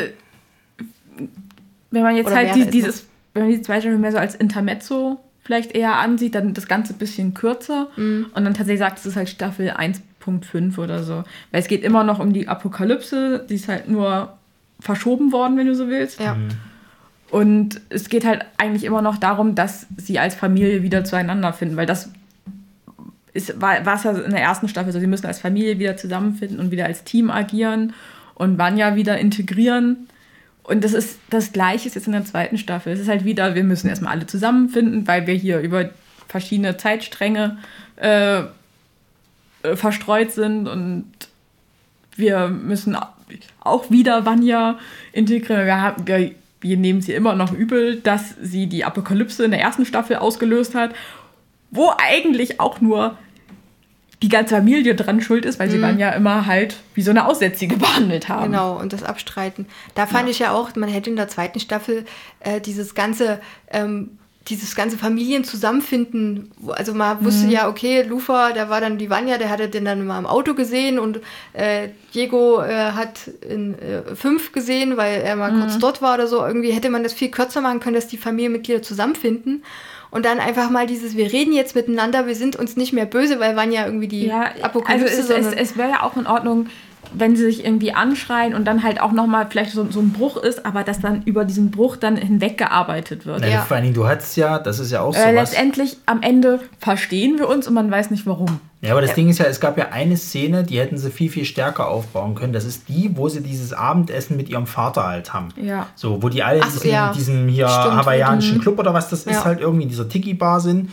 wenn man jetzt Oder halt die, es dieses, wenn man die zweite Staffel mehr so als Intermezzo vielleicht eher ansieht, dann das Ganze ein bisschen kürzer Mhm. und dann tatsächlich sagt, es ist halt Staffel 1.5 oder so. Weil es geht immer noch um die Apokalypse, die ist halt nur verschoben worden, wenn du so willst. Ja. Und es geht halt eigentlich immer noch darum, dass sie als Familie wieder zueinander finden, weil das ist, war, war es ja in der ersten Staffel so, sie müssen als Familie wieder zusammenfinden und wieder als Team agieren und Vanya wieder integrieren. Und das ist das Gleiche ist jetzt in der zweiten Staffel. Es ist halt wieder, wir müssen erstmal alle zusammenfinden, weil wir hier über verschiedene Zeitstränge äh, äh, verstreut sind und wir müssen auch wieder Vanya integrieren. Wir, wir, wir nehmen sie immer noch übel, dass sie die Apokalypse in der ersten Staffel ausgelöst hat, wo eigentlich auch nur die ganze Familie dran schuld ist, weil sie Vanya immer halt wie so eine Aussätzige behandelt haben. Genau, und das Abstreiten. Da fand ich ja auch, man hätte in der zweiten Staffel äh, dieses ganze, ähm, dieses ganze Familienzusammenfinden, also man wusste ja, okay, Lufa, da war dann die Vanya, der hatte den dann mal im Auto gesehen und äh, Diego äh, hat in äh, fünf gesehen, weil er mal kurz dort war oder so. Irgendwie hätte man das viel kürzer machen können, dass die Familienmitglieder zusammenfinden. Und dann einfach mal dieses, wir reden jetzt miteinander, wir sind uns nicht mehr böse, weil Vanya irgendwie die Ja, Apokalypse, also es, es, es wäre ja auch in Ordnung, wenn sie sich irgendwie anschreien und dann halt auch nochmal vielleicht so, so ein Bruch ist, aber dass dann über diesen Bruch dann hinweggearbeitet wird. Na, Ja. Vor allen Dingen, du hattest ja, das ist ja auch so Äh, was. letztendlich am Ende verstehen wir uns und man weiß nicht warum. Ja, aber das Ding ist ja, es gab ja eine Szene, die hätten sie viel, viel stärker aufbauen können. Das ist die, wo sie dieses Abendessen mit ihrem Vater halt haben. Ja. So, wo die alle in Ach diesem, ja. diesem hier Stimmt. hawaiianischen Club oder was das ist, Ja. halt irgendwie in dieser Tiki-Bar sind.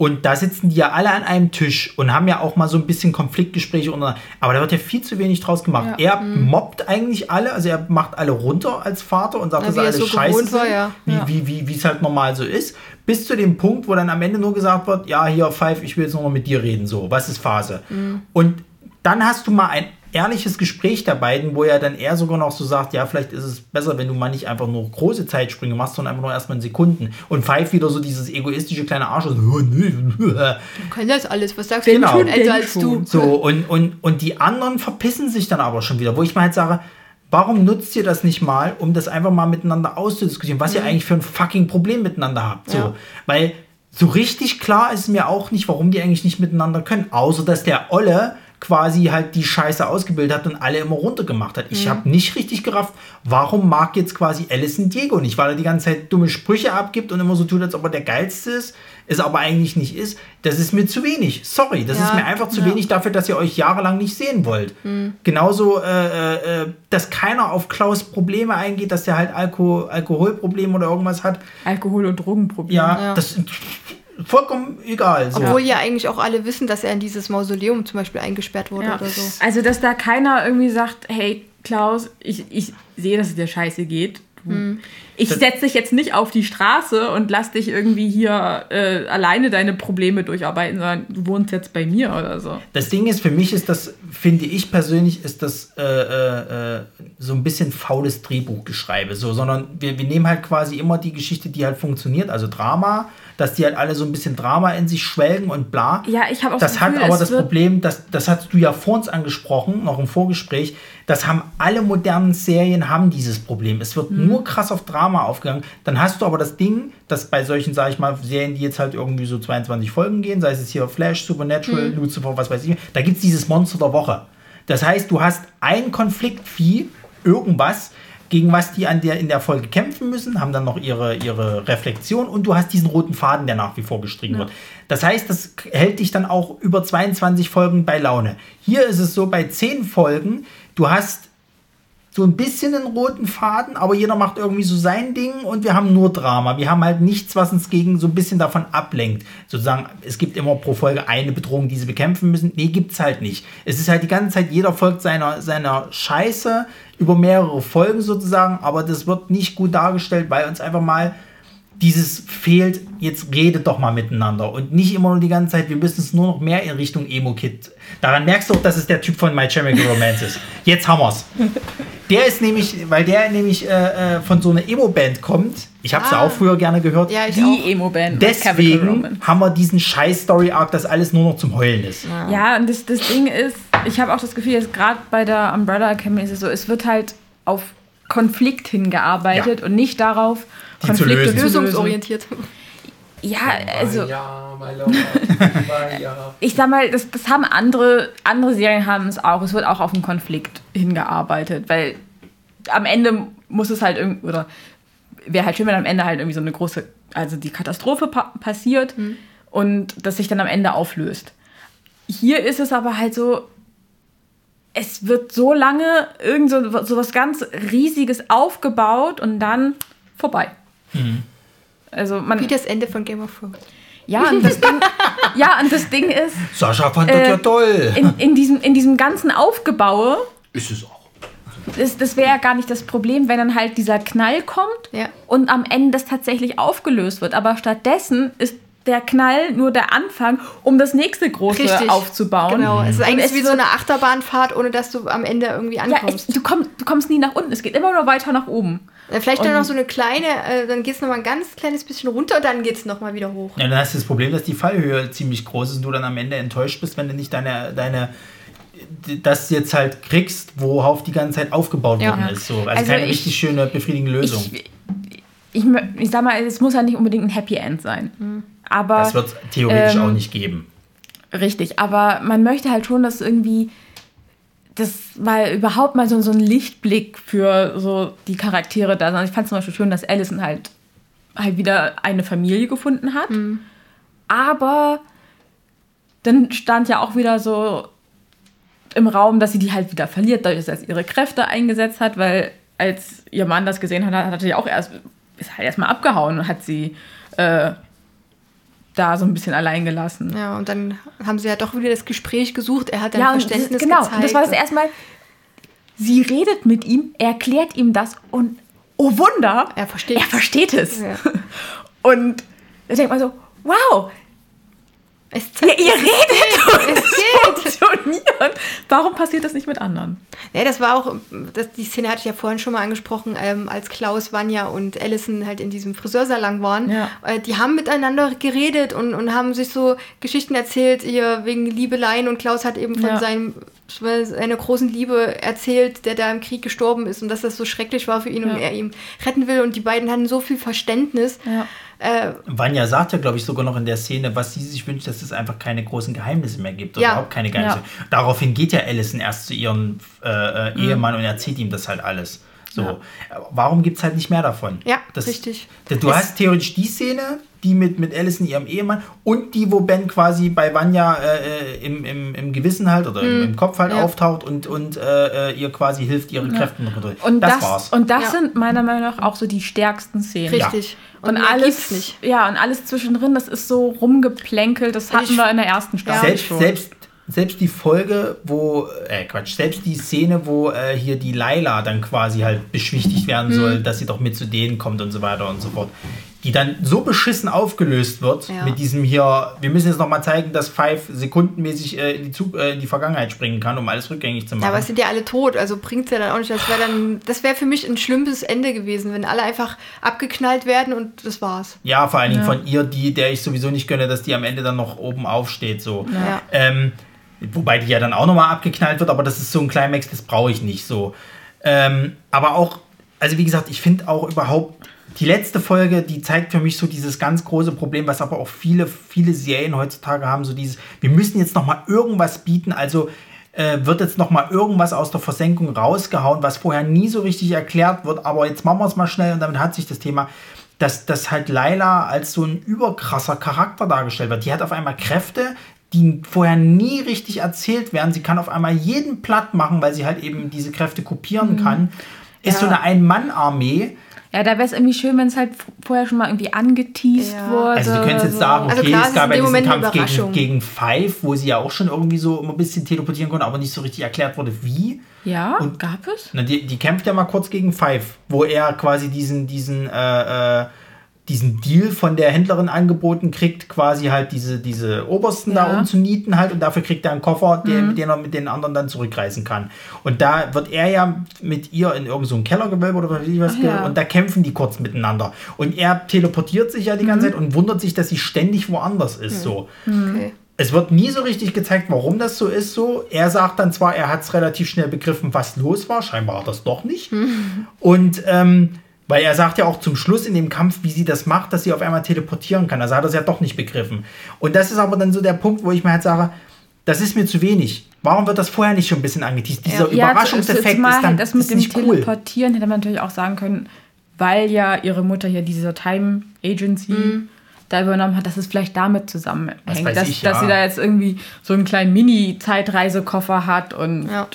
Und da sitzen die ja alle an einem Tisch und haben ja auch mal so ein bisschen Konfliktgespräche untereinander. Aber da wird ja viel zu wenig draus gemacht. Ja. Er mobbt eigentlich alle, also er macht alle runter als Vater und sagt, Na, dass er alles so scheiße war, sind, ja. wie Ja. wie wie wie es halt normal so ist. Bis zu dem Punkt, wo dann am Ende nur gesagt wird, ja, hier, Five, ich will jetzt noch mal mit dir reden, so, was ist Phase? Mhm. Und dann hast du mal ein ehrliches Gespräch der beiden, wo er dann eher sogar noch so sagt, ja, vielleicht ist es besser, wenn du mal nicht einfach nur große Zeitsprünge machst, sondern einfach nur erstmal in Sekunden. Und Five wieder so dieses egoistische kleine Arsch. So, "Oh, nee. Du kannst das alles. Was sagst Genau. du? Ich bin älter als du. So, und, und, und die anderen verpissen sich dann aber schon wieder, wo ich mal halt sage, warum nutzt ihr das nicht mal, um das einfach mal miteinander auszudiskutieren, was ihr eigentlich für ein fucking Problem miteinander habt. So. Ja. Weil so richtig klar ist mir auch nicht, warum die eigentlich nicht miteinander können, außer dass der Olle quasi halt die Scheiße ausgebildet hat und alle immer runtergemacht hat. Ich habe nicht richtig gerafft, warum mag jetzt quasi Alison Diego nicht, weil er die ganze Zeit dumme Sprüche abgibt und immer so tut, als ob er der Geilste ist, es aber eigentlich nicht ist. Das ist mir zu wenig. Sorry, das Ja, ist mir einfach zu ja. wenig dafür, dass ihr euch jahrelang nicht sehen wollt. Genauso, äh, äh, dass keiner auf Klaus Probleme eingeht, dass der halt Alko Alkoholprobleme oder irgendwas hat. Alkohol- und Drogenprobleme. Ja, Ja. das vollkommen egal. So. Obwohl ja eigentlich auch alle wissen, dass er in dieses Mausoleum zum Beispiel eingesperrt wurde Ja. oder so. Also, dass da keiner irgendwie sagt, hey Klaus, ich, ich sehe, dass es dir scheiße geht. Du. Ich setze dich jetzt nicht auf die Straße und lass dich irgendwie hier äh, alleine deine Probleme durcharbeiten, sondern du wohnst jetzt bei mir oder so. Das Ding ist, für mich ist das, finde ich persönlich, ist das äh, äh, äh, so ein bisschen faules Drehbuchgeschreibe. So, sondern wir, wir nehmen halt quasi immer die Geschichte, die halt funktioniert, also Drama, dass die halt alle so ein bisschen Drama in sich schwelgen und bla. Ja, ich habe auch Das das hat aber das Problem, das, das hast du ja vor uns angesprochen, noch im Vorgespräch, das haben alle modernen Serien haben dieses Problem. Es wird nur krass auf Drama aufgegangen. Dann hast du aber das Ding, dass bei solchen, sage ich mal, Serien, die jetzt halt irgendwie so 22 Folgen gehen, sei es hier Flash, Supernatural, Mhm. Lucifer, was weiß ich, da gibt es dieses Monster der Woche. Das heißt, du hast ein Konfliktvieh, irgendwas, gegen was die an der, in der Folge kämpfen müssen, haben dann noch ihre, ihre Reflexion und du hast diesen roten Faden, der nach wie vor gestrichen wird. Das heißt, das hält dich dann auch über 22 Folgen bei Laune. Hier ist es so, bei 10 Folgen, du hast so ein bisschen einen roten Faden, aber jeder macht irgendwie so sein Ding und wir haben nur Drama. Wir haben halt nichts, was uns gegen so ein bisschen davon ablenkt. Sozusagen, es gibt immer pro Folge eine Bedrohung, die sie bekämpfen müssen. Nee, gibt's halt nicht. Es ist halt die ganze Zeit, jeder folgt seiner, seiner Scheiße über mehrere Folgen sozusagen, aber das wird nicht gut dargestellt, weil uns einfach mal dieses fehlt, jetzt redet doch mal miteinander und nicht immer nur die ganze Zeit, wir müssen es nur noch mehr in Richtung Emo-Kid. Daran merkst du auch, dass es der Typ von My Chemical Romance ist. Jetzt haben wir's. Der ist nämlich, weil der nämlich äh, äh, von so einer Emo-Band kommt, ich habe es Ah. auch früher gerne gehört, Ja, ich Die. Emo-Band. Deswegen haben wir diesen scheiß Story-Arc, dass alles nur noch zum Heulen ist. Ja, und das, das Ding ist, ich habe auch das Gefühl, jetzt gerade bei der Umbrella Academy ist es so, es wird halt auf Konflikt hingearbeitet Ja. und nicht darauf, Konflikte lösen. zu lösen. Lösungsorientiert. Ja, also ich sag mal, das, das haben andere, andere Serien haben es auch. Es wird auch auf einen Konflikt hingearbeitet, weil am Ende muss es halt irgendwie, oder wäre halt schön, wenn am Ende halt irgendwie so eine große, also die Katastrophe pa passiert und das sich dann am Ende auflöst. Hier ist es aber halt so, es wird so lange irgend so, so was ganz Riesiges aufgebaut und dann vorbei. Also man, Wie das Ende von Game of Thrones. ja, und das Ding, ja, und das Ding ist, Sascha fand das Äh, ja toll. in, in, diesem, in diesem ganzen Aufgebaue, Ist es auch. das, das wäre ja gar nicht das Problem, wenn dann halt dieser Knall kommt Ja. und am Ende das tatsächlich aufgelöst wird. Aber stattdessen ist der Knall nur der Anfang, um das nächste große Richtig. aufzubauen. Genau. Es ist eigentlich es wie so eine Achterbahnfahrt, ohne dass du am Ende irgendwie ja, ankommst. es, du, kommst, du kommst nie nach unten, es geht immer nur weiter nach oben. Vielleicht dann noch so eine kleine, äh, dann geht es nochmal ein ganz kleines bisschen runter und dann geht es nochmal wieder hoch. Ja, dann hast du das Problem, dass die Fallhöhe ziemlich groß ist und du dann am Ende enttäuscht bist, wenn du nicht deine, deine das jetzt halt kriegst, worauf die ganze Zeit aufgebaut Ja. worden ist. So. Also, Also keine ich- richtig schöne, befriedigende Lösung. Ich, ich, ich sag mal, es muss ja nicht unbedingt ein Happy End sein. Aber das wird theoretisch ähm, auch nicht geben. Richtig, aber man möchte halt schon, dass irgendwie das mal überhaupt mal so, so ein Lichtblick für so die Charaktere da sind. Ich fand zum Beispiel schön, dass Allison halt halt wieder eine Familie gefunden hat. Aber dann stand ja auch wieder so im Raum, dass sie die halt wieder verliert, dadurch, dass sie ihre Kräfte eingesetzt hat, weil als ihr Mann das gesehen hat, hat er ja auch erst, ist halt erstmal abgehauen und hat sie äh, da so ein bisschen allein gelassen. Ja, und dann haben sie ja doch wieder das Gespräch gesucht. Er hat dann Ja, Verständnis das, genau. gezeigt. Und das war das erste Mal. Sie redet mit ihm, erklärt ihm das und oh Wunder, Er versteht er versteht es. Ja. Und da denkt man so, wow, Es ihr, zeigt, ihr redet es es geht. funktioniert. Warum passiert das nicht mit anderen? Ja, das war auch, das, die Szene hatte ich ja vorhin schon mal angesprochen, ähm, als Klaus, Vanya und Allison halt in diesem Friseursalon waren. Ja. Äh, die haben miteinander geredet und, und haben sich so Geschichten erzählt, ihr wegen Liebeleien und Klaus hat eben von Ja. seinem seiner großen Liebe erzählt, der da im Krieg gestorben ist und dass das so schrecklich war für ihn Ja. und er ihn retten will und die beiden hatten so viel Verständnis. Ja. Äh, Vanya sagt ja, glaube ich, sogar noch in der Szene, was sie sich wünscht, dass es einfach keine großen Geheimnisse mehr gibt. Oder Ja. überhaupt keine Geheimnisse. Daraufhin geht ja Allison erst zu ihrem äh, äh, Mhm. Ehemann und erzählt ihm das halt alles. So. Warum gibt es halt nicht mehr davon? Ja, das, richtig. Du Es- hast theoretisch die Szene, die mit, mit Allison, ihrem Ehemann, und die, wo Ben quasi bei Vanya äh, äh, im, im, im Gewissen halt oder im, im Kopf halt Mhm. Ja. auftaucht und, und äh, äh, ihr quasi hilft, ihre Kräfte zu kontrollieren. Und das, war's. Und das Ja. sind meiner Meinung nach auch so die stärksten Szenen. richtig. Und, mehr alles nicht. Ja, und alles zwischendrin, das ist so rumgeplänkelt, das hatten ich- wir in der ersten Staffel selbst, schon. selbst selbst die Folge, wo, äh, Quatsch, selbst die Szene, wo äh, hier die Laila dann quasi halt beschwichtigt werden soll, dass sie doch mit zu denen kommt und so weiter und so fort. Die dann so beschissen aufgelöst wird Ja. mit diesem hier, wir müssen jetzt nochmal zeigen, dass Five sekundenmäßig äh, in, die Zug, äh, in die Vergangenheit springen kann, um alles rückgängig zu Ja, machen. aber es sind ja alle tot, also bringt's ja dann auch nicht. Das wäre dann, das wäre für mich ein schlimmes Ende gewesen, wenn alle einfach abgeknallt werden und das war's. Ja, vor allen Dingen von ihr, die, der ich sowieso nicht gönne, dass die am Ende dann noch oben aufsteht. So. Ja. Ähm, wobei die ja dann auch nochmal abgeknallt wird, aber das ist so ein Climax, das brauche ich nicht so. Ähm, aber auch, also wie gesagt, ich finde auch überhaupt, die letzte Folge, die zeigt für mich so dieses ganz große Problem, was aber auch viele, viele Serien heutzutage haben, so dieses, wir müssen jetzt nochmal irgendwas bieten, also äh, wird jetzt nochmal irgendwas aus der Versenkung rausgehauen, was vorher nie so richtig erklärt wird, aber jetzt machen wir es mal schnell und damit hat sich das Thema, dass, dass halt Laila als so ein überkrasser Charakter dargestellt wird. Die hat auf einmal Kräfte, die vorher nie richtig erzählt werden. Sie kann auf einmal jeden platt machen, weil sie halt eben diese Kräfte kopieren kann. Ist so Ja. eine Ein-Mann-Armee. Ja, da wäre es irgendwie schön, wenn es halt vorher schon mal irgendwie angeteased Ja. wurde. Also du könntest jetzt sagen, okay, Also klar, es gab ja diesen Moment eine Kampf gegen, Überraschung. gegen Five, wo sie ja auch schon irgendwie so immer ein bisschen teleportieren konnte, aber nicht so richtig erklärt wurde, wie. Ja, Und- gab es? Na, die, die kämpft ja mal kurz gegen Five, wo er quasi diesen, diesen, äh, äh, diesen Deal von der Händlerin angeboten kriegt, quasi halt diese, diese Obersten da Ja. umzunieten halt und dafür kriegt er einen Koffer, der, mit dem er mit den anderen dann zurückreisen kann. Und da wird er ja mit ihr in irgendein so Kellergewölbe oder was weiß ich was Ach ja. und da kämpfen die kurz miteinander. Und er teleportiert sich ja die ganze Zeit und wundert sich, dass sie ständig woanders ist. So. Okay. Es wird nie so richtig gezeigt, warum das so ist. So, er sagt dann zwar, er hat es relativ schnell begriffen, was los war. Scheinbar hat es doch nicht. Und ähm, weil er sagt ja auch zum Schluss in dem Kampf, wie sie das macht, dass sie auf einmal teleportieren kann. Also hat er es ja doch nicht begriffen. Und das ist aber dann so der Punkt, wo ich mir halt sage, das ist mir zu wenig. Warum wird das vorher nicht schon ein bisschen angeteased? Dieser Ja, Überraschungseffekt zumal ist dann das mit ist dem nicht cool. Teleportieren hätte man natürlich auch sagen können, weil ja ihre Mutter hier diese Time Agency Mhm. da übernommen hat, dass es vielleicht damit zusammenhängt. Dass, ich, dass ja. sie da jetzt irgendwie so einen kleinen Mini-Zeitreisekoffer hat und Ja.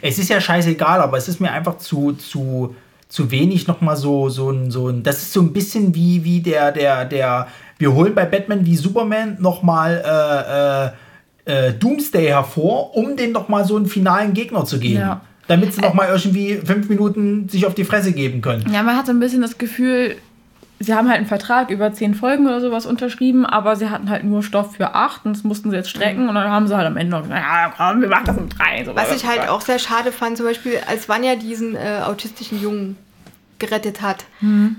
Es ist ja scheißegal, aber es ist mir einfach zu, zu, zu wenig nochmal so, so ein, so ein. Das ist so ein bisschen wie, wie der, der, der. Wir holen bei Batman wie Superman nochmal äh, äh, äh, Doomsday hervor, um den nochmal so einen finalen Gegner zu geben. Ja. Damit sie nochmal irgendwie fünf Minuten sich auf die Fresse geben können. Ja, man hat so ein bisschen das Gefühl, sie haben halt einen Vertrag über zehn Folgen oder sowas unterschrieben, aber sie hatten halt nur Stoff für acht und das mussten sie jetzt strecken und dann haben sie halt am Ende noch gesagt, ja komm, wir machen das um drei. So, Was ich halt auch sehr schade fand, zum Beispiel, als Vanya diesen äh, autistischen Jungen gerettet hat.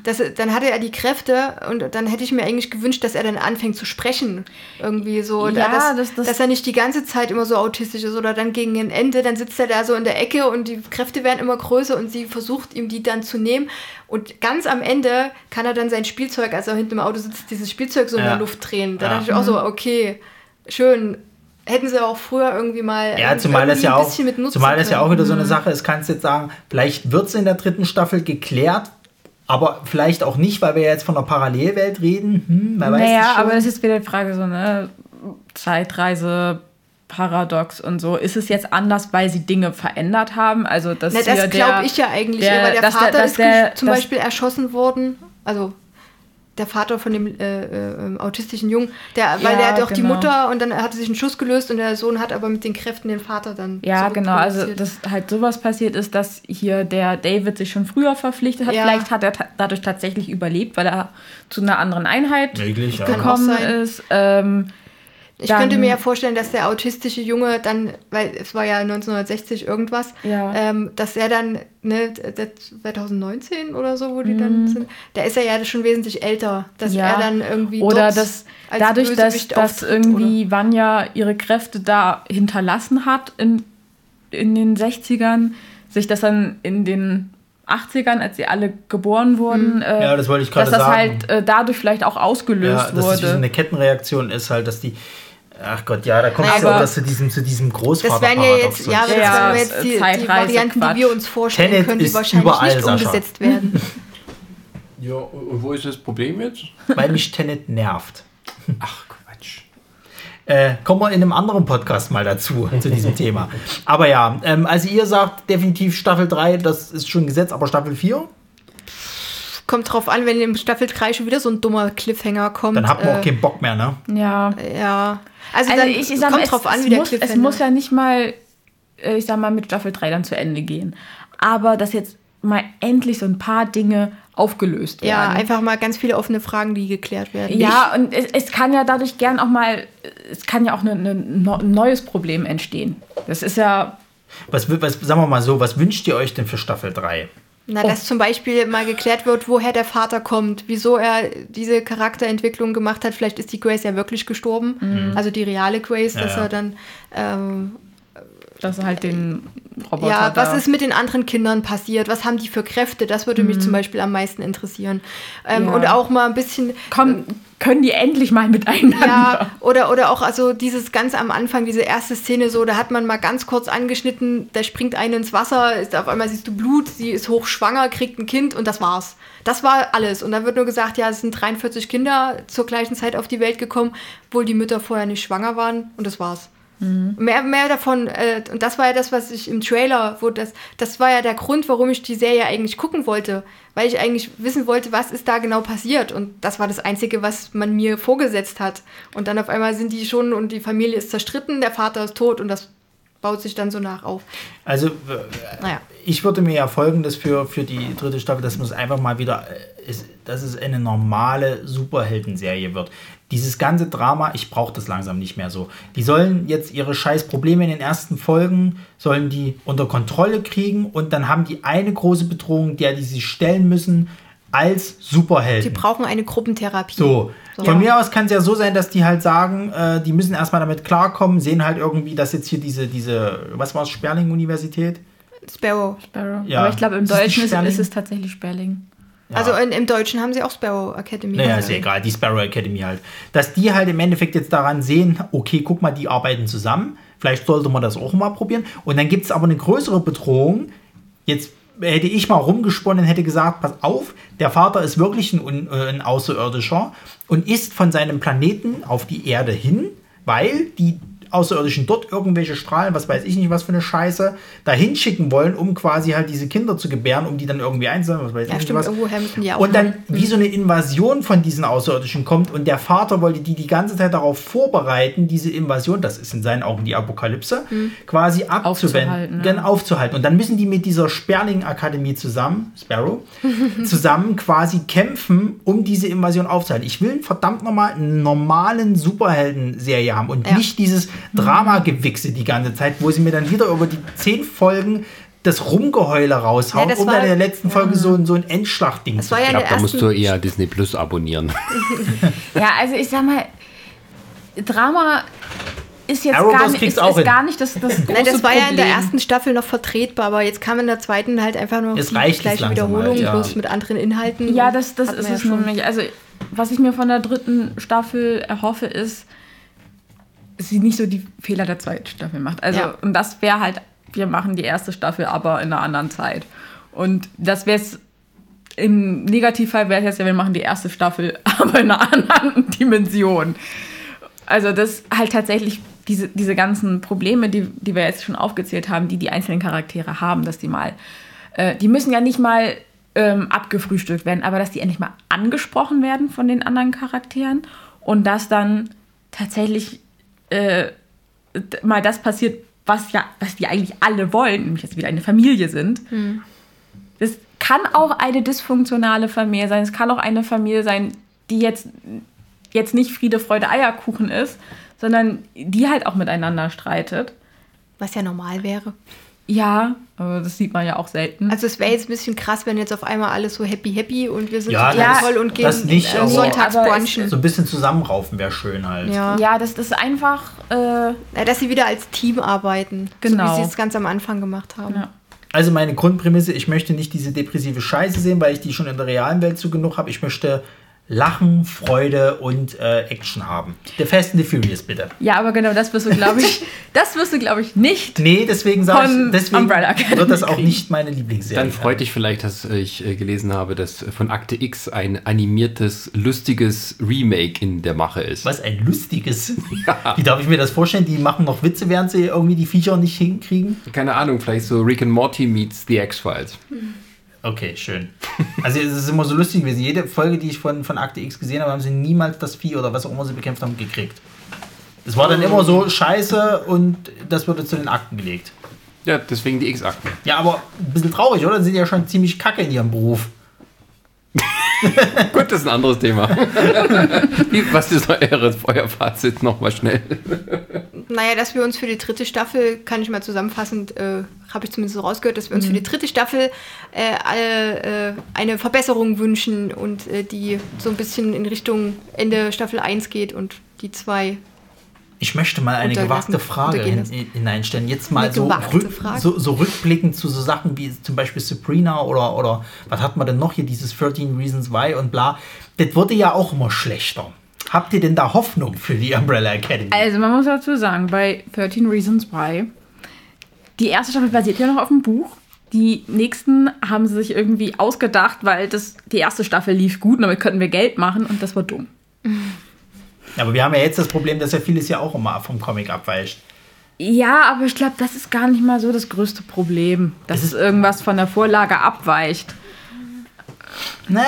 Das, dann hatte er die Kräfte und dann hätte ich mir eigentlich gewünscht, dass er dann anfängt zu sprechen. Irgendwie so. Ja, dass, das- das- dass er nicht die ganze Zeit immer so autistisch ist oder dann gegen ein Ende, dann sitzt er da so in der Ecke und die Kräfte werden immer größer und sie versucht ihm die dann zu nehmen. Und ganz am Ende kann er dann sein Spielzeug, als er hinten im Auto sitzt, dieses Spielzeug so in Ja. der Luft drehen. Da Ja. dachte ich auch so, okay, schön. Hätten sie auch früher irgendwie mal Ja, zumal das irgendwie ja ein auch, bisschen mit nutzen zumal das ja auch wieder so eine Sache ist, kannst du jetzt sagen, vielleicht wird es in der dritten Staffel geklärt, aber vielleicht auch nicht, weil wir jetzt von einer Parallelwelt reden. Hm, wer weiß Naja, das schon. aber das ist wieder die Frage, so, ne? Zeitreise, Paradox und so. Ist es jetzt anders, weil sie Dinge verändert haben? Also, dass Na, das der- glaube ich ja eigentlich, der- weil der dass der- Vater dass ist der- zum dass- Beispiel erschossen worden. Also der Vater von dem äh, äh, autistischen Jungen, der, weil Ja, der hat doch die genau. Mutter und dann hat sich ein Schuss gelöst und der Sohn hat aber mit den Kräften den Vater dann. Ja, genau. Also, dass halt sowas passiert ist, dass hier der David sich schon früher verpflichtet hat. Ja. Vielleicht hat er ta dadurch tatsächlich überlebt, weil er zu einer anderen Einheit Möglich, auch gekommen ist. Ähm, Ich dann- könnte mir ja vorstellen, dass der autistische Junge dann, weil es war ja 1960 irgendwas, Ja. ähm, dass er dann, ne, der 2019 oder so, wo die dann sind, da ist er ja schon wesentlich älter, dass Mhm. Ja. er dann irgendwie Oder dort dass als dadurch, dass, Bösewicht dass auftritt, irgendwie Vanya ihre Kräfte da hinterlassen hat in, in den 60ern, sich das dann in den 80ern, als sie alle geboren wurden, äh, Ja, das wollte ich gerade dass das sagen. halt äh, dadurch vielleicht auch ja, ausgelöst dass das wie so wurde. eine Kettenreaktion ist, halt, dass die. Ach Gott, ja, da kommt es Aber- ja auch das zu diesem, zu diesem Großvater. Das wären ja jetzt, ja, das Ja, wären jetzt die, die Varianten, die Quatsch. wir uns vorstellen Tenet können, die wahrscheinlich überall, nicht Sascha. umgesetzt werden. Ja, und wo ist das Problem jetzt? weil mich Tenet nervt. Ach, Quatsch. Äh, kommen wir in einem anderen Podcast mal dazu, zu diesem Thema. Aber ja, ähm, also ihr sagt definitiv Staffel 3, das ist schon gesetzt, aber Staffel 4? Kommt drauf an, wenn in Staffel 3 schon wieder so ein dummer Cliffhanger kommt. Dann hat man äh, auch keinen Bock mehr, ne? Ja. Ja. Also, Also dann ich, ich sag mal, kommt es, drauf an, es, wie der muss, es Cliffhanger muss ja nicht mal, äh, ich sag mal, mit Staffel 3 dann zu Ende gehen. Aber dass jetzt mal endlich so ein paar Dinge aufgelöst werden. Ja, einfach mal ganz viele offene Fragen, die geklärt werden. Ja, und es, es kann ja dadurch gern auch mal, es kann ja auch ein neues Problem entstehen. Das ist ja, Was, was, sagen wir mal so, was wünscht ihr euch denn für Staffel 3? Na, dass zum Beispiel mal geklärt wird, woher der Vater kommt, wieso er diese Charakterentwicklung gemacht hat. Vielleicht ist die Grace ja wirklich gestorben, also die reale Grace, Ja, dass ja. er dann ähm, dass er halt den Roboter ja, was da- ist mit den anderen Kindern passiert? Was haben die für Kräfte? Das würde mich zum Beispiel am meisten interessieren. Ähm, Mhm. Ja. Und auch mal ein bisschen. Komm, können die endlich mal miteinander? Ja, oder, oder auch also dieses ganz am Anfang, diese erste Szene so, da hat man mal ganz kurz angeschnitten, da springt eine ins Wasser, ist, auf einmal siehst du Blut, sie ist hochschwanger, kriegt ein Kind und das war's. Das war alles. Und dann wird nur gesagt, ja, es sind 43 Kinder zur gleichen Zeit auf die Welt gekommen, obwohl die Mütter vorher nicht schwanger waren und das war's. Mehr, mehr davon, äh, und das war ja das, was ich im Trailer, wo das, das war ja der Grund, warum ich die Serie eigentlich gucken wollte, weil ich eigentlich wissen wollte, was ist da genau passiert. Und das war das Einzige, was man mir vorgesetzt hat. Und dann auf einmal sind die schon und die Familie ist zerstritten, der Vater ist tot und das baut sich dann so nach auf. Also, äh, Naja. ich würde mir ja folgendes für, für die dritte Staffel, dass man es einfach mal wieder, äh, ist, dass es eine normale Superheldenserie wird. Dieses ganze Drama, ich brauche das langsam nicht mehr so. Die sollen jetzt ihre scheiß Probleme in den ersten Folgen, sollen die unter Kontrolle kriegen und dann haben die eine große Bedrohung, der die sich stellen müssen als Sie Superhelden. brauchen eine Gruppentherapie. So, So. von mir aus kann es ja so sein, dass die halt sagen, äh, die müssen erstmal damit klarkommen, sehen halt irgendwie, dass jetzt hier diese, diese, was war es, Sperling-Universität? Sparrow. Sparrow. Ja. Aber ich glaube, im Ist das die Deutschen ist es tatsächlich Sperling. Ja. Also in, im Deutschen haben sie auch Sparrow Academy. Naja, Also- ist ja egal, die Sparrow Academy halt. Dass die halt im Endeffekt jetzt daran sehen, okay, guck mal, die arbeiten zusammen. Vielleicht sollte man das auch mal probieren. Und dann gibt es aber eine größere Bedrohung. Jetzt hätte ich mal rumgesponnen, hätte gesagt, pass auf, der Vater ist wirklich ein, äh, ein Außerirdischer und ist von seinem Planeten auf die Erde hin, weil die Außerirdischen dort irgendwelche Strahlen, was weiß ich nicht, was für eine Scheiße, dahin schicken wollen, um quasi halt diese Kinder zu gebären, um die dann irgendwie einzusammeln, was weiß Ja, ich stimmt, was. die auch Und dann hin. wie so eine Invasion von diesen Außerirdischen kommt und der Vater wollte die die ganze Zeit darauf vorbereiten, diese Invasion, das ist in seinen Augen die Apokalypse, quasi abzuwenden, Aufzuhalten, ja. genau, aufzuhalten. Und dann müssen die mit dieser Sperling-Akademie zusammen, Sparrow, zusammen quasi kämpfen, um diese Invasion aufzuhalten. Ich will verdammt nochmal einen normalen Superhelden-Serie haben und Ja. nicht dieses Drama-Gewichse die ganze Zeit, wo sie mir dann wieder über die zehn Folgen das Rumgeheule raushauen, Ja, das um war- dann in der letzten Folge so, ein- so ein Endschlachtding Das zu war ja glaube, da musst du eher Disney Plus abonnieren. Ja, also ich sag mal, Drama ist jetzt Arrowverse gar nicht, ist, auch ist gar nicht das, das große Nein, das war ja in der Problem. ersten Staffel noch vertretbar, aber jetzt kam in der zweiten halt einfach nur Es die reicht gleiche Wiederholung, halt, ja. bloß mit anderen Inhalten. Ja, das, das ist es nämlich. Also, was ich mir von der dritten Staffel erhoffe, ist, sie nicht so die Fehler der zweiten Staffel macht. Also, Ja. und das wäre halt, wir machen die erste Staffel, aber in einer anderen Zeit. Und das wäre es. Im Negativfall wäre es jetzt ja, wir machen die erste Staffel, aber in einer anderen Dimension. Also, das halt tatsächlich diese, diese ganzen Probleme, die, die wir jetzt schon aufgezählt haben, die die einzelnen Charaktere haben, dass die mal, äh, die müssen ja nicht mal ähm, abgefrühstückt werden, aber dass die endlich mal angesprochen werden von den anderen Charakteren und dass dann tatsächlich äh, mal das passiert, was ja, was die eigentlich alle wollen, nämlich dass wieder eine Familie sind. Das kann auch eine dysfunktionale Familie sein. Es kann auch eine Familie sein, die jetzt, jetzt nicht Friede, Freude, Eierkuchen ist, sondern die halt auch miteinander streitet. Was ja normal wäre. Ja, aber das sieht man ja auch selten. Also es wäre jetzt ein bisschen krass, wenn jetzt auf einmal alles so happy happy und wir sind Ja, total das- toll und gehen das nicht, äh, sonntags brunchen. So ein bisschen zusammenraufen wäre schön halt. Ja. ja, das ist einfach. Äh, Ja, dass sie wieder als Team arbeiten. So Genau. wie sie es ganz am Anfang gemacht haben. Ja. Also meine Grundprämisse, ich möchte nicht diese depressive Scheiße sehen, weil ich die schon in der realen Welt zu genug habe. Ich möchte Lachen, Freude und äh, Action haben. The Fast and the Furious, bitte. ja, aber genau das wirst du, glaube ich, das wirst du, glaube ich, nicht. Nee, deswegen sage ich, deswegen wird das auch nicht meine Lieblingsserie. Dann freut dich vielleicht, dass ich äh, gelesen habe, dass von Akte X ein animiertes, lustiges Remake in der Mache ist. Was ein lustiges. Wie darf ich mir das vorstellen? Die machen noch Witze, während sie irgendwie die Viecher nicht hinkriegen. Keine Ahnung, vielleicht so Rick and Morty meets The X-Files. Okay, schön. Also es ist immer so lustig gewesen. Jede Folge, die ich von, von Akte X gesehen habe, haben sie niemals das Vieh oder was auch immer sie bekämpft haben, gekriegt. Es war dann immer so scheiße und das wurde zu den Akten gelegt. Ja, deswegen die X-Akten. Ja, aber ein bisschen traurig, oder? Sie sind ja schon ziemlich kacke in ihrem Beruf. Gut, das ist ein anderes Thema. Wie, was ist euer, euer Fazit nochmal schnell? Naja, dass wir uns für die dritte Staffel, kann ich mal zusammenfassend, äh, habe ich zumindest so rausgehört, dass wir uns für die dritte Staffel äh, alle, äh, eine Verbesserung wünschen und äh, die so ein bisschen in Richtung Ende Staffel 1 geht und die zwei. Ich möchte mal eine gewagte Frage hin, hineinstellen. Jetzt mal so, rück, so, so rückblickend zu so Sachen wie zum Beispiel Sabrina oder, oder was hat man denn noch hier, dieses 13 Reasons Why und bla. Das wurde ja auch immer schlechter. Habt ihr denn da Hoffnung für die Umbrella Academy? Also man muss dazu sagen, bei 13 Reasons Why, die erste Staffel basiert ja noch auf dem Buch. Die nächsten haben sie sich irgendwie ausgedacht, weil das, die erste Staffel lief gut und damit könnten wir Geld machen und das war dumm. Aber wir haben ja jetzt das Problem, dass ja vieles ja auch immer vom Comic abweicht. Ja, aber ich glaube, das ist gar nicht mal so das größte Problem, dass Es es irgendwas von der Vorlage abweicht. Na,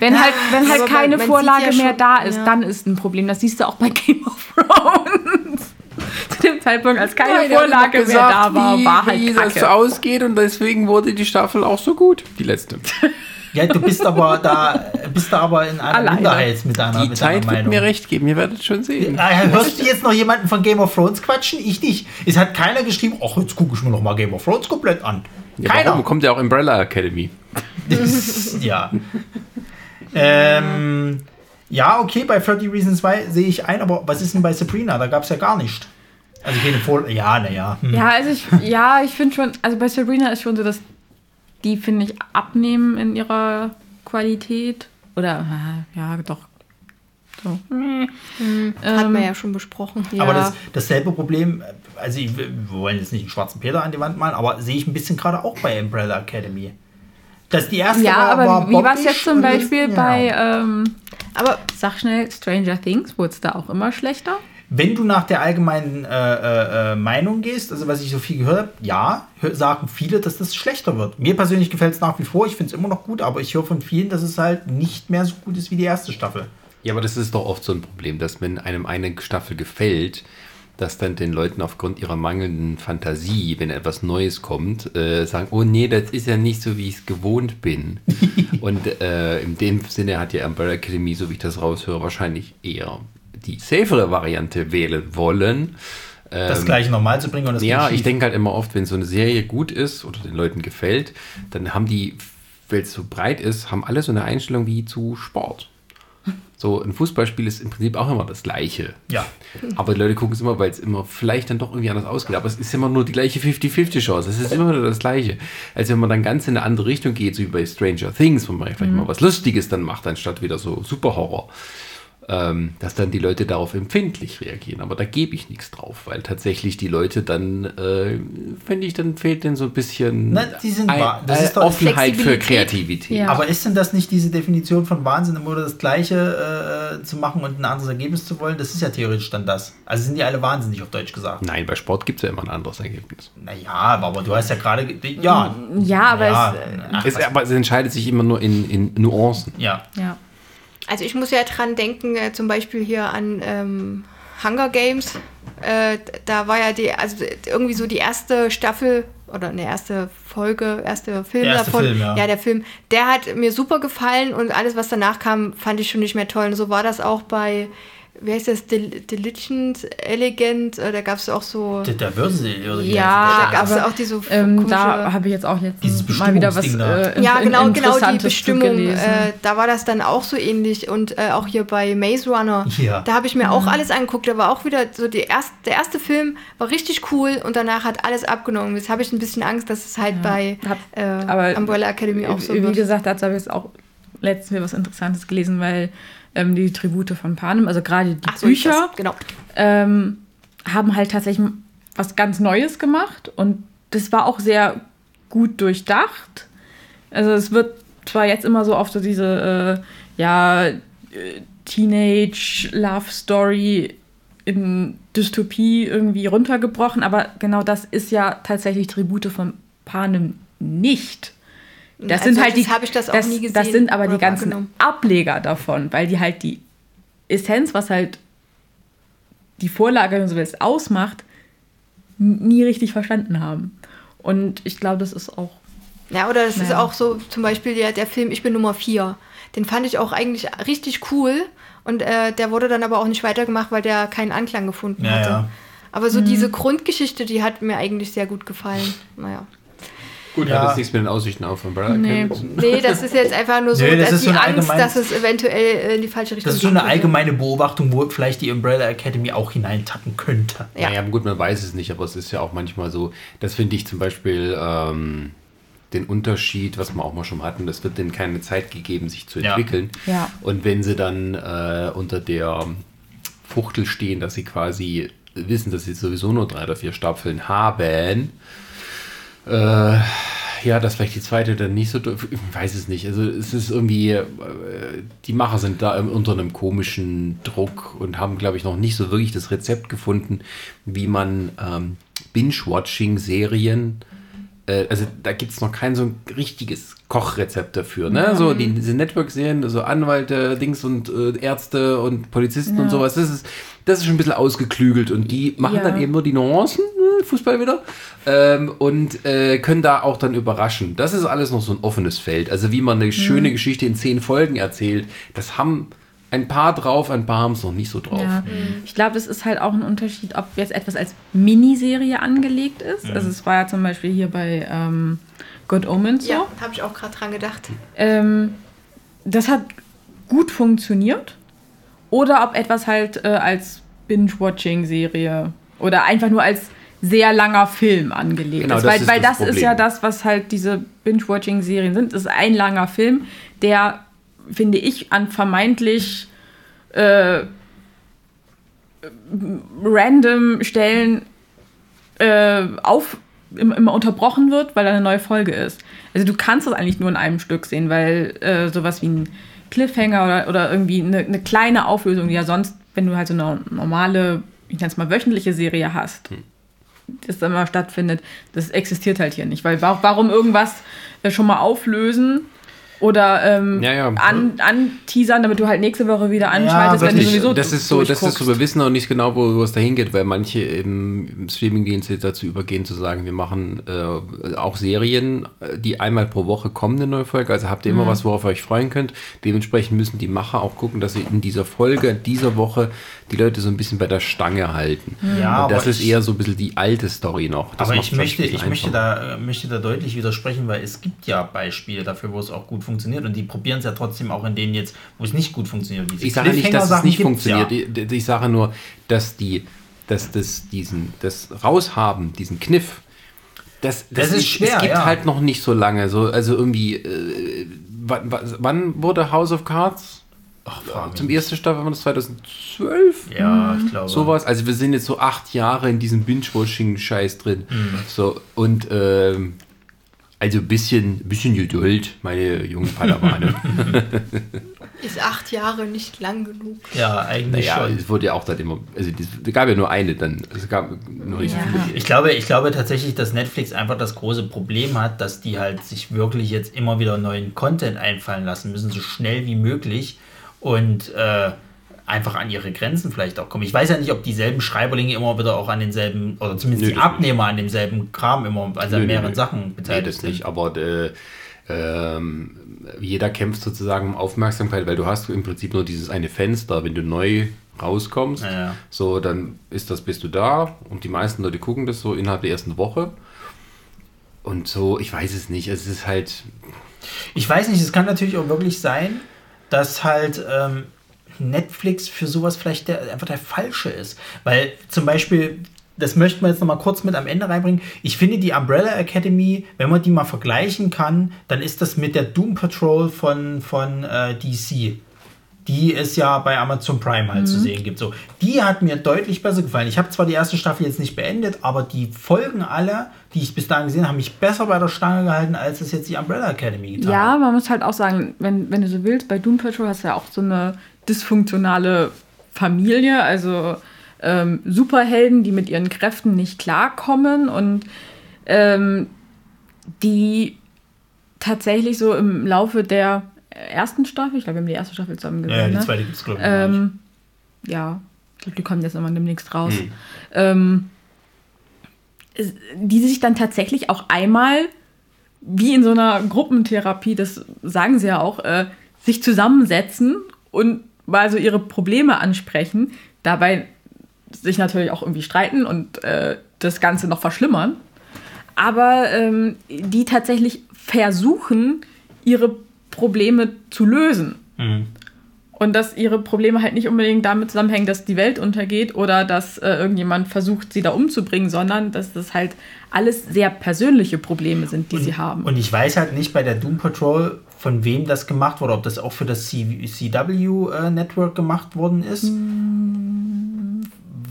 Wenn halt, wenn halt man- keine man Vorlage ja mehr schon- da ist, ja. dann ist ein Problem. Das siehst du auch bei Game of Thrones. Zu dem Zeitpunkt, als keine Vorlage mehr da war, wie, war wie halt das Kacke. ausgeht und deswegen wurde die Staffel auch so gut, die letzte. ja, du bist aber da, bist da aber in einer Alleine. Minderheit mit deiner, Die mit Zeit deiner wird Meinung. mir recht geben, ihr werdet schon sehen. Ah, Hörst du jetzt noch jemanden von Game of Thrones quatschen? Ich nicht. Es hat keiner geschrieben, ach, jetzt gucke ich mir noch mal Game of Thrones komplett an. Ja, Keiner. warum kommt ja auch Umbrella Academy? Das- ja. ähm, ja, okay, bei 30 Reasons Why sehe ich ein, aber was ist denn bei Sabrina? Da gab es ja gar nicht. Also keine Vor... Ja, naja. Hm. Ja, also ich, ja, ich finde schon, also bei Sabrina ist schon so, dass die, finde ich, abnehmen in ihrer Qualität. Oder, äh, ja, doch. So. Hat Ähm, man ja schon besprochen. Ja. Aber das, dasselbe Problem, also ich, wir wollen jetzt nicht einen schwarzen Peter an die Wand malen, aber sehe ich ein bisschen gerade auch bei Umbrella Academy. Dass die erste Ja, war, aber war wie war es jetzt zum Beispiel ja. bei, ähm, Aber sag schnell, Stranger Things, wurde es da auch immer schlechter? Wenn du nach der allgemeinen äh, äh, äh, Meinung gehst, also was ich so viel gehört habe, ja, sagen viele, dass das schlechter wird. Mir persönlich gefällt es nach wie vor, ich finde es immer noch gut, aber ich höre von vielen, dass es halt nicht mehr so gut ist wie die erste Staffel. Ja, aber das ist doch oft so ein Problem, dass wenn einem eine Staffel gefällt, dass dann den Leuten aufgrund ihrer mangelnden Fantasie, wenn etwas Neues kommt, äh, sagen, oh nee, das ist ja nicht so, wie ich es gewohnt bin. Und äh, in dem Sinne hat ja Umbrella Academy, so wie ich das raushöre, wahrscheinlich eher die safere Variante wählen wollen. Das Ähm, gleiche normal zu bringen und das ja, ich denke halt immer oft, wenn so eine Serie gut ist oder den Leuten gefällt, dann haben die, weil es so breit ist, haben alle so eine Einstellung wie zu Sport. So, ein Fußballspiel ist im Prinzip auch immer das Gleiche. Ja. Aber die Leute gucken es immer, weil es immer vielleicht dann doch irgendwie anders ausgeht. Aber es ist immer nur die gleiche 50-50-Chance. Es ist immer nur das Gleiche. Als wenn man dann ganz in eine andere Richtung geht, so wie bei Stranger Things, wo man vielleicht mal was Lustiges dann macht, anstatt wieder so Superhorror. Ähm, dass dann die Leute darauf empfindlich reagieren. Aber da gebe ich nichts drauf, weil tatsächlich die Leute dann, äh, finde ich, dann fehlt denen so ein bisschen Na, die sind ein, äh, ist doch- Offenheit für. Kreativität. Ja. Aber ist denn das nicht diese Definition von Wahnsinn, immer das Gleiche äh, zu machen und ein anderes Ergebnis zu wollen? Das ist ja theoretisch dann das. Also sind die alle wahnsinnig auf Deutsch gesagt. Nein, bei Sport gibt es ja immer ein anderes Ergebnis. Naja, aber du hast ja gerade. ge- Ja. Ja, aber ja, es, äh, ach, Es, was- aber es entscheidet sich immer nur in, in Nuancen. ja. ja. Also ich muss ja dran denken, äh, zum Beispiel hier an ähm, Hunger Games. Äh, da war ja die, also irgendwie so die erste Staffel oder eine erste Folge, erste Film Der erste davon. Film, ja. der Film, der hat mir super gefallen und alles, was danach kam, fand ich schon nicht mehr toll. Und so war das auch bei, wie heißt das, Del Diligent, Elegant, äh, da gab es auch so. Würden sie. irgendwie- Ja, da gab es aber, auch diese Ähm, da habe ich jetzt auch Dieses letztens mal wieder was äh, Ja, in- genau, genau die Bestimmung. Äh, da war das dann auch so ähnlich. Und äh, auch hier bei Maze Runner, Ja. da habe ich mir auch alles angeguckt. Da war auch wieder so die erst, der erste Film war richtig cool und danach hat alles abgenommen. Jetzt habe ich ein bisschen Angst, dass es halt bei Hab- äh, aber Umbrella Academy auch so Wie wird. gesagt, dazu habe ich jetzt auch letztens wieder was Interessantes gelesen, weil ähm, die Tribute von Panem, also gerade die so, Bücher, das- genau. ähm, haben halt tatsächlich was ganz Neues gemacht und das war auch sehr gut durchdacht. Also es wird zwar jetzt immer so oft so diese, äh, ja, äh, Teenage-Love-Story in Dystopie irgendwie runtergebrochen, aber genau das ist ja tatsächlich Tribute von Panem nicht. Das Als sind halt die. habe ich das auch das, nie gesehen Das sind aber die ganzen. Ableger davon, weil die halt die Essenz, was halt die Vorlage, wenn du so willst, ausmacht, nie richtig verstanden haben. Und ich glaube, das ist auch. Ja, oder das ist Ja. auch so, zum Beispiel der, der Film Ich bin Nummer 4. Den fand ich auch eigentlich richtig cool. Und äh, der wurde dann aber auch nicht weitergemacht, weil der keinen Anklang gefunden Ja, hatte. ja. Aber so diese Grundgeschichte, die hat mir eigentlich sehr gut gefallen. Naja. Gut, Ja. hat das nichts mit den Aussichten auf Umbrella Nee. Academy zu tun? Nee, das ist jetzt einfach nur so, Nee, das dass ist so die ein Angst, allgemein- dass es eventuell in die falsche Richtung Das ist so eine allgemeine Beobachtung, wo vielleicht die Umbrella Academy auch hineintappen könnte. Ja. Naja, gut, man weiß es nicht, aber es ist ja auch manchmal so, das finde ich zum Beispiel ähm, den Unterschied, was wir auch mal schon hatten, es wird denen keine Zeit gegeben, sich zu Ja. entwickeln. Ja. Und wenn sie dann äh, unter der Fuchtel stehen, dass sie quasi wissen, dass sie sowieso nur drei oder vier Stapfeln haben, äh, ja, dass vielleicht die zweite dann nicht so, ich weiß es nicht. Also es ist irgendwie, äh, die Macher sind da unter einem komischen Druck und haben, glaube ich, noch nicht so wirklich das Rezept gefunden, wie man ähm, Binge-Watching-Serien, äh, also da gibt es noch kein so ein richtiges Kochrezept dafür. Ne? So die, diese Network-Serien, so Anwälte, Dings und äh, Ärzte und Polizisten und sowas, das ist, das ist schon ein bisschen ausgeklügelt und die machen Ja. dann eben nur die Nuancen, Fußball wieder, ähm, und äh, können da auch dann überraschen. Das ist alles noch so ein offenes Feld. Also wie man eine schöne Geschichte in zehn Folgen erzählt, das haben ein paar drauf, ein paar haben es noch nicht so drauf. Ja. Ich glaube, das ist halt auch ein Unterschied, ob jetzt etwas als Miniserie angelegt ist. Also es war ja zum Beispiel hier bei ähm, Good Omens so. Ja, habe ich auch gerade dran gedacht. Ähm, das hat gut funktioniert. Oder ob etwas halt äh, als Binge-Watching-Serie oder einfach nur als sehr langer Film angelegt Genau, ist. das Weil, ist weil das das, ist ja das, was halt diese Binge-Watching-Serien sind. Das ist ein langer Film, der, finde ich, an vermeintlich äh, random Stellen äh, auf, immer, unterbrochen wird, weil da eine neue Folge ist. Also du kannst das eigentlich nur in einem Stück sehen, weil äh, sowas wie ein Cliffhanger oder, oder irgendwie eine, eine kleine Auflösung, die ja sonst, wenn du halt so eine normale, ich nenne es mal wöchentliche Serie hast, das dann immer stattfindet, das existiert halt hier nicht. Weil wa- warum irgendwas äh, schon mal auflösen oder ähm, Ja, ja. An, anteasern, damit du halt nächste Woche wieder anschaltest, wenn du sowieso das ist so, das ist so, wir wissen noch nicht genau, wo, wo es dahin geht, weil manche im, im Streamingdienst jetzt dazu übergehen zu sagen, wir machen äh, auch Serien, äh, die einmal pro Woche kommen, eine neue Folge. Also habt ihr immer was, worauf ihr euch freuen könnt. Dementsprechend müssen die Macher auch gucken, dass sie in dieser Folge, dieser Woche die Leute so ein bisschen bei der Stange halten. Ja, Und das ist ich- eher so ein bisschen die alte Story noch. Das Aber ich möchte, ich möchte, da, äh, möchte da deutlich widersprechen, weil es gibt ja Beispiele dafür, wo es auch gut funktioniert und die probieren es ja trotzdem auch in denen jetzt, wo es nicht gut funktioniert. Diese Ich sage nicht, dass es nicht funktioniert. Ja. Ich, ich sage nur, dass die, dass das diesen, das Raushaben, diesen Kniff, das, Das ist schwer, Es gibt ja. halt noch nicht so lange. So, also irgendwie, äh, wann, wann wurde House of Cards? Ach, Zum ersten Staffel war das 2012? Ja, ich glaube. Sowas. Also wir sind jetzt so acht Jahre in diesem Binge-Watching-Scheiß drin. Mhm. So, und ähm, also ein bisschen, bisschen Geduld, meine jungen Padawane. Ist acht Jahre nicht lang genug. Ja, eigentlich naja, schon. es wurde ja auch dann immer, also es gab ja nur eine dann, es gab nur nicht so Ja. viele. Ich glaube, ich glaube tatsächlich, dass Netflix einfach das große Problem hat, dass die halt sich wirklich jetzt immer wieder neuen Content einfallen lassen müssen, so schnell wie möglich und äh, einfach an ihre Grenzen vielleicht auch kommen. Ich weiß ja nicht, ob dieselben Schreiberlinge immer wieder auch an denselben, oder zumindest Nö, die Abnehmer an demselben Kram immer, also an Nö, nö, mehreren nö. Sachen beteiligt das sind. nicht, aber äh, ähm, jeder kämpft sozusagen um Aufmerksamkeit, weil du hast im Prinzip nur dieses eine Fenster, wenn du neu rauskommst, Ja, ja. so dann ist das, bist du da und die meisten Leute gucken das so innerhalb der ersten Woche und so, ich weiß es nicht, es ist halt, Ich weiß nicht, es kann natürlich auch wirklich sein, dass halt ähm, Netflix für sowas vielleicht der, einfach der falsche ist. Weil zum Beispiel, das möchten wir jetzt noch mal kurz mit am Ende reinbringen. Ich finde die Umbrella Academy, wenn man die mal vergleichen kann, dann ist das mit der Doom Patrol von, von äh, DC. Die es ja bei Amazon Prime halt zu sehen gibt. So, die hat mir deutlich besser gefallen. Ich habe zwar die erste Staffel jetzt nicht beendet, aber die Folgen alle, die ich bis dahin gesehen habe, haben mich besser bei der Stange gehalten, als es jetzt die Umbrella Academy getan hat. Ja, man muss halt auch sagen, wenn, wenn du so willst, bei Doom Patrol hast du ja auch so eine dysfunktionale Familie, also ähm, Superhelden, die mit ihren Kräften nicht klarkommen und ähm, die tatsächlich so im Laufe der ersten Staffel, ich glaube, wir haben die erste Staffel zusammen gesehen, Ja, die ne? zweite gibt es, glaube ich. Ähm, ja, ich glaube, die kommen jetzt immer demnächst raus. Ähm, es- die sich dann tatsächlich auch einmal, wie in so einer Gruppentherapie, das sagen sie ja auch, äh, sich zusammensetzen und mal so ihre Probleme ansprechen, dabei sich natürlich auch irgendwie streiten und äh, das Ganze noch verschlimmern. Aber ähm, die tatsächlich versuchen, ihre Probleme zu lösen. Mhm. Und dass ihre Probleme halt nicht unbedingt damit zusammenhängen, dass die Welt untergeht oder dass äh, irgendjemand versucht, sie da umzubringen, sondern dass das halt alles sehr persönliche Probleme sind, die sie haben. Und ich weiß halt nicht bei der Doom Patrol, von wem das gemacht wurde, ob das auch für das C CW äh, Network gemacht worden ist.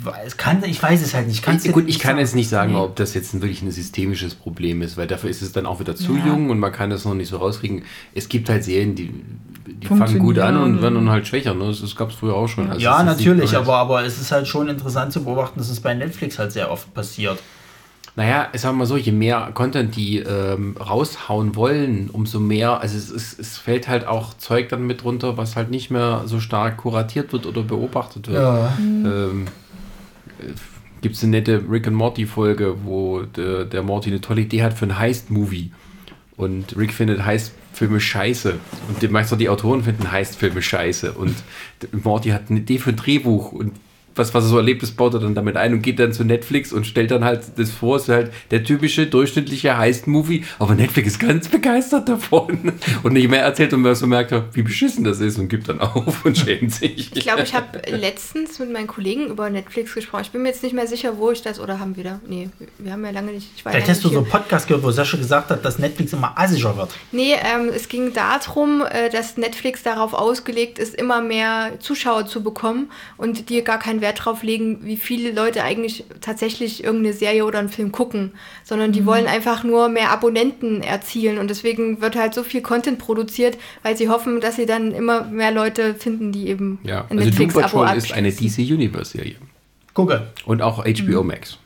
Weiß, kann, ich weiß es halt nicht. Kann's dir Gut, ich kann jetzt nicht sagen, Nee. ob das jetzt wirklich ein systemisches Problem ist, weil dafür ist es dann auch wieder zu Ja. jung und man kann das noch nicht so rauskriegen. Es gibt halt Serien, die, die fangen gut an und werden dann halt schwächer. Ne? Das, das gab es früher auch schon. Also Ja, natürlich, aber, aber es ist halt schon interessant zu beobachten, dass es bei Netflix halt sehr oft passiert. Naja, ich sag mal so, je mehr Content die ähm, raushauen wollen, umso mehr, also es, es, es fällt halt auch Zeug dann mit runter, was halt nicht mehr so stark kuratiert wird oder beobachtet wird. Ähm, Gibt es eine nette Rick and Morty Folge, wo der, der Morty eine tolle Idee hat für einen Heist-Movie. Und Rick findet Heist-Filme scheiße. Und die meisten die Autoren finden Heist-Filme scheiße. Und Morty hat eine Idee für ein Drehbuch. Und was, was er so erlebt ist, baut er dann damit ein und geht dann zu Netflix und stellt dann halt das vor, es ist halt der typische durchschnittliche Heist-Movie, aber Netflix ist ganz begeistert davon. Und nicht mehr erzählt und man so merkt, wie beschissen das ist und gibt dann auf und schämt sich. Ich glaube, ich habe letztens mit meinen Kollegen über Netflix gesprochen. Ich bin mir jetzt nicht mehr sicher, wo ich das oder haben wir da. Nee, wir haben ja lange nicht. Ich Vielleicht lange hast du so einen Podcast gehört, wo Sascha gesagt hat, dass Netflix immer assischer wird. Nee, ähm, es ging darum, äh, dass Netflix darauf ausgelegt ist, immer mehr Zuschauer zu bekommen und die gar keinen Wert drauf legen, wie viele Leute eigentlich tatsächlich irgendeine Serie oder einen Film gucken, sondern die wollen einfach nur mehr Abonnenten erzielen und deswegen wird halt so viel Content produziert, weil sie hoffen, dass sie dann immer mehr Leute finden, die eben Ja, ein also Doom Netflix-Abo Patrol ist eine. DC Universe Serie. Gucke. Und auch HBO Hm. Max.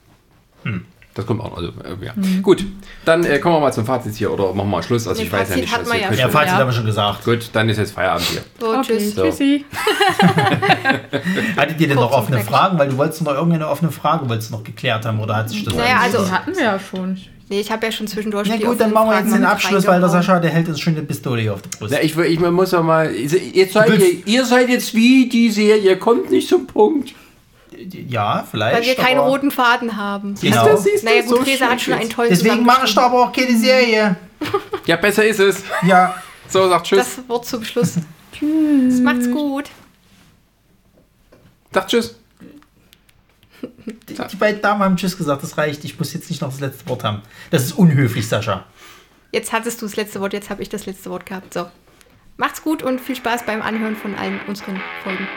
Das kommt auch noch. Also, äh, ja. Gut, dann äh, kommen wir mal zum Fazit hier oder machen wir mal Schluss. Also Nee, ich weiß ja Fazit nicht, hat was man ihr ja Ja, Fazit Ja. haben wir schon gesagt. Gut, dann ist jetzt Feierabend hier. So, Okay, tschüss. So. tschüssi. Hattet ihr denn noch Kurz offene. Fragen? Weil du wolltest noch irgendeine offene Frage wolltest du noch geklärt haben oder hat sich das Naja, also- Die hatten wir ja schon. Nee, ich habe ja schon zwischendurch Na die gut, dann machen wir jetzt den Abschluss, weil der. Sascha, der hält uns schon eine Pistole hier auf der Brust. Ja, ich, will- ich muss ja mal. Jetzt seid ihr, ihr seid jetzt wie die Serie, kommt nicht zum Punkt. Ja, vielleicht. Weil wir keinen roten Faden haben. Genau. Das siehst du, Naja, so gut, Theresa hat schon einen tollen Deswegen mache ich da aber auch keine Serie. Ja, besser ist es. Ja. So, sagt Tschüss. Das Wort zum Schluss. Tschüss. Macht's gut. sagt Tschüss. Die, die beiden Damen haben Tschüss gesagt, das reicht. Ich muss jetzt nicht noch das letzte Wort haben. Das ist unhöflich, Sascha. Jetzt hattest du das letzte Wort, jetzt habe ich das letzte Wort gehabt. So. Macht's gut und viel Spaß beim Anhören von allen unseren Folgen.